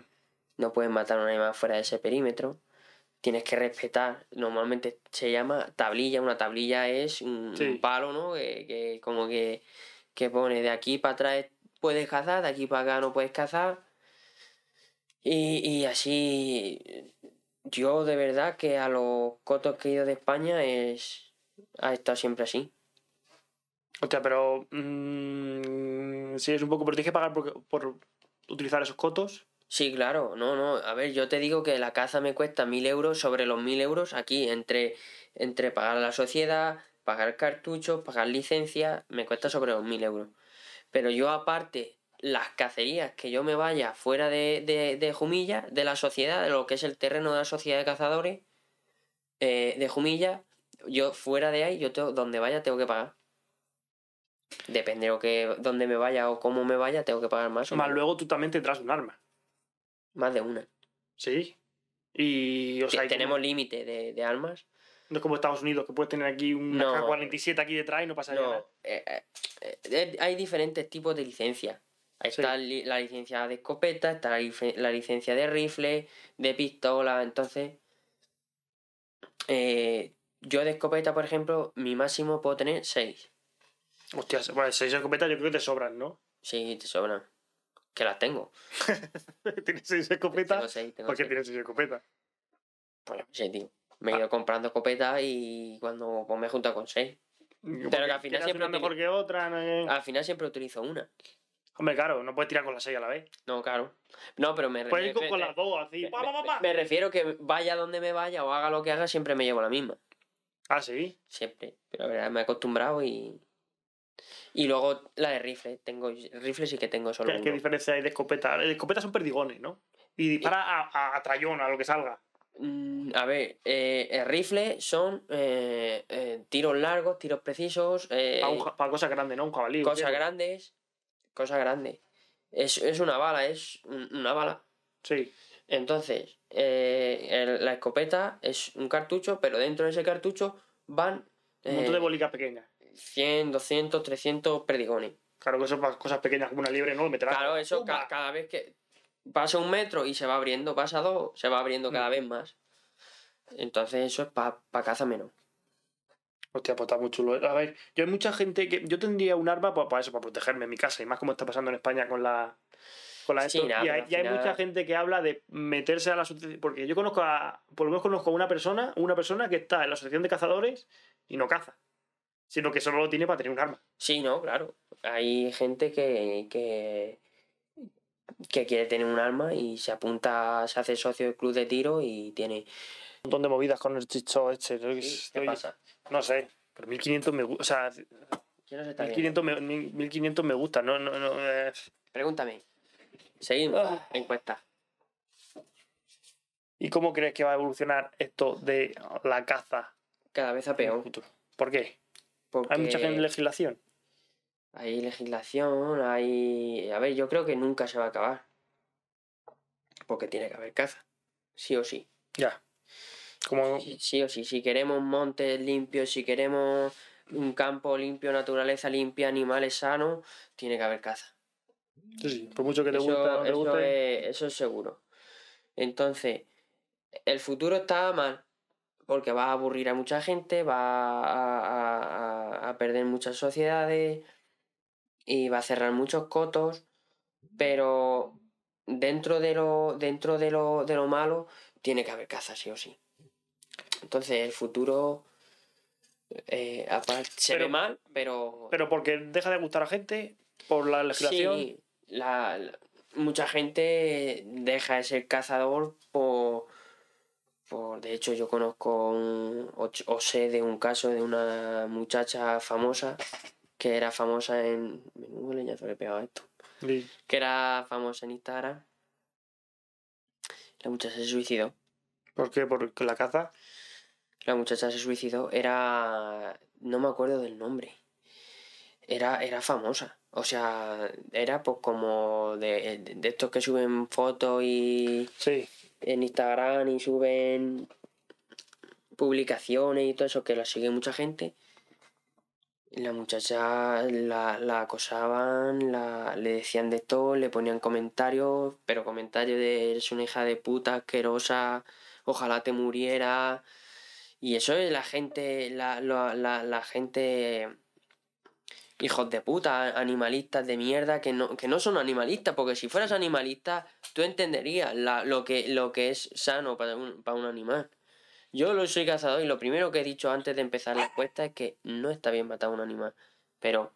No puedes matar a un animal fuera de ese perímetro. Tienes que respetar. Normalmente se llama tablilla. Una tablilla es un, Sí. un palo, ¿no? Que, que como que, que pone de aquí para atrás puedes cazar, de aquí para acá no puedes cazar. Y, y así. Yo de verdad que a los cotos que he ido de España es. Ha estado siempre así. Hostia, pero... mm, sí, es un poco... Pero tienes que pagar por, por utilizar esos cotos. Sí, claro, no, no. A ver, yo te digo que la caza me cuesta mil euros sobre los mil euros aquí, entre, entre pagar a la sociedad, pagar cartuchos, pagar licencia, me cuesta sobre los mil euros. Pero yo aparte, las cacerías que yo me vaya fuera de, de, de Jumilla, de la sociedad, de lo que es el terreno de la sociedad de cazadores, eh, de Jumilla, yo fuera de ahí, yo tengo, donde vaya tengo que pagar. Depende de lo que, donde me vaya o cómo me vaya, tengo que pagar más o Más menos. luego tú también tendrás un arma. Más de una. Sí. Y, o sea, tenemos como- límite de, de armas. No es como Estados Unidos, que puedes tener aquí una No. K-47 aquí detrás y no pasa nada. No, eh, eh, eh, hay diferentes tipos de licencias. Ahí Sí. Está la licencia de escopeta, está la, licencia de rifle, de pistola. Entonces, eh, yo de escopeta, por ejemplo, mi máximo puedo tener 6. Hostia, bueno, seis escopetas yo creo que te sobran, ¿no? Sí, te sobran. Que las tengo. tienes seis Tengo escopetas. 6, tengo ¿Por qué seis. tienes seis escopetas? Pues qué sé, tío. Me he Ah. ido comprando escopetas y cuando pues, me he juntado con 6. Pero que al final siempre una mejor que otra. Al final siempre utilizo una. Hombre, claro, no puedes tirar con las seis a la vez. No, claro. No, pero me, Puedes me- ir con, con las dos, así. Me, pa, pa, pa, me- pa. me refiero que vaya donde me vaya o haga lo que haga, siempre me llevo la misma. Ah, sí. Siempre. Pero la verdad me he acostumbrado y. Y luego la de rifle. Tengo. Rifle sí que tengo solo ¿Qué, uno. qué diferencia hay de escopeta? De escopetas son perdigones, ¿no? Y dispara a, a, a trayón, a lo que salga. Mm, A ver, eh, el rifle son eh, eh, tiros largos, tiros precisos, Para, un ja- para cosas grandes, ¿no? Un jabalí. cosas grandes. Cosas grandes. Es, es una bala, es un- una bala. Sí. Entonces, el- la escopeta es un cartucho, pero dentro de ese cartucho van Un montón de bolicas pequeñas. 100, 200, 300 perdigones. Claro que eso para cosas pequeñas como una liebre, ¿no? Meterás. Claro, eso cada vez que pasa un metro y se va abriendo, pasa dos, se va abriendo Mm. cada vez más. Entonces eso es para caza menos. Hostia, pues está muy chulo. A ver, yo hay mucha gente que. Yo tendría un arma para, eso, para protegerme en mi casa, y más como está pasando en España con la. Con la Sí, esto. nada, y hay, y mucha gente que habla de meterse a la asociación. Porque yo conozco a. Por lo menos conozco a una persona, una persona que está en la asociación de cazadores y no caza. Sino que solo lo tiene para tener un arma. Sí, no, claro. Hay gente que, que, que quiere tener un arma y se apunta, se hace socio del club de tiro y tiene... Un montón de movidas con el chicho este. ¿no? ¿Qué Estoy- pasa? No sé, pero 1500 me gusta. O sea, ¿Quién nos está viendo? 1500 me, 1500 me gusta. No, no, no. eh, Pregúntame. Seguimos. Ah. Encuesta. ¿Y cómo crees que va a evolucionar esto de la caza Cada vez a peor. ¿Por qué? Porque Hay mucha gente en legislación. Hay legislación, hay... A ver, yo creo que nunca se va a acabar. Porque tiene que haber caza. Sí o sí. Ya. Como, Sí, sí o sí. Si queremos montes limpios, si queremos un campo limpio, naturaleza limpia, animales sanos, tiene que haber caza. sí, sí, por mucho que te eso, guste, no te eso guste. es, eso es seguro. Entonces, el futuro está mal, porque va a aburrir a mucha gente, va a, a- a- a perder muchas sociedades y va a cerrar muchos cotos, pero dentro de lo, dentro de lo, de lo malo tiene que haber caza, sí o sí. Entonces, el futuro eh, aparte, se Pero- ve mal, pero Pero porque deja de gustar a gente por la legislación. Sí, la, la- mucha gente deja de ser cazador por, por... De hecho, yo conozco un- o sé de un caso de una muchacha famosa que era famosa en... Menudo leñazo le he pegado esto. Sí. Que era famosa en Instagram. La muchacha se suicidó. ¿Por qué? Porque la caza. La muchacha se suicidó. Era... No me acuerdo del nombre. Era, era famosa. O sea, era pues como de, de, de estos que suben fotos y Sí. en Instagram y suben publicaciones y todo eso que la sigue mucha gente. La muchacha la, la acosaban, la, le decían de todo, le ponían comentarios, pero comentarios de eres una hija de puta asquerosa, ojalá te muriera. Y eso es la gente, la, la, la, la gente hijos de puta, animalistas de mierda, que no, que no son animalistas, porque si fueras animalista, tú entenderías la- lo, que, lo que es sano para un, para un animal. Yo lo soy cazador y lo primero que he dicho antes de empezar la encuesta es que no está bien matar a un animal, pero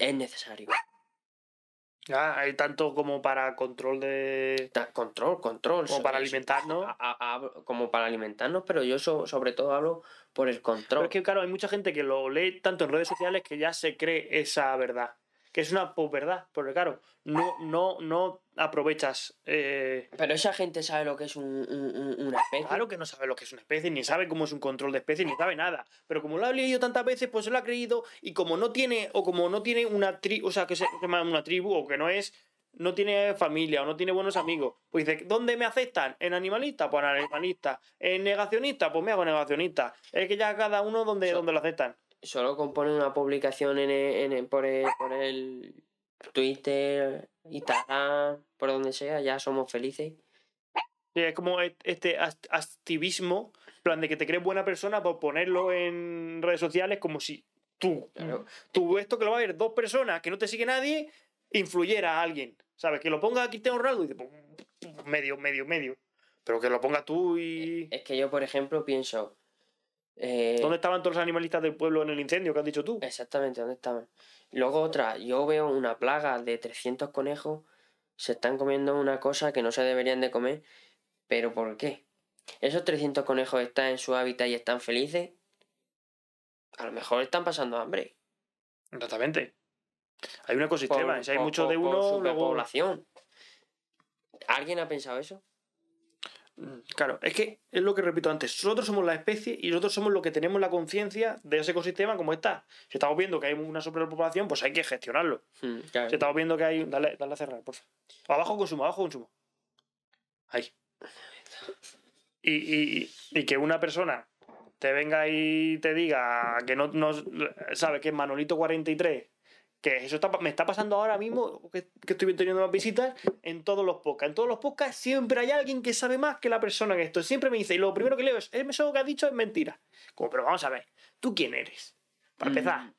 es necesario. Ya, hay tanto como para control de. Ta- Control, control. como para alimentarnos. a- a- hablo- como para alimentarnos, pero yo so- sobre todo hablo por el Pero control. es que, claro, hay mucha gente que lo lee tanto en redes sociales que ya se cree esa verdad. Que es una posverdad. Porque, claro, no, no, no aprovechas. eh, Pero esa gente sabe lo que es un, un- un- una especie. Claro que no sabe lo que es una especie, ni sabe cómo es un control de especies, ni sabe nada. Pero como lo ha leído tantas veces, pues se lo ha creído. Y como no tiene, o como no tiene una tribu, o sea, que se llama una tribu, o que no es, no tiene familia, o no tiene buenos amigos, pues dice, ¿dónde me aceptan? ¿En animalista? Pues en animalista. ¿En negacionista? Pues me hago negacionista. Es que ya cada uno donde, So- donde lo aceptan. Solo compone una publicación en el- en el- por, el, por el Twitter, Instagram, por donde sea, ya somos felices. Sí, es como e- este activismo, en plan de que te crees buena persona por ponerlo en redes sociales como si tú, Claro. tú esto que lo va a ver dos personas, que no te sigue nadie, influyera a alguien. ¿Sabes? Que lo ponga Cristiano Ronaldo y dice, pues, medio, medio, medio. Pero que lo pongas tú y... Es que yo, por ejemplo, pienso. Eh, ¿Dónde estaban todos los animalistas del pueblo en el incendio que has dicho tú? Exactamente, ¿dónde estaban? Luego otra, yo veo una plaga de 300 conejos, se están comiendo una cosa que no se deberían de comer, pero ¿por qué? Esos 300 conejos están en su hábitat y están felices, a lo mejor están pasando hambre. Exactamente. Hay un ecosistema, Por- si hay por- mucho por- de uno, luego... superpoblación. ¿Alguien ha pensado eso? Mm, Claro, es que es lo que repito antes. Nosotros somos la especie y nosotros somos los que tenemos la conciencia de ese ecosistema como está. Si estamos viendo que hay una superpoblación, pues hay que gestionarlo. Claro. Si estamos viendo que hay. Dale, dale a cerrar, por favor. Abajo consumo, abajo consumo. Ahí. Y, y, y que una persona te venga y te diga que no, no sabe que es Manolito 43, que eso está, me está pasando ahora mismo, que, que estoy teniendo más visitas en todos los podcasts. En todos los podcasts siempre hay alguien que sabe más que la persona en esto. Siempre me dice, y lo primero que leo es, eso que has dicho es mentira. Como, pero vamos a ver, ¿tú quién eres? Para empezar. Mm,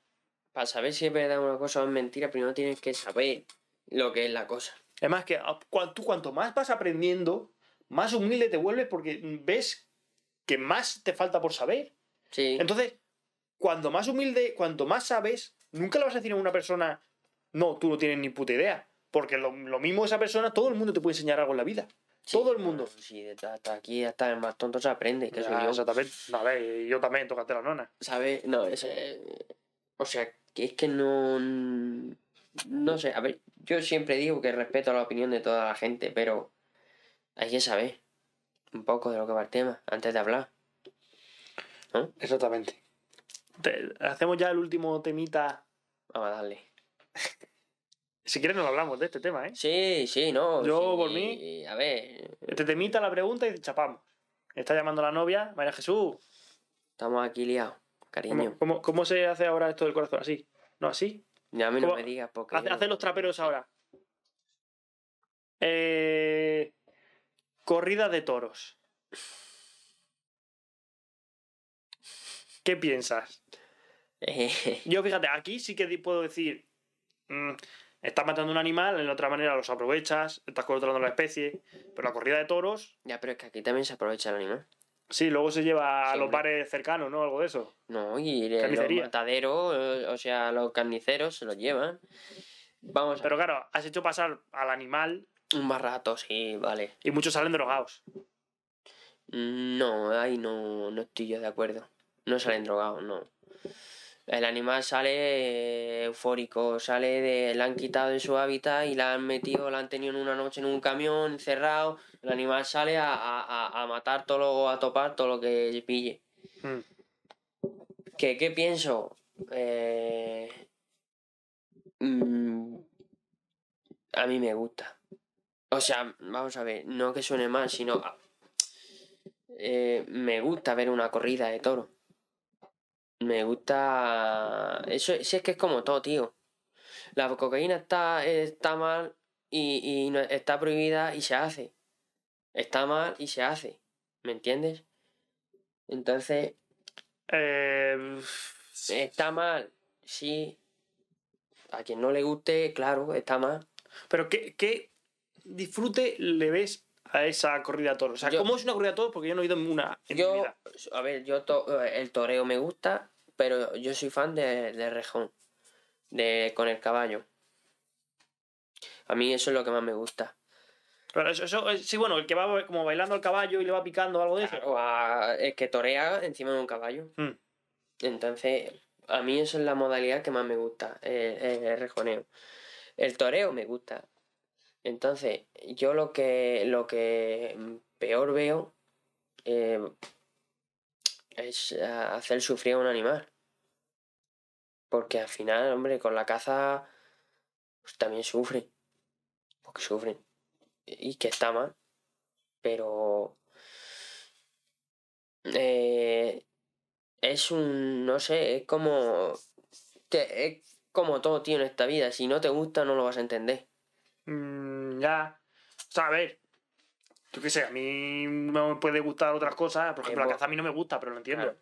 Para saber si es verdad una cosa o es mentira, primero tienes que saber lo que es la cosa. Es más que a- cua- tú cuanto más vas aprendiendo, más humilde te vuelves porque ves que más te falta por saber. Sí. Entonces, cuando más humilde, cuanto más sabes, nunca le vas a decir a una persona, no, tú no tienes ni puta idea. Porque lo, lo mismo esa persona, todo el mundo te puede enseñar algo en la vida. Sí, todo el mundo. Sí, hasta aquí hasta el más tonto se aprende, que soy Ya, yo. Exactamente. No, a ver, yo también, tócate la nona. ¿Sabes? No, es, eh, o sea, que es que no... No sé, a ver, yo siempre digo que respeto la opinión de toda la gente, pero hay que saber un poco de lo que va el tema antes de hablar. Exactamente. Te- hacemos ya el último temita. Vamos a darle. Si quieres, nos hablamos de este tema, ¿eh? Sí, sí, no. Yo, sí, por mí- A ver, Este temita, la pregunta y chapamos. Está llamando la novia, María Jesús. estamos aquí liados, cariño. ¿Cómo, cómo, cómo se hace ahora esto del corazón? ¿Así? ¿No así? Ya a mí no ¿Cómo? me digas porque... Hace, yo- hace los traperos ahora. Eh, corrida de toros. ¿Qué piensas? Yo, fíjate, aquí sí que puedo decir. mm, estás matando un animal, en otra manera los aprovechas, estás controlando la especie. Pero la corrida de toros, ya, pero es que aquí también se aprovecha el animal. sí, luego se lleva a los bares cercanos, ¿no? Algo de eso. No, y los Carnicería. mataderos, eh, o sea, los carniceros se los llevan. Vamos a Pero claro, has hecho pasar al animal Un barato, sí, vale. y muchos salen drogados. No, ahí no, no estoy yo de acuerdo. No salen drogados, no. El animal sale eh, eufórico, sale de. Le han quitado de su hábitat y la han metido, la han tenido en una noche en un camión encerrado. El animal sale a, a, a- matar todo lo, a topar todo lo que pille. Mm. ¿Qué, qué pienso? Eh, mm, a mí me gusta. O sea, vamos a ver, no que suene mal, sino... eh, me gusta ver una corrida de toro. Me gusta... Eso si es que es como todo, tío. La cocaína está, está mal y, y no- está prohibida y se hace. Está mal y se hace. ¿Me entiendes? Entonces, Eh, Está mal, sí. A quien no le guste, claro, está mal. Pero ¿qué, qué disfrute le ves a esa corrida de toros? O sea, Yo- ¿cómo es una corrida de toros? Porque yo no he ido en una en mi Yo, vida. a ver, yo to- el toreo me gusta, pero yo soy fan de, de rejón, de con el caballo. A mí eso es lo que más me gusta. Pero eso, eso, eh, sí, bueno, el que va como bailando al caballo y le va picando algo de eso. O a- el que torea encima de un caballo. Mm. Entonces, a mí eso es la modalidad que más me gusta, el, el- el rejoneo. El toreo me gusta. Entonces, yo lo que, lo que peor veo eh, es hacer sufrir a un animal. Porque al final, hombre, con la caza pues, también sufren. Porque sufren. Y que está mal. Pero... eh, es un, no sé, es como, es como todo, tío, en esta vida. Si no te gusta, no lo vas a entender. Mm, ya. O sea, a ver. Yo qué sé, a mí me puede gustar otras cosas. Por ejemplo, Eh, la caza a mí no me gusta, pero lo entiendo. Claro.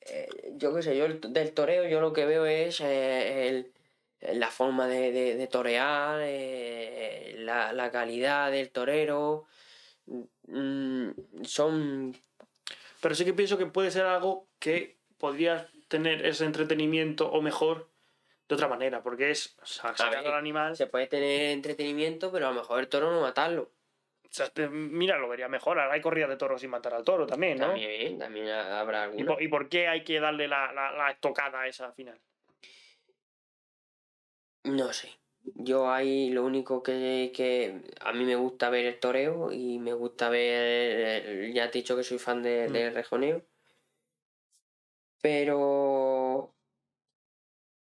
Eh, yo qué sé, yo el- del toreo, yo lo que veo es eh, el- la forma de, de- de torear, eh, la, la calidad del torero. Mm, son Pero sí que pienso que puede ser algo que podrías tener ese entretenimiento o mejor de otra manera. Porque es o sea, sacar ver, al animal. se puede tener entretenimiento, pero a lo mejor el toro no matarlo. o sea, te- mira, lo vería mejor. Ahora hay corrida de toros sin matar al toro también, ¿no? También, también habrá ¿Y alguna. por, y por qué hay que darle la, la, la estocada esa al final? No sé. Yo ahí lo único que, que a mí me gusta ver el toreo y me gusta ver, eh, ya te he dicho que soy fan de, Mm. del rejoneo, pero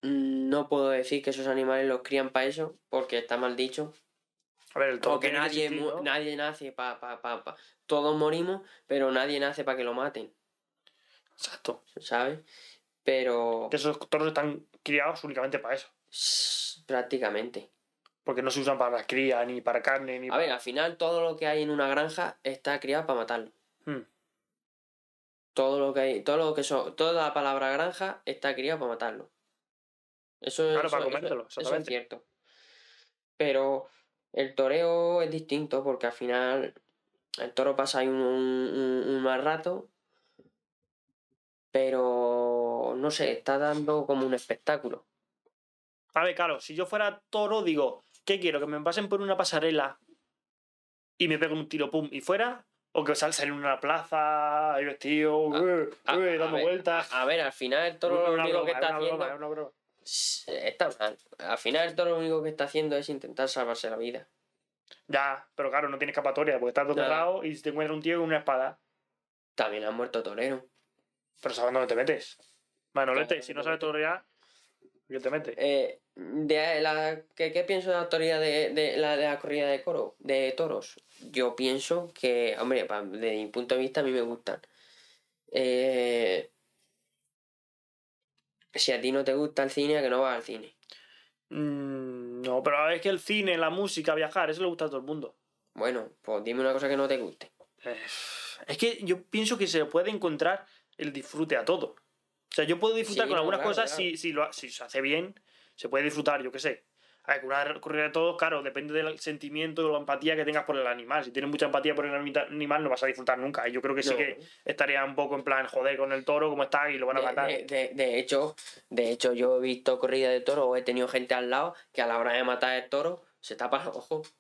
mm, no puedo decir que esos animales los crían para eso, porque está mal dicho, A ver, el toro porque nadie, nadie nace para... Pa, pa, pa. Todos morimos, pero nadie nace para que lo maten, Exacto. ¿sabes? Pero Que esos toros están criados únicamente para eso. prácticamente. Porque no se usan para la cría, ni para carne, ni A para... ver, al final todo lo que hay en una granja está criado para matarlo. Hmm. Todo lo que hay, todo lo que son, toda la palabra granja está criado para matarlo. Eso, Claro, eso- para comértelo, eso es cierto. Pero el toreo es distinto porque al final el toro pasa ahí un, un, un- mal rato, pero no sé, está dando como un espectáculo. A ver, claro, si yo fuera toro, digo, ¿qué quiero? ¿Que me pasen por una pasarela y me peguen un tiro, pum, y fuera? ¿O que salga en una plaza, ahí vestido, a- a dando ver, vueltas? A ver, al final el toro lo único que es está haciendo. Está mal. Al final el toro lo único que está haciendo es intentar salvarse la vida. Ya, pero claro, no tiene escapatoria porque estás todo cerrado y te encuentra un tío con una espada. También han muerto toreros. Pero sabes dónde te metes. Manolete, Claro, si no sabes torear, ¿qué te metes? Eh, de la, ¿qué, qué pienso de la autoridad de, de la, de la corrida de, coro, de toros? Yo pienso que, hombre, desde mi punto de vista a mí me gustan. Eh, si a ti no te gusta el cine, ¿a que no vas al cine? Mm, no, pero es que el cine, la música, viajar, eso le gusta a todo el mundo. Bueno, pues dime una cosa que no te guste. Es que yo pienso que se puede encontrar el disfrute a todo. O sea, yo puedo disfrutar Sí, con no, algunas claro, cosas claro. Si, si, lo, si se hace bien, se puede disfrutar, yo qué sé. A con una corrida de todos, claro, depende del sentimiento o la empatía que tengas por el animal. Si tienes mucha empatía por el anima- animal, no vas a disfrutar nunca. Y yo creo que sí No. que estaría un poco en plan, joder, con el toro, como está, y lo van a matar. de- de- de hecho, de hecho, yo he visto corrida de toro o he tenido gente al lado que a la hora de matar el toro se tapa los ojos.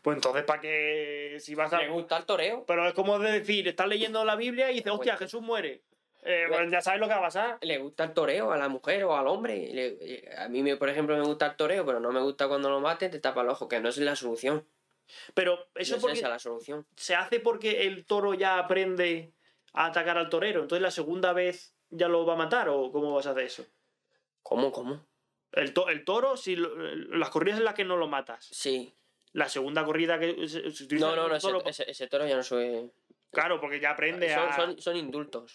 Pues entonces, ¿para qué? Si vas a. ¿Le gusta el toreo? Pero es como de decir, estás leyendo la Biblia y dices, hostia, Pues- Jesús muere. Eh, pues ya sabes lo que va a pasar. le gusta el toreo a la mujer o al hombre. Le- a mí, por ejemplo, me gusta el toreo, pero no me gusta cuando lo maten, te tapa el ojo, que no es la solución. Pero No eso es porque esa la solución. se hace porque el toro ya aprende a atacar al torero. Entonces la segunda vez ya lo va a matar o cómo vas a hacer eso. ¿Cómo, cómo? El, to- el toro, si lo- las corridas en las que no lo matas. Sí. La segunda corrida que se- se utiliza No, no, no, ese toro ya no sube. Claro, porque ya aprende Son, a. son, son indultos.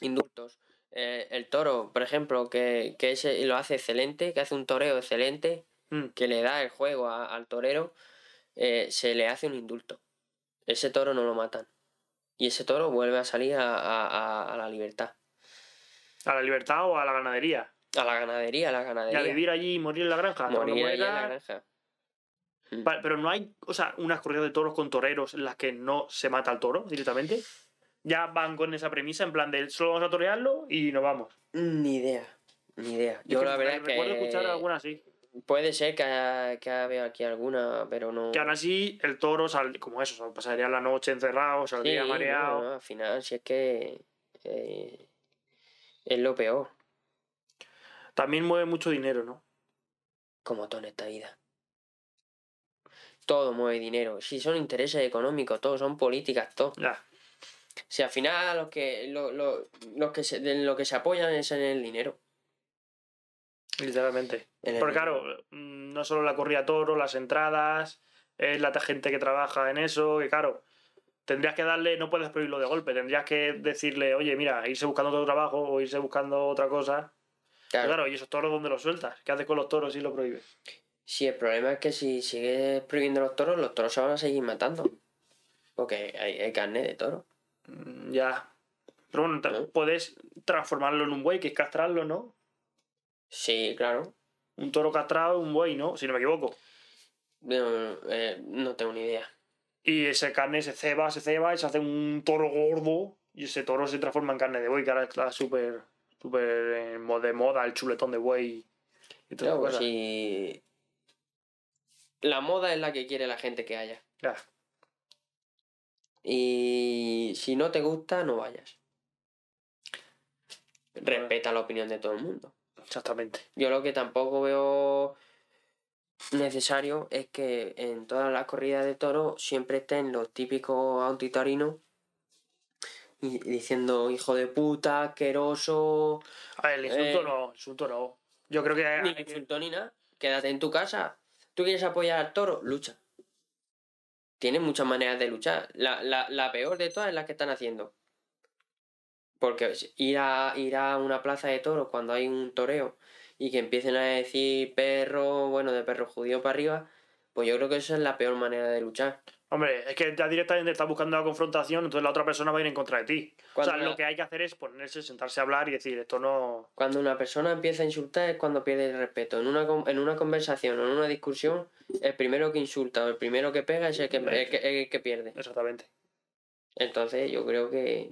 Indultos. Eh, el toro, por ejemplo, que, que ese lo hace excelente, que hace un toreo excelente, Mm. que le da el juego a- al torero, eh, se le hace un indulto. Ese toro no lo matan. Y ese toro vuelve a salir a, a- la libertad. A la libertad o a la ganadería. A la ganadería, a la Y ganadería. a vivir allí y morir en la granja. Morir en la granja. Mm. Pero no hay, o sea, unas corridas de toros con toreros en las que no se mata al toro directamente. Ya van con esa premisa en plan de solo vamos a torearlo y nos vamos. Ni idea. Ni idea. Yo que la verdad es recuerdo escuchar que alguna así. puede ser que haya, que haya aquí alguna, pero no. Que aún así el toro, sal, como eso, pasaría la noche encerrado, Sí, saldría mareado. no, no, al final, si es que eh, es lo peor, También mueve mucho dinero, ¿no? como todo en esta vida. Todo mueve dinero. Si son intereses económicos, todo son políticas, todo. Ya. Si al final los que, lo, lo- los que se, de lo que se apoyan es en el dinero. Literalmente. En Porque dinero. claro, mm, no solo la corrida toro, las entradas, es la gente que trabaja en eso, que claro, tendrías que darle, no puedes prohibirlo de golpe, tendrías que decirle, oye, mira, irse buscando otro trabajo o irse buscando otra cosa. Claro. claro, ¿y esos toros dónde los sueltas? ¿Qué haces con los toros si los prohíbes? Sí, el problema es que si sigues prohibiendo los toros, los toros se van a seguir matando. Porque hay, hay carne de toro. Mm, Ya. Pero bueno, puedes transformarlo en un buey, que es castrarlo, ¿no? Sí, claro. Un toro castrado un buey, ¿no? Si no me equivoco. No, eh, no tengo ni idea. Y esa carne se ceba, se ceba y se hace un toro gordo. Y ese toro se transforma en carne de buey, que ahora está súper, súper eh, de moda, el chuletón de buey. Y todas Claro, si... La moda es la que quiere la gente que haya. Ya. Y si no te gusta, no vayas. Respeta la opinión de todo el mundo. Exactamente. Yo lo que tampoco veo necesario es que en todas las corridas de toros siempre estén los típicos antitorinos diciendo hijo de puta, asqueroso, A ver, el insulto Eh. no, insulto no. Yo creo que ni insulto ni nada. Quédate en tu casa. ¿Tú quieres apoyar al toro? Lucha. Tienes muchas maneras de luchar. La, la, la peor de todas es la que están haciendo. Porque ir a, ir a una plaza de toros cuando hay un toreo y que empiecen a decir perro, bueno, de perro judío para arriba, pues yo creo que esa es la peor manera de luchar. Hombre, es que ya directamente estás buscando la confrontación, entonces la otra persona va a ir en contra de ti. O sea, la- lo que hay que hacer es ponerse, sentarse a hablar y decir, esto no... Cuando una persona empieza a insultar es cuando pierde el respeto. En una, en una conversación o en una discusión, el primero que insulta o el primero que pega es el que, el que, el que pierde. Exactamente. Entonces yo creo que,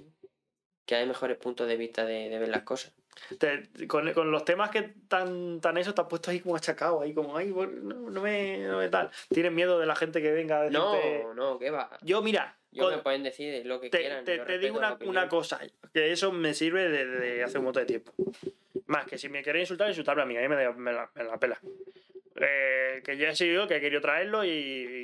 que hay mejores puntos de vista de, de ver las cosas. Te- con, con los temas que tan, tan eso te has puesto ahí como achacado, ahí como, ay, no, no me, no me tal. Tienes miedo de la gente que venga a decirte... No, no, ¿qué va? Yo, mira, Yo con- me pueden decir lo que te, quieran. te- digo una, una cosa, que eso me sirve desde hace un montón de tiempo. Más que si me queréis insultar, insultarme a mí, a mí me la, me la pela. Eh, que yo he sido yo que he querido traerlo y,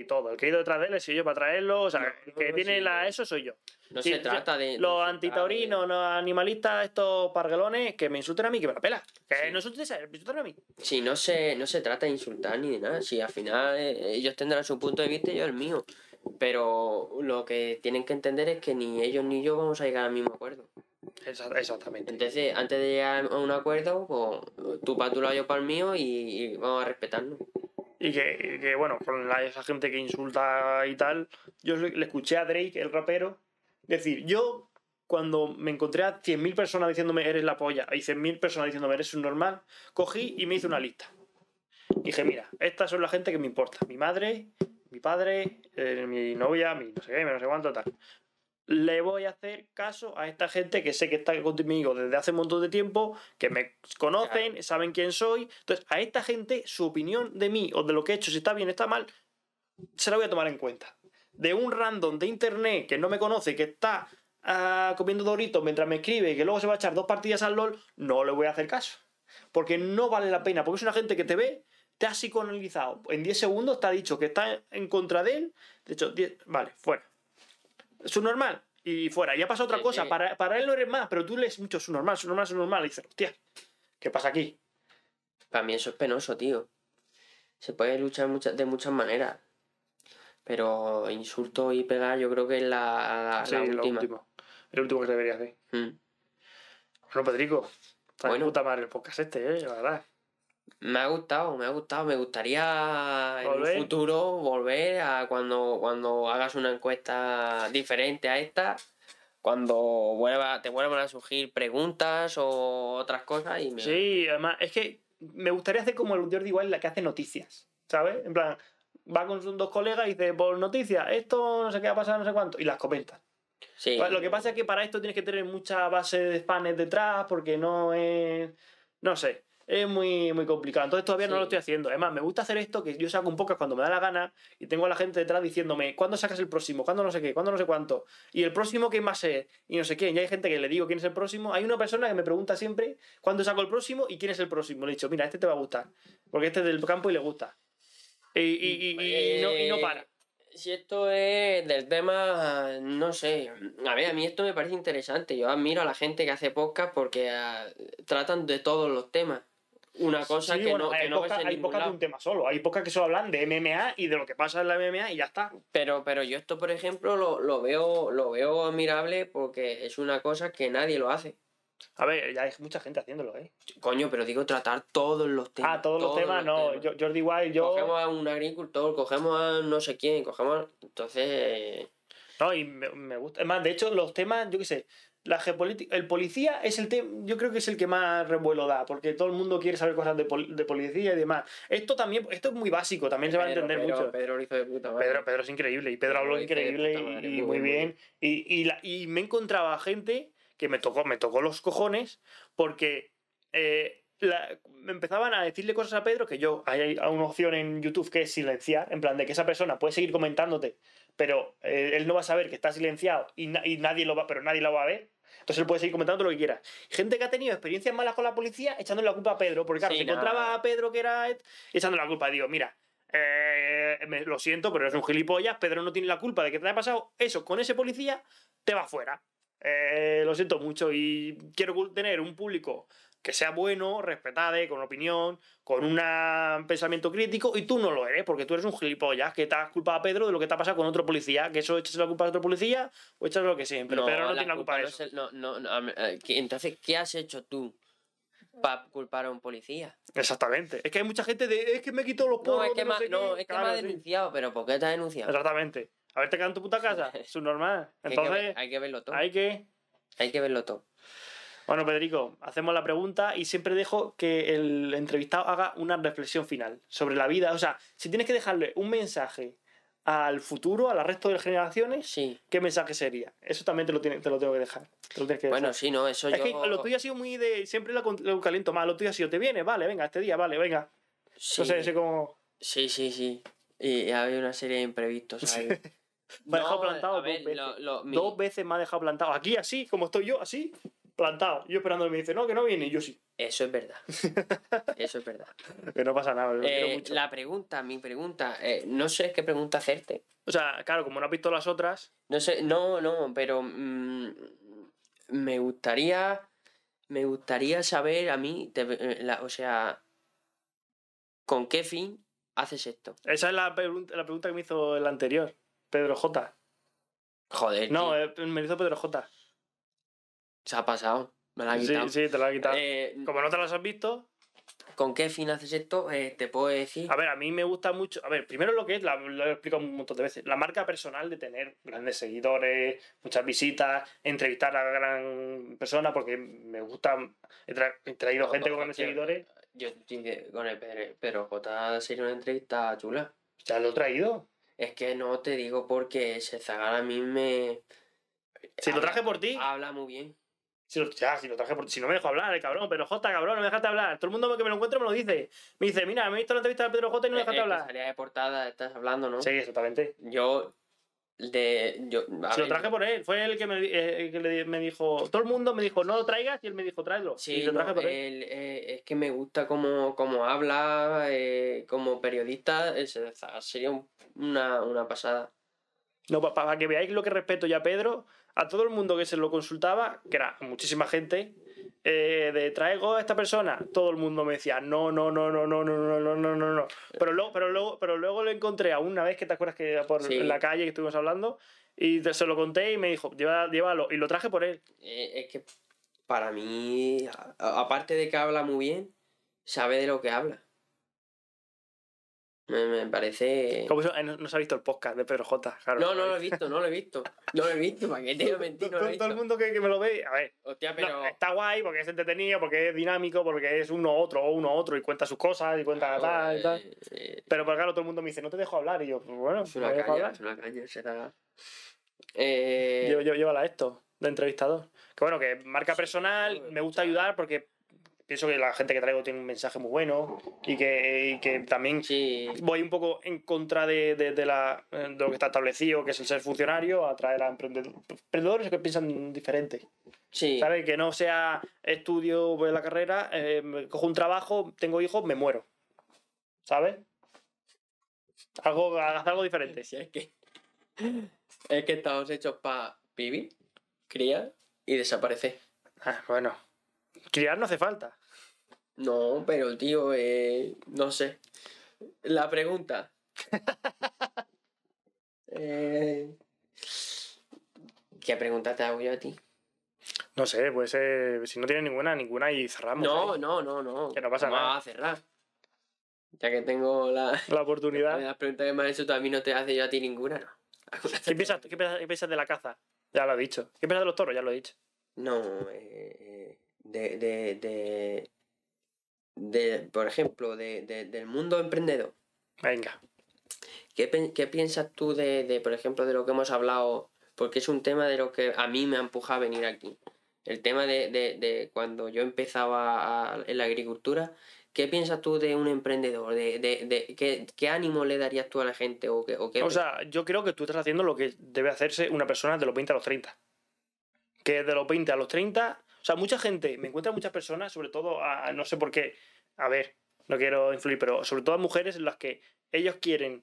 y todo. El que he ido detrás de él he sido yo para traerlo. O sea, No, el que no, tiene sí, la, no. eso soy yo. No Sí, se trata de. Los insultar, antitaurinos, los animalistas, estos parguelones, que me insulten a mí, que me la pela. Que Sí. no insulten insulten a mí. Si no se, no se trata de insultar ni de nada. Si al final eh, ellos tendrán su punto de vista y yo el mío. Pero lo que tienen que entender es que ni ellos ni yo vamos a llegar al mismo acuerdo. Exa- Exactamente. Entonces, antes de llegar a un acuerdo, pues tú para tu lado, yo para el mío y, y vamos a respetarnos. Y que, y que, bueno, con la- esa gente que insulta y tal, yo le le escuché a Drake, el rapero, decir, yo cuando me encontré a 100.000 personas diciéndome eres la polla y 100.000 personas diciéndome eres un normal, cogí y me hice una lista. Dije, mira, estas son la gente que me importa. Mi madre, mi padre, eh, mi novia, mi no sé qué, mi no sé cuánto, tal. Le voy a hacer caso a esta gente que sé que está conmigo desde hace un montón de tiempo, que me conocen, saben quién soy. Entonces, a esta gente, su opinión de mí o de lo que he hecho, si está bien, está mal, se la voy a tomar en cuenta. De un random de internet que no me conoce, que está ah, comiendo doritos mientras me escribe y que luego se va a echar dos partidas al LOL, no le voy a hacer caso. Porque no vale la pena, porque es una gente que te ve, te ha psicoanalizado. En 10 segundos te ha dicho que está en contra de él. De hecho, 10 vale, fuera. Su normal. Y fuera. Y ha pasado otra cosa. Para, para él no eres más, pero tú lees mucho su normal, su normal, su normal. Y dices, hostia, ¿qué pasa aquí? Para mí eso es penoso, tío. Se puede luchar de muchas maneras. Pero insulto y pegar yo creo que es la, la, Sí, la lo última. último. El último que debería hacer. Mm. Bueno, Pedrico. Está Bueno. puta madre el podcast este, eh, la verdad. Me ha gustado, me ha gustado. Me gustaría en un futuro volver a cuando, cuando hagas una encuesta diferente a esta. Cuando vuelva, te vuelvan a surgir preguntas o otras cosas. Y me... Sí, además, es que me gustaría hacer como el Jordi Wild, la que hace noticias, ¿sabes? En plan, va con sus dos colegas y dice, por noticias, esto no sé qué va a pasar, no sé cuánto, y las comentan. Sí. Lo que pasa es que para esto tienes que tener mucha base de fans detrás, porque no es. No sé. Es muy, muy complicado. Entonces todavía no lo estoy haciendo. Además, me gusta hacer esto, que yo saco un podcast cuando me da la gana y tengo a la gente detrás diciéndome, ¿cuándo sacas el próximo? ¿Cuándo no sé qué? ¿Cuándo no sé cuánto? Y el próximo, ¿quién va a ser? Y no sé quién. Y hay gente que le digo quién es el próximo. Hay una persona que me pregunta siempre cuándo saco el próximo y quién es el próximo. Le he dicho, mira, este te va a gustar. Porque este es del campo y le gusta. Y, y- y- y no, y no Eh, para. Si esto es del tema, no sé. A ver, a mí esto me parece interesante. Yo admiro a la gente que hace podcast porque ah, tratan de todos los temas. Una cosa Sí, que bueno, no, que hay no ves en hay pocas de un tema solo. Hay pocas que solo hablan de MMA y de lo que pasa en la MMA y ya está. Pero, pero yo esto, por ejemplo, lo, lo veo, lo veo admirable porque es una cosa que nadie lo hace. A ver, ya hay mucha gente haciéndolo, ¿eh? Coño, pero digo tratar todos los temas. ah, todos, los temas, no. temas. Jordi Wild, yo. Cogemos a un agricultor, cogemos a no sé quién, cogemos. Entonces. No, y me, me gusta. Es más, de hecho, los temas, yo qué sé. La geopolítica. El policía es el tema. Yo creo que es el que más revuelo da, porque todo el mundo quiere saber cosas de, pol- de policía y demás. Esto también. Esto es muy básico, también se va a Pedro, entender Pedro, mucho. Pedro hizo de puta madre. Pedro, Pedro es increíble y Pedro Pedro habló increíble puta madre, y, muy bien, bien. Y, y, la- y me encontraba gente que me tocó, me tocó los cojones porque eh, la- me empezaban a decirle cosas a Pedro que yo, hay, hay una opción en YouTube que es silenciar, en plan de que esa persona puede seguir comentándote, pero eh, él no va a saber que está silenciado y, na- y nadie lo va, pero nadie lo va a ver. Entonces él puede seguir comentando lo que quiera. Gente que ha tenido experiencias malas con la policía echándole la culpa a Pedro, porque claro, Sí, se encontraba a Pedro que era echándole la culpa. Digo, mira, eh, me- lo siento, pero eres un gilipollas, Pedro no tiene la culpa de que te haya pasado eso con ese policía, te va fuera. Eh, lo siento mucho y quiero tener un público que sea bueno, respetable, con opinión, con un pensamiento crítico, y tú no lo eres, porque tú eres un gilipollas, que te has culpado a Pedro de lo que te ha pasado con otro policía, que eso echas la culpa a otro policía o echas lo que sea, pero Pedro no tiene la culpa de no eso. no, no, no, a eh, ¿qué- entonces, ¿qué has hecho tú para culpar a un policía? Exactamente. Es que hay mucha gente de, es que me quito los No, es que, de sé no, qué". es que Claro, me ha sí. denunciado, pero ¿por qué te ha denunciado? Exactamente. Haberte quedado en tu puta casa, es normal. Hay que Entonces, ver- hay que verlo todo. hay que... Hay que verlo todo. Bueno, Pedrico, hacemos la pregunta y siempre dejo que el entrevistado haga una reflexión final sobre la vida. O sea, si tienes que dejarle un mensaje al futuro, a la resto de generaciones, Sí. ¿qué mensaje sería? Eso también te lo, tiene- te lo tengo que dejar. Te lo Bueno, sí, no, eso es yo... que lo tuyo ha sido muy de. Siempre lo, lo caliento más. Lo tuyo ha sido, ¿te viene? Vale, venga, este día, vale, venga. Sí, No sé, sé como. sí, sí, sí. Y había una serie de imprevistos ahí. Me ha dejado plantado ver, dos veces. lo- lo- mi- Dos veces me ha dejado plantado. Aquí, así, como estoy yo, así, plantado. Yo esperando y me dice, no, que no viene. Y yo sí. Eso es verdad. Eso es verdad. Que no pasa nada, Eh, mucho. la pregunta, mi pregunta, eh, no sé qué pregunta hacerte. O sea, claro, como no has visto las otras. No sé, no, no, pero mm, me gustaría, me gustaría saber a mí, te- eh, la- o sea, ¿con qué fin haces esto? Esa es la, pregunta- la pregunta que me hizo el anterior, Pedro J. Joder, No, tío, eh, me hizo Pedro J. se ha pasado, me la ha Sí, quitado. sí, te lo ha quitado. Eh, Como no te las has visto, ¿Con qué fin haces esto? Eh, te puedo decir. a ver, a mí me gusta mucho. A ver, primero lo que es, la- lo he explicado un montón de veces, la marca personal de tener grandes seguidores, muchas visitas, entrevistar a gran persona, porque me gusta. He, tra- he traído No, gente con grandes seguidores, Yo con el pero J sería una entrevista chula. ya lo he traído. Es que no te digo porque ese Zagar a mí me. Si lo traje por ti, Habla muy bien. Si lo, ya, si lo traje por si no me dejo hablar, el cabrón, pero J, cabrón, no me dejaste hablar. Todo el mundo que me lo encuentre me lo dice. Me dice, mira, me he visto la entrevista de Pedro J y no me Eh, dejaste eh, hablar. salía de portada, estás hablando, ¿no? Sí, exactamente. Yo. De. Yo, Se lo traje por él, fue el que, me, eh, que me dijo, todo el mundo me dijo, no lo traigas, y él me dijo, tráelo. Sí, y lo traje no, por él. él, eh, es que me gusta cómo, cómo habla, eh, como periodista, Zagar sería un- una, una pasada. No, para que veáis lo que respeto ya a Pedro, a todo el mundo que se lo consultaba, que era muchísima gente, eh, de traigo a esta persona, todo el mundo me decía, no, no, no, no, no, no, no, no, no, no, no. Pero luego, pero luego, pero luego lo encontré a una vez que te acuerdas que por Sí. la calle que estuvimos hablando, y te- se lo conté y me dijo, Lleva, llévalo, y lo traje por él. Eh, es que para mí, a- aparte de que habla muy bien, sabe de lo que habla. Me, me parece... Como eso, eh, no, no se ha visto el podcast de Pedro J. Claro, No, no lo he visto, no lo he visto. No lo he visto, ¿para qué te voy a mentir? No todo, lo he todo el mundo que, que me lo ve, a ver, Hostia, no, pero... está guay porque es entretenido, porque es dinámico, porque es uno otro o uno otro y cuenta sus cosas y cuenta tal y tal. eh, eh, Pero pues, claro, todo el mundo me dice, no te dejo hablar. Y yo, pues bueno, es me una dejo caña, hablar. es una caña, será... Eh, llevo- Llévala esto, de entrevistador. Que bueno, que marca personal, me gusta ayudar porque pienso que la gente que traigo tiene un mensaje muy bueno y que, y que también sí, voy un poco en contra de, de- de la, de lo que está establecido, que es el ser funcionario, a traer a emprendedor- emprendedores que piensan diferente. sí. ¿Sabes? Que no sea estudio, voy a la carrera, eh, cojo un trabajo, tengo hijos, me muero. ¿Sabes? Algo, haz algo diferente. Sí, es que... Es que estamos hechos para vivir, criar y desaparecer. Ah, bueno. Criar no hace falta. No, pero tío, eh, no sé. La pregunta. Eh, ¿Qué pregunta te hago yo a ti? No sé, pues eh, si no tiene ninguna, ninguna y cerramos. No, ahí. no, no, no. Que no pasa Vamos nada. a cerrar. Ya que tengo la, La oportunidad. las preguntas que me has hecho, mí no te hace yo a ti ninguna, ¿no? ¿Qué piensas, qué, piensas, qué piensas de la caza? Ya lo he dicho. ¿Qué piensas de los toros? Ya lo he dicho. No, eh, de, de, de, de, por ejemplo, de, de- del mundo emprendedor. Venga. ¿Qué, qué piensas tú de, de, por ejemplo, de lo que hemos hablado? Porque es un tema de lo que a mí me ha empujado a venir aquí. El tema de, de, de cuando yo empezaba a- en la agricultura. ¿Qué piensas tú de un emprendedor? ¿De, de, de qué, qué ánimo le darías tú a la gente? ¿O qué, o qué O sea, yo creo que tú estás haciendo lo que debe hacerse una persona de los 20 a los 30. Que de los 20 a los 30. O sea, mucha gente, me encuentran muchas personas, sobre todo, a, no sé por qué. A ver, no quiero influir, pero sobre todo a mujeres en las que ellos quieren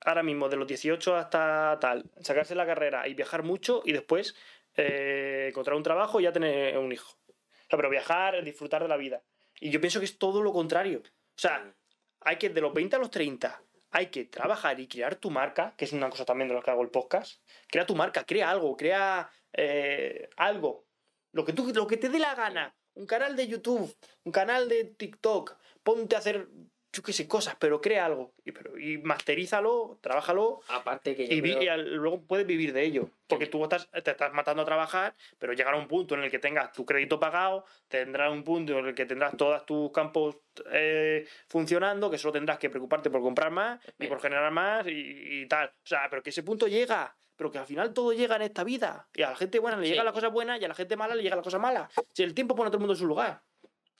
ahora mismo de los 18 hasta tal, sacarse la carrera y viajar mucho y después eh, encontrar un trabajo y ya tener un hijo. O sea, pero viajar, disfrutar de la vida. Y yo pienso que es todo lo contrario. O sea, hay que de los 20 a los 30 hay que trabajar y crear tu marca, que es una cosa también de lo que hago el podcast. Crea tu marca, crea algo, crea eh, algo. Lo que, tú, lo que te dé la gana. Un canal de YouTube, un canal de TikTok. Ponte a hacer yo qué sé, cosas, pero crea algo. Y, pero, y masterízalo, trabájalo Aparte que yo y, vi- creo- y al- luego puedes vivir de ello. Porque tú estás, te estás matando a trabajar, pero llegará un punto en el que tengas tu crédito pagado, tendrás un punto en el que tendrás todos tus campos eh, funcionando, que solo tendrás que preocuparte por comprar más y por generar más y, y tal. O sea, pero que ese punto llega. Pero que al final todo llega en esta vida. Y a la gente buena le Sí. llegan las cosas buenas y a la gente mala le llegan las cosas malas. Si el tiempo pone a todo el mundo en su lugar.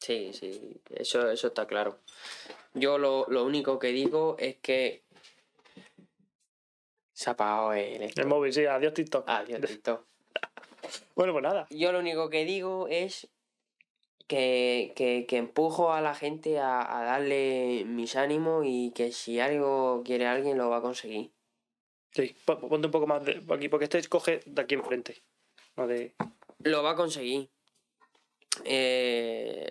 Sí, sí, eso, eso está claro. Yo lo, lo único que digo es que se ha apagado el. El móvil, sí, adiós TikTok. Adiós, TikTok. Bueno, pues nada. Yo lo único que digo es que, que, que empujo a la gente a, a darle mis ánimos y que si algo quiere alguien lo va a conseguir. Sí, po- ponte un poco más de aquí, porque este coge de aquí enfrente. No de. Lo va a conseguir. Eh,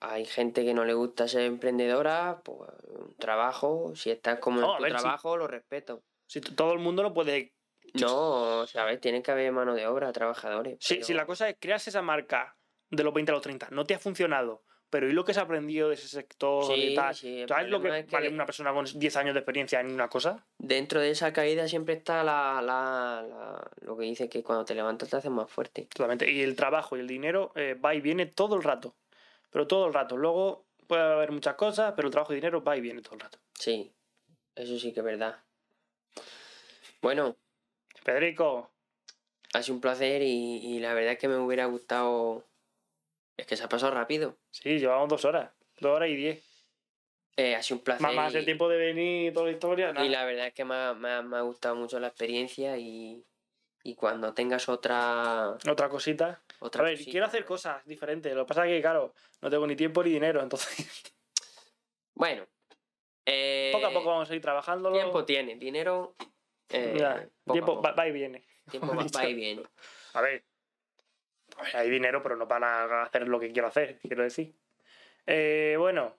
hay gente que no le gusta ser emprendedora, pues un trabajo, si estás como No, en tu ver, sí. trabajo, lo respeto. Si todo el mundo no puede. No, ¿sabes? Tiene que haber mano de obra, trabajadores. Si, pero- si la cosa es creas esa marca de los 20 a los 30, no te ha funcionado, pero ¿y lo que se ha aprendido de ese sector Sí, y tal? sí, ¿Sabes lo que, problema es que- vale una persona con 10 años de experiencia en una cosa? Dentro de esa caída siempre está la, la, la- lo que dice que cuando te levantas te haces más fuerte. Totalmente. Y el trabajo y el dinero eh, va y viene todo el rato. Pero todo el rato. Luego puede haber muchas cosas, pero el trabajo y el dinero va y viene todo el rato. Sí, eso sí que es verdad. Bueno, Federico, ha sido un placer y, y la verdad es que me hubiera gustado... Es que se ha pasado rápido. sí, llevamos dos horas. Dos horas y diez. Eh, ha sido un placer. Más, el tiempo de venir y toda la historia. nada. Y la verdad es que me ha, me ha- me ha gustado mucho la experiencia y, y cuando tengas otra... Otra cosita. otra A ver, cosita- quiero hacer cosas diferentes. Lo que pasa es que, claro, no tengo ni tiempo ni dinero. Entonces, Bueno. eh, poco a poco vamos a ir trabajando. Tiempo tiene, dinero... eh, poco a tiempo va, va y viene. Tiempo va, va y viene. A ver, a ver, hay dinero, pero no para hacer lo que quiero hacer, quiero decir. Eh, bueno,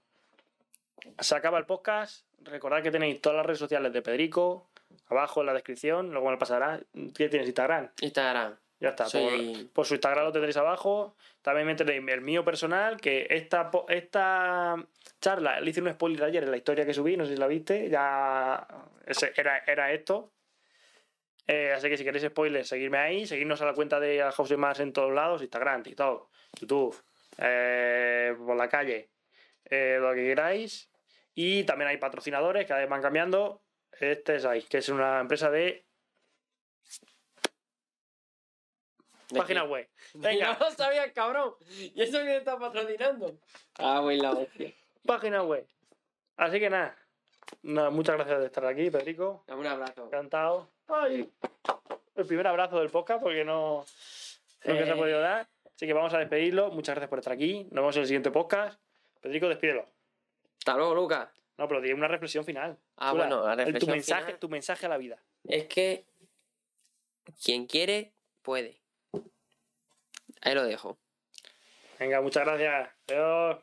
se acaba el podcast. Recordad que tenéis todas las redes sociales de Pedrico, abajo en la descripción. Luego me lo pasará. ¿Qué tienes Instagram? Instagram. Ya está. Soy- Por, por su Instagram lo tendréis abajo. También me tenéis el mío personal, que esta, esta charla, le hice un spoiler ayer en la historia que subí, no sé si la viste, ya era, era esto. Eh, así que si queréis spoilers, seguidme ahí, seguidnos a la cuenta de House Más en todos lados, Instagram, TikTok, YouTube, eh, por la calle, eh, lo que queráis. Y también hay patrocinadores, vez van cambiando. Este es ahí, que es una empresa de ¿De página web. Venga. No lo sabía, cabrón. ¿Y eso que está patrocinando? Ah, güey, la hostia. página web. Así que nada, nada, muchas gracias de estar aquí, Pedrico. Un abrazo. Encantado. Ay, el primer abrazo del podcast porque no lo que se ha Eh. podido dar. Así que vamos a despedirlo. Muchas gracias por estar aquí. Nos vemos en el siguiente podcast. Pedrico, despídelo. Hasta luego, Lucas. No, pero di una reflexión final. Ah, bueno, la El- tu reflexión mensaje, final. tu mensaje a la vida. Es que quien quiere, puede. Ahí lo dejo. Venga, muchas gracias. Adiós.